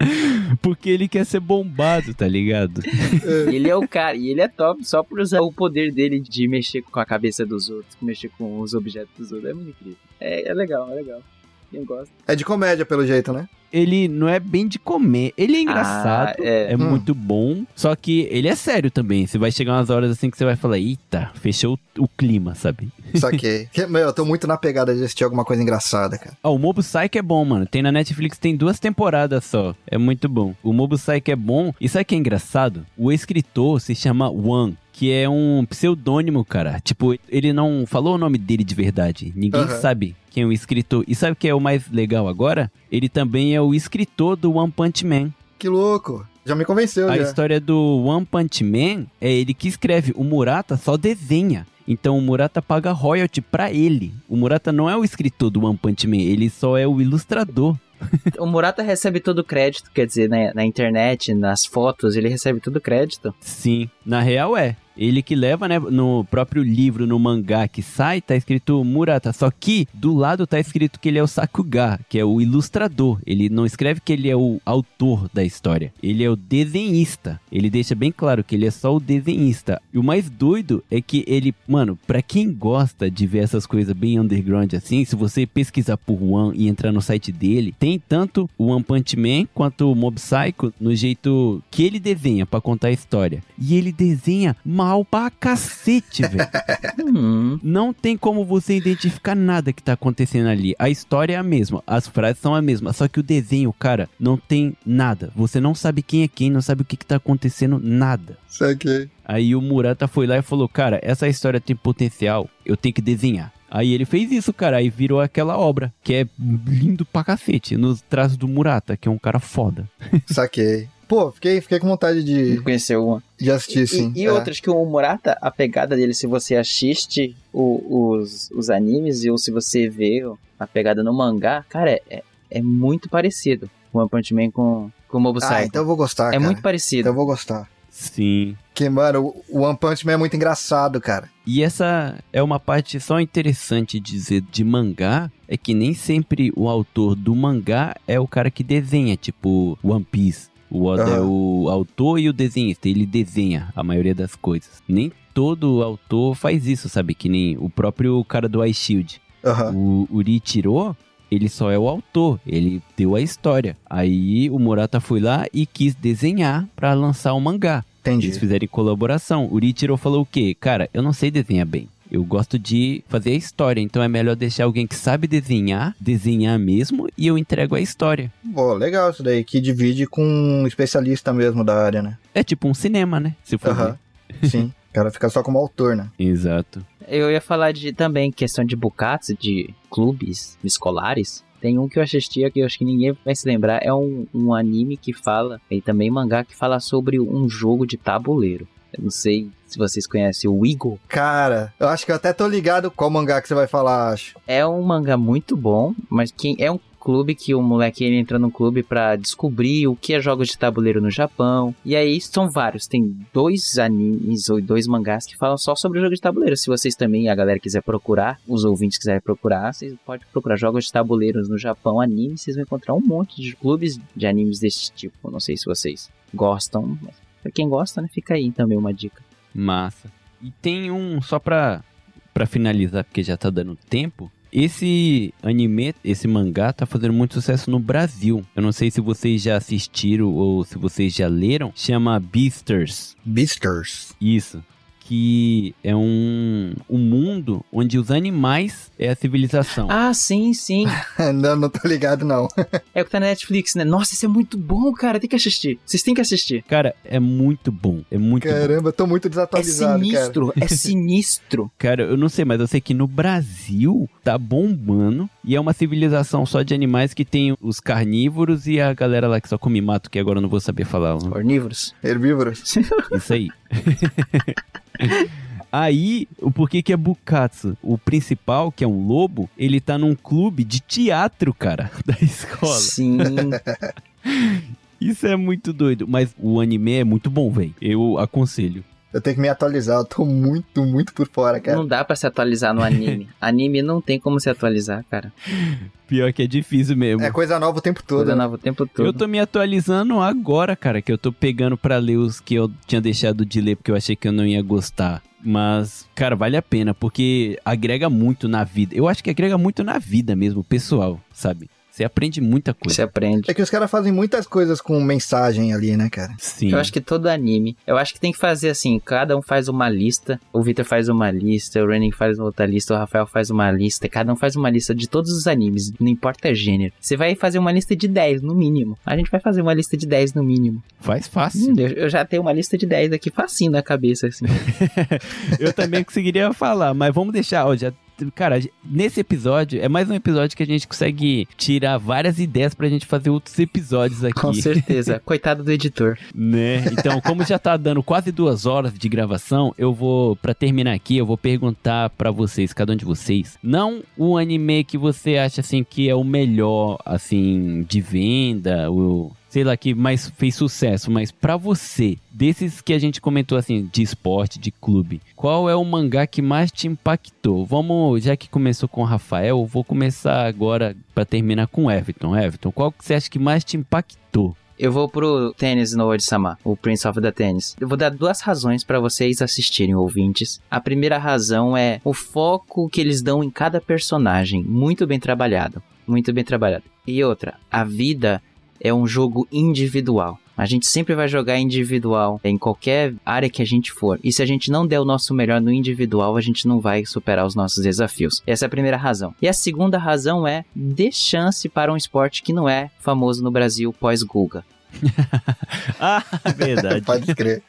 Porque ele quer ser bombado, tá ligado? Ele é o cara, e ele é top só por usar o poder dele de mexer com a cabeça dos outros, mexer com os objetos dos outros. É muito incrível. É, é legal, é legal. Quem gosta. É de comédia, pelo jeito, né? Ele não é bem de comer. Ele é engraçado, Ah, é. é, Hum. muito bom. Só que ele é sério também. Você vai chegar umas horas assim que você vai falar: Eita, fechou o o clima, sabe? Saquei. Que, Meu, eu tô muito na pegada de assistir alguma coisa engraçada, cara. Ah, o Mob Psycho é bom, mano. Tem na Netflix, tem duas temporadas só. É muito bom. O Mob Psycho é bom. E sabe o que é engraçado? O escritor se chama Wan. Que é um pseudônimo, cara. Tipo, ele não falou o nome dele de verdade. Ninguém Aham. sabe quem é o escritor. E sabe o que é o mais legal agora? Ele também é o escritor do One Punch Man. Que louco. Já me convenceu, A já. história do One Punch Man é ele que escreve. O Murata só desenha. Então o Murata paga royalty pra ele. O Murata não é o escritor do One Punch Man, ele só é o ilustrador. O Murata recebe todo o crédito, quer dizer, na, na internet, nas fotos, ele recebe todo o crédito. Sim, na real é. Ele que leva, né, no próprio livro, no mangá que sai, tá escrito Murata. Só que do lado tá escrito que ele é o Sakuga, que é o ilustrador. Ele não escreve que ele é o autor da história. Ele é o desenhista. Ele deixa bem claro que ele é só o desenhista. E o mais doido é que ele, mano, pra quem gosta de ver essas coisas bem underground assim, se você pesquisar por One e entrar no site dele, tem tanto o One Punch Man quanto o Mob Psycho no jeito que ele desenha pra contar a história. E ele desenha mal pra cacete, velho. Hum, Não tem como você identificar nada que tá acontecendo ali. A história é a mesma, as frases são a mesma, só que o desenho, cara, não tem nada. Você não sabe quem é quem, não sabe o que, que tá acontecendo, nada. Saquei. Aí o Murata foi lá e falou: Cara, essa história tem potencial, eu tenho que desenhar. Aí ele fez isso, cara, aí virou aquela obra, que é lindo pra cacete, nos traços do Murata, que é um cara foda. Saquei. Pô, fiquei, fiquei com vontade de, conheceu uma. de assistir, E, sim. e É. outras que o Murata, a pegada dele, se você assiste o- os, os animes ou se você vê a pegada no mangá, cara, é, é, muito parecido. One Punch Man com, com o Mob Ah, então eu vou gostar, é cara. muito parecido. Então eu vou gostar. Sim. Que, mano, o One Punch Man é muito engraçado, cara. E essa é uma parte só interessante de dizer de mangá, é que nem sempre o autor do mangá é o cara que desenha, tipo One Piece. O Oda é Aham. o autor e o desenhista, ele desenha a maioria das coisas. Nem todo autor faz isso, sabe? Que nem o próprio cara do Ice Shield. Aham. O Urichiro, ele só é o autor, ele deu a história. Aí o Murata foi lá e quis desenhar pra lançar o mangá. Entendi. Eles fizeram colaboração. O Urichiro falou o quê? Cara, eu não sei desenhar bem. Eu gosto de fazer a história, então é melhor deixar alguém que sabe desenhar, desenhar mesmo, e eu entrego a história. Pô, legal isso daí, que divide com um especialista mesmo da área, né? É tipo um cinema, né? Se for Aham. Sim. O cara fica só como autor, né? Exato. Eu ia falar de também questão de bukatsu, de clubes escolares. Tem um que eu assistia que eu acho que ninguém vai se lembrar. É um, um anime que fala, e também mangá, que fala sobre um jogo de tabuleiro. Eu não sei se vocês conhecem o Eagle. Cara, eu acho que eu até tô ligado qual mangá que você vai falar, acho. É um mangá muito bom, mas quem é um clube que o moleque ele entra num clube pra descobrir o que é jogos de tabuleiro no Japão. E aí são vários, tem dois animes ou dois mangás que falam só sobre o jogo de tabuleiro. Se vocês também, a galera quiser procurar, os ouvintes quiserem procurar, vocês podem procurar jogos de tabuleiros no Japão, anime, vocês vão encontrar um monte de clubes de animes desse tipo. Não sei se vocês gostam, mas pra quem gosta, né, fica aí também uma dica. Massa. E tem um, só pra, pra finalizar, porque já tá dando tempo. Esse anime, esse mangá, tá fazendo muito sucesso no Brasil. Eu não sei se vocês já assistiram ou se vocês já leram. Chama Beasters. Beasters. Isso. Que é um, um mundo onde os animais é a civilização. Ah, sim, sim. não, não tô ligado, não. É o que tá na Netflix, né? Nossa, isso é muito bom, cara. Tem que assistir. Vocês têm que assistir. Cara, é muito bom. É muito bom. Caramba, eu tô muito É desatualizado, cara. sinistro, é sinistro. Cara, eu não sei, mas eu sei que no Brasil tá bombando e é uma civilização só de animais que tem os carnívoros e a galera lá que só come mato, que agora eu não vou saber falar. né? Ornívoros. Herbívoros. Isso aí. Aí, o porquê que é Bukatsu? O principal, que é um lobo, ele tá num clube de teatro, cara, da escola. Sim. Isso é muito doido, mas o anime é muito bom, velho. Eu aconselho. Eu tenho que me atualizar, eu tô muito, muito por fora, cara. Não dá pra se atualizar no anime. Anime não tem como se atualizar, cara. Pior que é difícil mesmo. É coisa nova o tempo todo. Coisa né? nova o tempo todo. Eu tô me atualizando agora, cara, que eu tô pegando pra ler os que eu tinha deixado de ler porque eu achei que eu não ia gostar. Mas, cara, vale a pena, porque agrega muito na vida. Eu acho que agrega muito na vida mesmo, pessoal, sabe? Você aprende muita coisa. Você aprende. É que os caras fazem muitas coisas com mensagem ali, né, cara? Sim. Eu acho que todo anime, eu acho que tem que fazer assim, cada um faz uma lista, o Victor faz uma lista, o Renin faz outra lista, o Rafael faz uma lista, cada um faz uma lista de todos os animes, não importa gênero. Você vai fazer uma lista de 10 no mínimo. A gente vai fazer uma lista de 10 no mínimo. Faz fácil. Hum, eu, eu já tenho uma lista de 10 aqui facinho na cabeça, assim. Eu também conseguiria falar, mas vamos deixar, ó, já. Cara, nesse episódio, é mais um episódio que a gente consegue tirar várias ideias pra gente fazer outros episódios aqui. Com certeza. Coitado do editor. né? Então, como já tá dando quase duas horas de gravação, eu vou, pra terminar aqui, eu vou perguntar pra vocês, cada um de vocês, não o anime que você acha, assim, que é o melhor, assim, de venda, o... Sei lá, que mais fez sucesso, mas pra você, desses que a gente comentou assim, de esporte, de clube, qual é o mangá que mais te impactou? Vamos, já que começou com o Rafael, vou começar agora pra terminar com Everton. Everton, qual que você acha que mais te impactou? Eu vou pro Tênis no Sama, o Prince of the Tennis. Eu vou dar duas razões pra vocês assistirem, ouvintes. A primeira razão é o foco que eles dão em cada personagem, muito bem trabalhado, muito bem trabalhado. E outra, a vida é um jogo individual. A gente sempre vai jogar individual em qualquer área que a gente for. E se a gente não der o nosso melhor no individual, a gente não vai superar os nossos desafios. Essa é a primeira razão. E a segunda razão é dê chance para um esporte que não é famoso no Brasil pós-Guga. ah, verdade. Pode crer.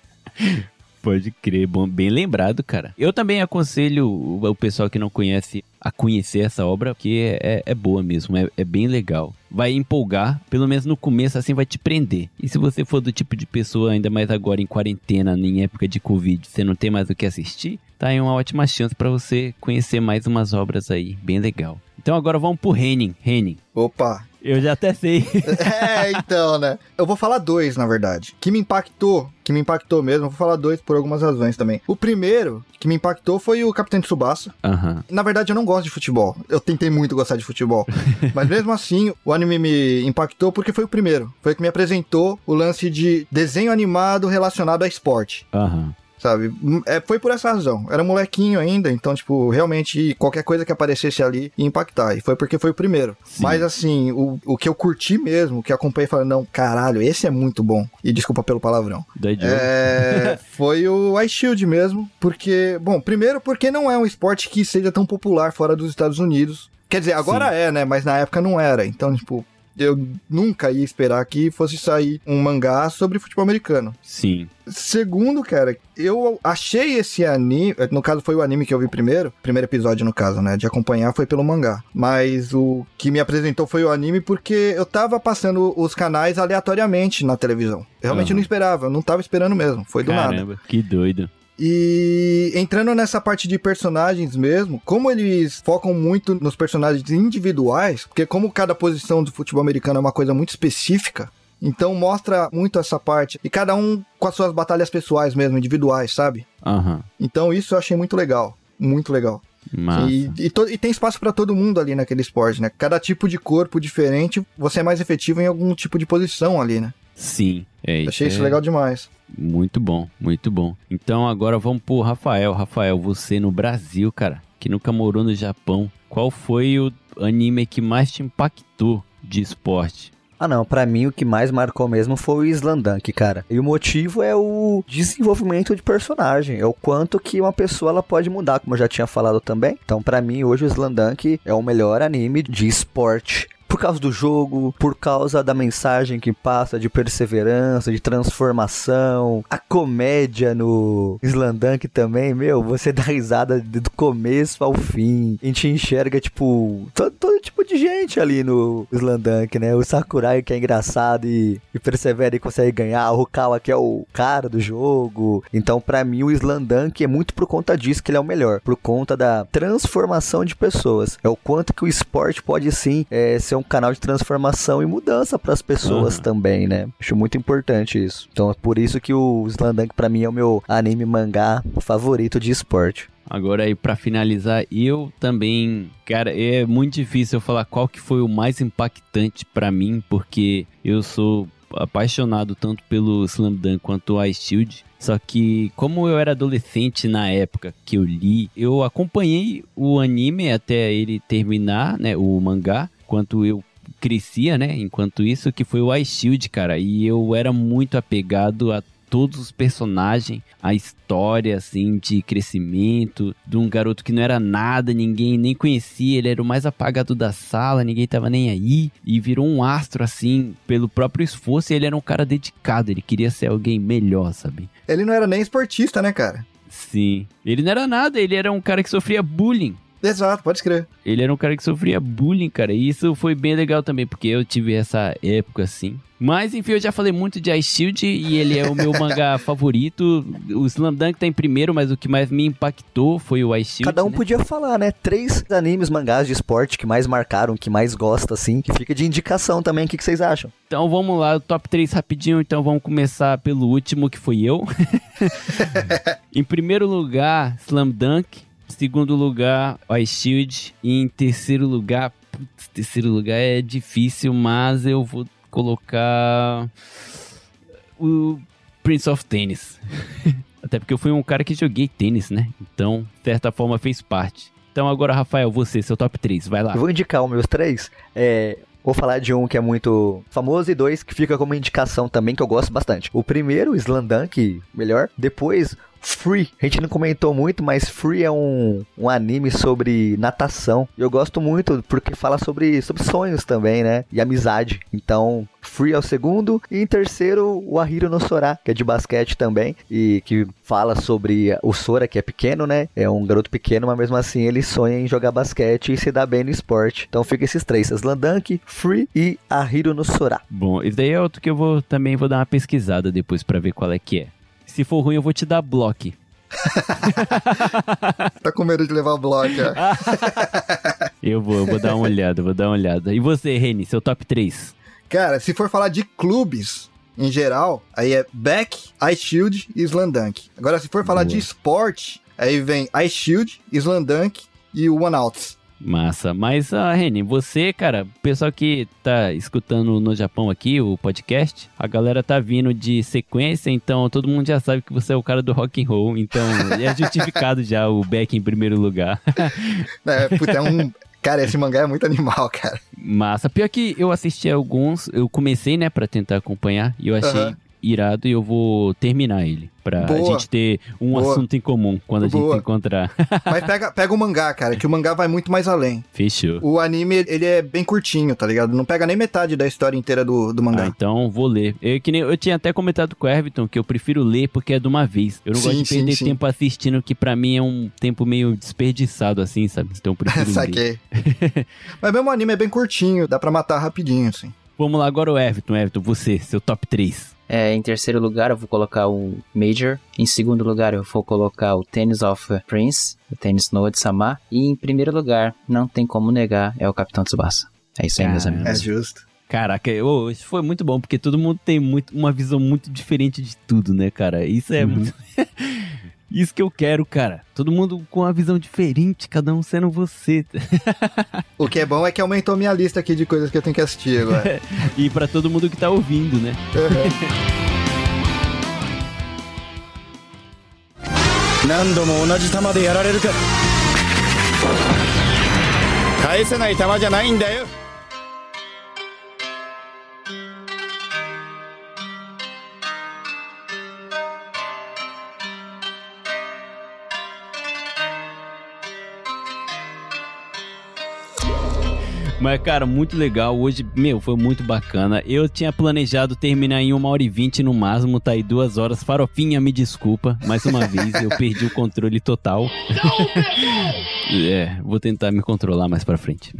Pode crer, bom, bem lembrado, cara. Eu também aconselho o, pessoal que não conhece a conhecer essa obra, porque é, é boa mesmo, é, é bem legal. Vai empolgar, pelo menos no começo, assim vai te prender. E se você for do tipo de pessoa, ainda mais agora em quarentena, em época de Covid, você não tem mais o que assistir, tá aí uma ótima chance para você conhecer mais umas obras aí, bem legal. Então agora vamos pro Henning. Henning, Opa. Eu já até sei. É, então, né? Eu vou falar dois, na verdade. Que me impactou, que me impactou mesmo, eu vou falar dois por algumas razões também. O primeiro que me impactou foi o Capitão Tsubasa. Aham. Na verdade, eu não gosto de futebol. Eu tentei muito gostar de futebol. Mas mesmo assim, o anime me impactou porque foi o primeiro. Foi o que me apresentou o lance de desenho animado relacionado a esporte. Aham. Sabe? É, foi por essa razão. Era molequinho ainda, então, tipo, realmente qualquer coisa que aparecesse ali ia impactar. E foi porque foi o primeiro. Sim. Mas assim, o, o que eu curti mesmo, que acompanhei e falei, não, caralho, esse é muito bom. E desculpa pelo palavrão. É, foi o Ice Shield mesmo, porque, bom, primeiro porque não é um esporte que seja tão popular fora dos Estados Unidos. Quer dizer, agora é, né? Mas na época não era. Então, tipo, eu nunca ia esperar que fosse sair um mangá sobre futebol americano. Sim. Segundo, cara, eu achei esse anime. No caso, foi o anime que eu vi primeiro. Primeiro episódio, no caso, né? De acompanhar foi pelo mangá. Mas o que me apresentou foi o anime porque eu tava passando os canais aleatoriamente na televisão. Eu realmente Aham. não esperava, eu não tava esperando mesmo. Foi do nada. Caramba, que doido. E entrando nessa parte de personagens mesmo, como eles focam muito nos personagens individuais, porque como cada posição do futebol americano é uma coisa muito específica, então mostra muito essa parte. E cada um com as suas batalhas pessoais mesmo, individuais, sabe? Aham. Então isso eu achei muito legal. Muito legal. E, e e tem espaço pra todo mundo ali naquele esporte, né? Cada tipo de corpo diferente, você é mais efetivo em algum tipo de posição ali, né? Sim. É, Achei isso é legal demais. Muito bom, muito bom. Então agora vamos pro Rafael. Rafael, você no Brasil, cara, que nunca morou no Japão, qual foi o anime que mais te impactou de esporte? Ah não, pra mim o que mais marcou mesmo foi o Slandunk, cara. E o motivo é o desenvolvimento de personagem, é o quanto que uma pessoa ela pode mudar, como eu já tinha falado também. Então pra mim hoje o Slandunk é o melhor anime de esporte por causa do jogo, por causa da mensagem que passa de perseverança, de transformação, a comédia no Slandunk também, meu, você dá risada do começo ao fim. A gente enxerga, tipo, todo, todo tipo de gente ali no Slandunk, né? O Sakurai que é engraçado e, e persevera e consegue ganhar, o Rukawa que é o cara do jogo. Então, para mim, o Slandunk é muito por conta disso que ele é o melhor, por conta da transformação de pessoas. É o quanto que o esporte pode sim é, ser um canal de transformação e mudança para as pessoas Uhum. também, né? Acho muito importante isso. Então é por isso que o Slandunk pra mim é o meu anime mangá favorito de esporte. Agora aí pra finalizar, eu também, cara, é muito difícil eu falar qual que foi o mais impactante pra mim, porque eu sou apaixonado tanto pelo Slam Dunk quanto o Ice Shield. Só que como eu era adolescente na época que eu li, eu acompanhei o anime até ele terminar, né, o mangá, enquanto eu crescia, né, enquanto isso que foi o Ice Shield, cara, e eu era muito apegado a todos os personagens, a história assim de crescimento de um garoto que não era nada, ninguém nem conhecia, ele era o mais apagado da sala, ninguém tava nem aí e virou um astro assim pelo próprio esforço, e ele era um cara dedicado, ele queria ser alguém melhor, sabe? Ele não era nem esportista, né, cara? Sim. Ele não era nada, ele era um cara que sofria bullying. Exato, pode escrever. Ele era um cara que sofria bullying, cara. E isso foi bem legal também, porque eu tive essa época assim. Mas enfim, eu já falei muito de Ice Shield e ele é o meu mangá favorito. O Slam Dunk tá em primeiro, mas o que mais me impactou foi o Ice Shield. Cada um né? podia falar, né? Três animes, mangás de esporte que mais marcaram, que mais gosta, assim, que fica de indicação também. O que, que vocês acham? Então vamos lá, o top 3 rapidinho. Então vamos começar pelo último, que foi eu. em primeiro lugar, Slam Dunk. Segundo lugar, Ice Shield. E em terceiro lugar, putz, terceiro lugar é difícil, mas eu vou colocar o Prince of Tennis. Até porque eu fui um cara que joguei tênis, né? Então, de certa forma, fez parte. Então agora, Rafael, você, seu top 3, vai lá. Eu vou indicar os meus três. É, Vou falar de um que é muito famoso e dois que fica como indicação também, que eu gosto bastante. O primeiro, Slandunk, melhor. Depois, Free. A gente não comentou muito, mas Free é um, um anime sobre natação. E eu gosto muito porque fala sobre, sobre sonhos também, né? E amizade. Então, Free é o segundo. E em terceiro, o Ahiro no Sora, que é de basquete também. E que fala sobre o Sora, que é pequeno, né? É um garoto pequeno, mas mesmo assim ele sonha em jogar basquete e se dar bem no esporte. Então fica esses três: Slandunk, Free e Ahiro no Sora. Bom, esse daí é outro que eu vou também vou dar uma pesquisada depois pra ver qual é que é. Se for ruim, eu vou te dar bloco. Tá com medo de levar bloco. Eu vou, eu vou dar uma olhada, vou dar uma olhada. E você, Reni, seu top 3? Cara, se for falar de clubes em geral, aí é Beck, Ice Shield e Slandunk. Agora, se for falar Boa. de esporte, aí vem Ice Shield, Slandunk e o One Outs. Massa. Mas, ah, Reni, você, cara, o pessoal que tá escutando no Japão aqui, o podcast, a galera tá vindo de sequência, então todo mundo já sabe que você é o cara do rock and roll, então é justificado já o Beck em primeiro lugar. É, puta, é um... Cara, esse mangá é muito animal, cara. Massa. Pior que eu assisti alguns, eu comecei, né, pra tentar acompanhar, e eu achei Aham. Irado e eu vou terminar ele. Pra Boa. gente ter um Boa. assunto em comum quando a gente Boa. se encontrar. Mas pega, pega o mangá, cara, que o mangá vai muito mais além. Fechou. O anime, ele é bem curtinho, tá ligado? Não pega nem metade da história inteira do, do Ah, mangá. então vou ler. Eu, que nem, eu tinha até comentado com o Everton que eu prefiro ler porque é de uma vez. Eu não gosto Sim, de perder sim, tempo assistindo, que pra mim é um tempo meio desperdiçado, assim, sabe? Então eu prefiro ler. Saquei. Mas mesmo o anime é bem curtinho, dá pra matar rapidinho, assim. Vamos lá, agora o Everton. Everton, você, seu top 3. É, em terceiro lugar eu vou colocar o Major. Em segundo lugar eu vou colocar o Tennis of Prince, o Tênis Noah de Samar. E em primeiro lugar, não tem como negar, é o Capitão Tsubasa. É isso aí, meus Caramba. É amigos. justo. Caraca, ô, isso foi muito bom, porque todo mundo tem muito, uma visão muito diferente de tudo, né, cara? Isso é Uhum. muito... Isso que eu quero, cara. Todo mundo com uma visão diferente, cada um sendo você. O que é bom é que aumentou minha lista aqui de coisas que eu tenho que assistir agora. E pra todo mundo que tá ouvindo, né? 何度も同じ球でやられるか返せない球じゃないんだよ Mas, cara, muito legal. Hoje, meu, foi muito bacana. Eu tinha planejado terminar em uma hora e vinte no máximo, tá aí duas horas. Farofinha, me desculpa. Mais uma vez, eu perdi o controle total. é, vou tentar me controlar mais pra frente.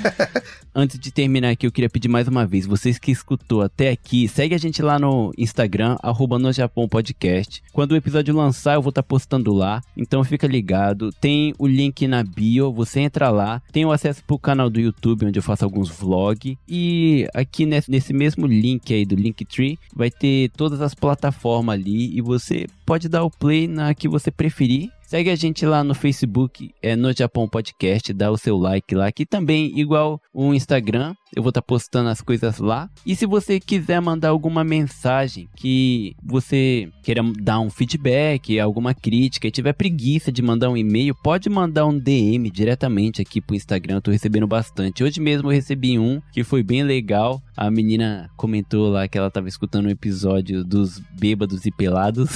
Antes de terminar aqui, eu queria pedir mais uma vez, vocês que escutou até aqui, segue a gente lá no Instagram, arroba no Japão Podcast. Quando o episódio lançar, eu vou estar tá postando lá, então fica ligado. Tem o link na bio, você entra lá. Tem o acesso pro canal do YouTube, onde eu faço alguns vlogs. E aqui nesse mesmo link aí do Linktree, vai ter todas as plataformas ali e você pode dar o play na que você preferir Segue a gente lá no Facebook, é no Japão Podcast, dá o seu like lá, que também, igual o Instagram, eu vou estar tá postando as coisas lá. E se você quiser mandar alguma mensagem que você queira dar um feedback, alguma crítica e tiver preguiça de mandar um e-mail, pode mandar um DM diretamente aqui pro Instagram. Eu tô recebendo bastante. Hoje mesmo eu recebi um que foi bem legal. A menina comentou lá que ela tava escutando um episódio dos bêbados e pelados.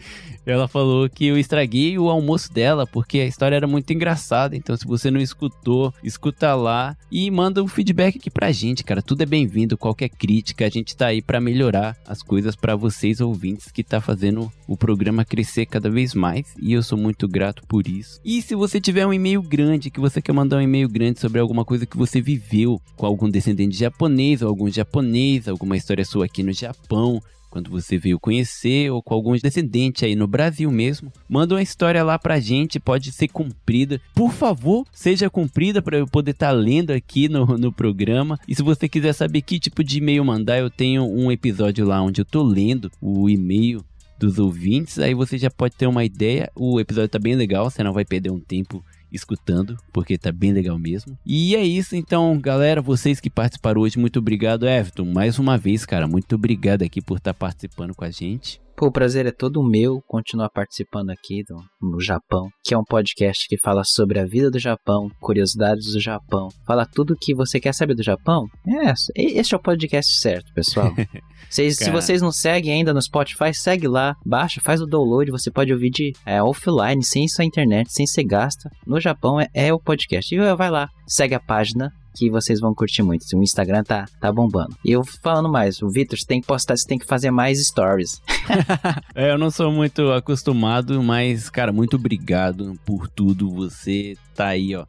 ela falou que eu estraguei o almoço dela porque a história era muito engraçada. Então, se você não escutou, escuta lá e manda um feedback aqui pra gente, cara. Tudo é bem-vindo, qualquer crítica, a gente tá aí para melhorar as coisas para vocês ouvintes que tá fazendo o programa crescer cada vez mais e eu sou muito grato por isso. E se você tiver um e-mail grande, que você quer mandar um e-mail grande sobre alguma coisa que você viveu com algum descendente japonês ou algum japonês, alguma história sua aqui no Japão, quando você veio conhecer ou com alguns descendentes aí no Brasil mesmo. Manda uma história lá pra gente, pode ser cumprida. Por favor, seja cumprida para eu poder estar tá lendo aqui no, no programa. E se você quiser saber que tipo de e-mail mandar, eu tenho um episódio lá onde eu tô lendo o e-mail dos ouvintes. Aí você já pode ter uma ideia. O episódio tá bem legal, você não vai perder um tempo escutando, porque tá bem legal mesmo. E é isso então, galera, vocês que participaram hoje, muito obrigado, Everton. Mais uma vez, cara, muito obrigado aqui por estar tá participando com a gente. Pô, o prazer é todo meu continuar participando aqui do, no Japão, que é um podcast que fala sobre a vida do Japão, curiosidades do Japão, fala tudo que você quer saber do Japão. É, este é o podcast certo, pessoal. Vocês, se vocês não seguem ainda no Spotify, segue lá, baixa, faz o download, você pode ouvir de é, offline, sem sua internet, sem ser gasta. No Japão é, é o podcast. E vai lá, segue a página, que vocês vão curtir muito. O Instagram tá, tá bombando. E eu falando mais, o Vitor, você tem que postar, você tem que fazer mais stories. é, eu não sou muito acostumado, mas, cara, muito obrigado por tudo. Você tá aí, ó.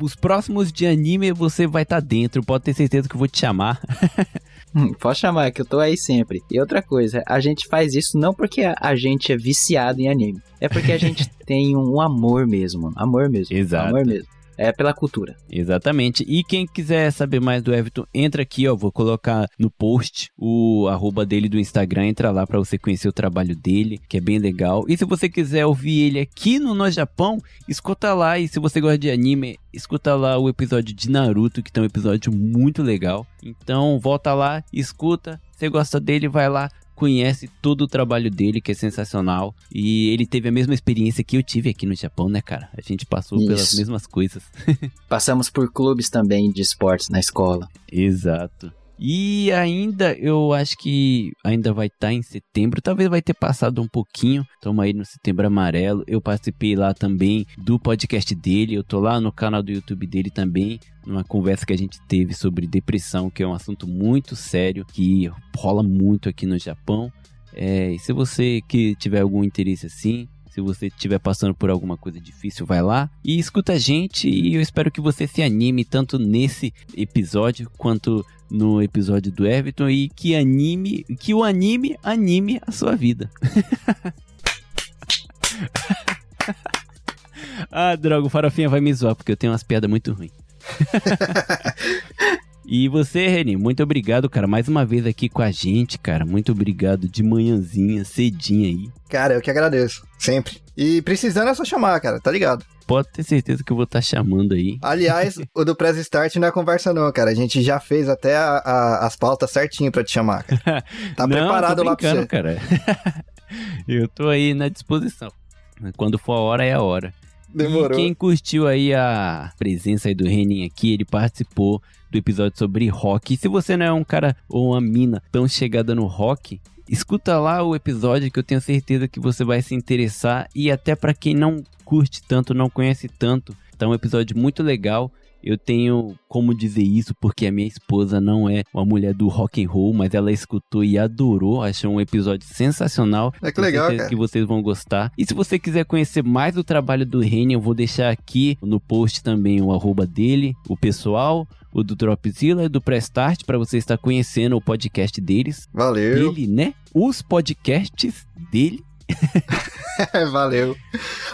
Os próximos de anime você vai estar tá dentro, pode ter certeza que eu vou te chamar. Hum, pode chamar, que eu tô aí sempre. E outra coisa, a gente faz isso não porque a gente é viciado em anime. É porque a gente tem um amor mesmo. Amor mesmo. Exato. Amor mesmo é pela cultura. Exatamente. E quem quiser saber mais do Everton, entra aqui, ó. Vou colocar no post o arroba dele do Instagram. Entra lá para você conhecer o trabalho dele, que é bem legal. E se você quiser ouvir ele aqui no No Japão, escuta lá. E se você gosta de anime, escuta lá o episódio de Naruto, que tá um episódio muito legal. Então volta lá, escuta. Se gosta dele, vai lá, conhece todo o trabalho dele, que é sensacional. E ele teve a mesma experiência que eu tive aqui no Japão, né, cara? A gente passou Isso. pelas mesmas coisas. Passamos por clubes também de esportes na escola. Exato. E ainda, eu acho que ainda vai estar tá em setembro, talvez vai ter passado um pouquinho. Estamos aí no Setembro Amarelo. Eu participei lá também do podcast dele. Eu tô lá no canal do YouTube dele também, numa conversa que a gente teve sobre depressão, que é um assunto muito sério que rola muito aqui no Japão. É, se você que tiver algum interesse assim, se você estiver passando por alguma coisa difícil, vai lá e escuta a gente. E eu espero que você se anime tanto nesse episódio quanto no episódio do Everton e que anime, que o anime anime a sua vida. ah, droga, o Farofinha vai me zoar porque eu tenho umas piadas muito ruins. E você, Reni, muito obrigado, cara, mais uma vez aqui com a gente, cara. Muito obrigado de manhãzinha, cedinha aí. Cara, eu que agradeço, sempre. E precisando é só chamar, cara, tá ligado? Pode ter certeza que eu vou estar tá chamando aí. Aliás, o do Press Start não é conversa não, cara. A gente já fez até a, a, as pautas certinho pra te chamar, cara. Tá não, preparado lá pra você. cara. eu tô aí na disposição. Quando for a hora, é a hora. Demorou. E quem curtiu aí a presença aí do Renin aqui, ele participou do episódio sobre rock. E se você não é um cara ou uma mina tão chegada no rock, escuta lá o episódio que eu tenho certeza que você vai se interessar. E até para quem não curte tanto, não conhece tanto, tá um episódio muito legal. Eu tenho como dizer isso porque a minha esposa não é uma mulher do rock and roll, mas ela escutou e adorou, achou um episódio sensacional. É que legal, cara. que vocês vão gostar. E se você quiser conhecer mais do trabalho do Reni, eu vou deixar aqui no post também o arroba dele, o pessoal, o do Dropzilla e do Prestart, para você estar conhecendo o podcast deles. Valeu. Dele, né? Os podcasts dele. Valeu.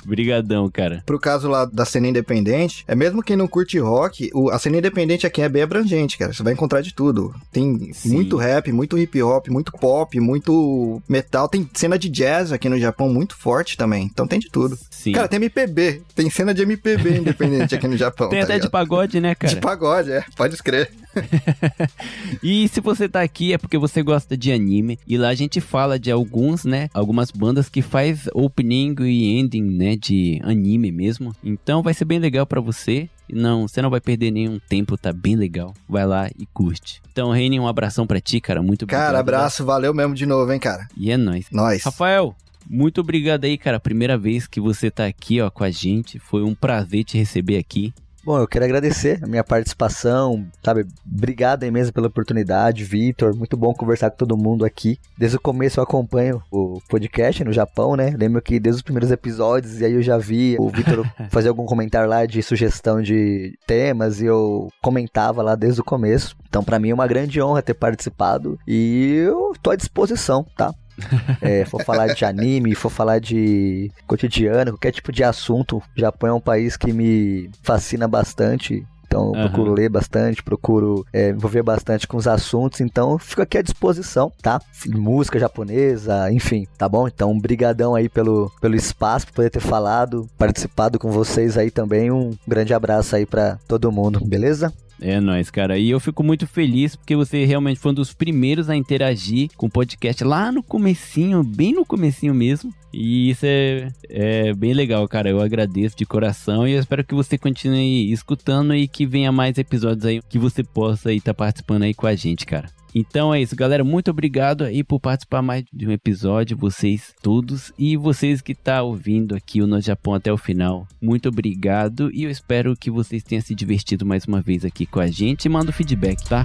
Brigadão, cara. Pro caso lá da cena independente, é mesmo quem não curte rock, o- a cena independente aqui é bem abrangente, cara. Você vai encontrar de tudo. Tem Sim. muito rap, muito hip hop, muito pop, muito metal. Tem cena de jazz aqui no Japão muito forte também. Então tem de tudo. Sim. Cara, tem MPB. Tem cena de MPB independente aqui no Japão. Tem tá até de ligado? pagode, né, cara? De pagode, é. Pode escrever. E se você tá aqui é porque você gosta de anime. E lá a gente fala de alguns, né? Algumas bandas que faz opening e ending, né? De anime mesmo. Então vai ser bem legal pra você. E não, você não vai perder nenhum tempo, tá bem legal. Vai lá e curte. Então, Reine, um abração pra ti, cara. Muito obrigado. Cara, abraço. Valeu mesmo de novo, hein, cara. E é nóis. Nós. Rafael, muito obrigado aí, cara. Primeira vez que você tá aqui, ó, com a gente. Foi um prazer te receber aqui. Bom, eu quero agradecer a minha participação, sabe? Obrigado aí mesmo pela oportunidade, Vitor. Muito bom conversar com todo mundo aqui. Desde o começo eu acompanho o podcast no Japão, né? Lembro que desde os primeiros episódios, e aí eu já vi o Vitor fazer algum comentário lá de sugestão de temas e eu comentava lá desde o começo. Então, pra mim é uma grande honra ter participado e eu tô à disposição, tá? É, for falar de anime, for falar de cotidiano, qualquer tipo de assunto. O Japão é um país que me fascina bastante. Então, eu Aham. procuro ler bastante, procuro é, envolver bastante com os assuntos. Então, eu fico aqui à disposição, tá? Música japonesa, enfim, tá bom? Então, brigadão aí pelo, pelo espaço, por poder ter falado, participado com vocês aí também. Um grande abraço aí pra todo mundo, beleza? É nóis, cara. E eu fico muito feliz porque você realmente foi um dos primeiros a interagir com o podcast lá no comecinho, bem no comecinho mesmo. E isso é, é bem legal, cara. Eu agradeço de coração e eu espero que você continue escutando e que venha mais episódios aí que você possa estar participando aí com a gente, cara. Então é isso, galera. Muito obrigado aí por participar mais de um episódio, vocês todos. E vocês que tá ouvindo aqui o No Japão até o final. Muito obrigado. E eu espero que vocês tenham se divertido mais uma vez aqui com a gente. Manda o feedback, tá?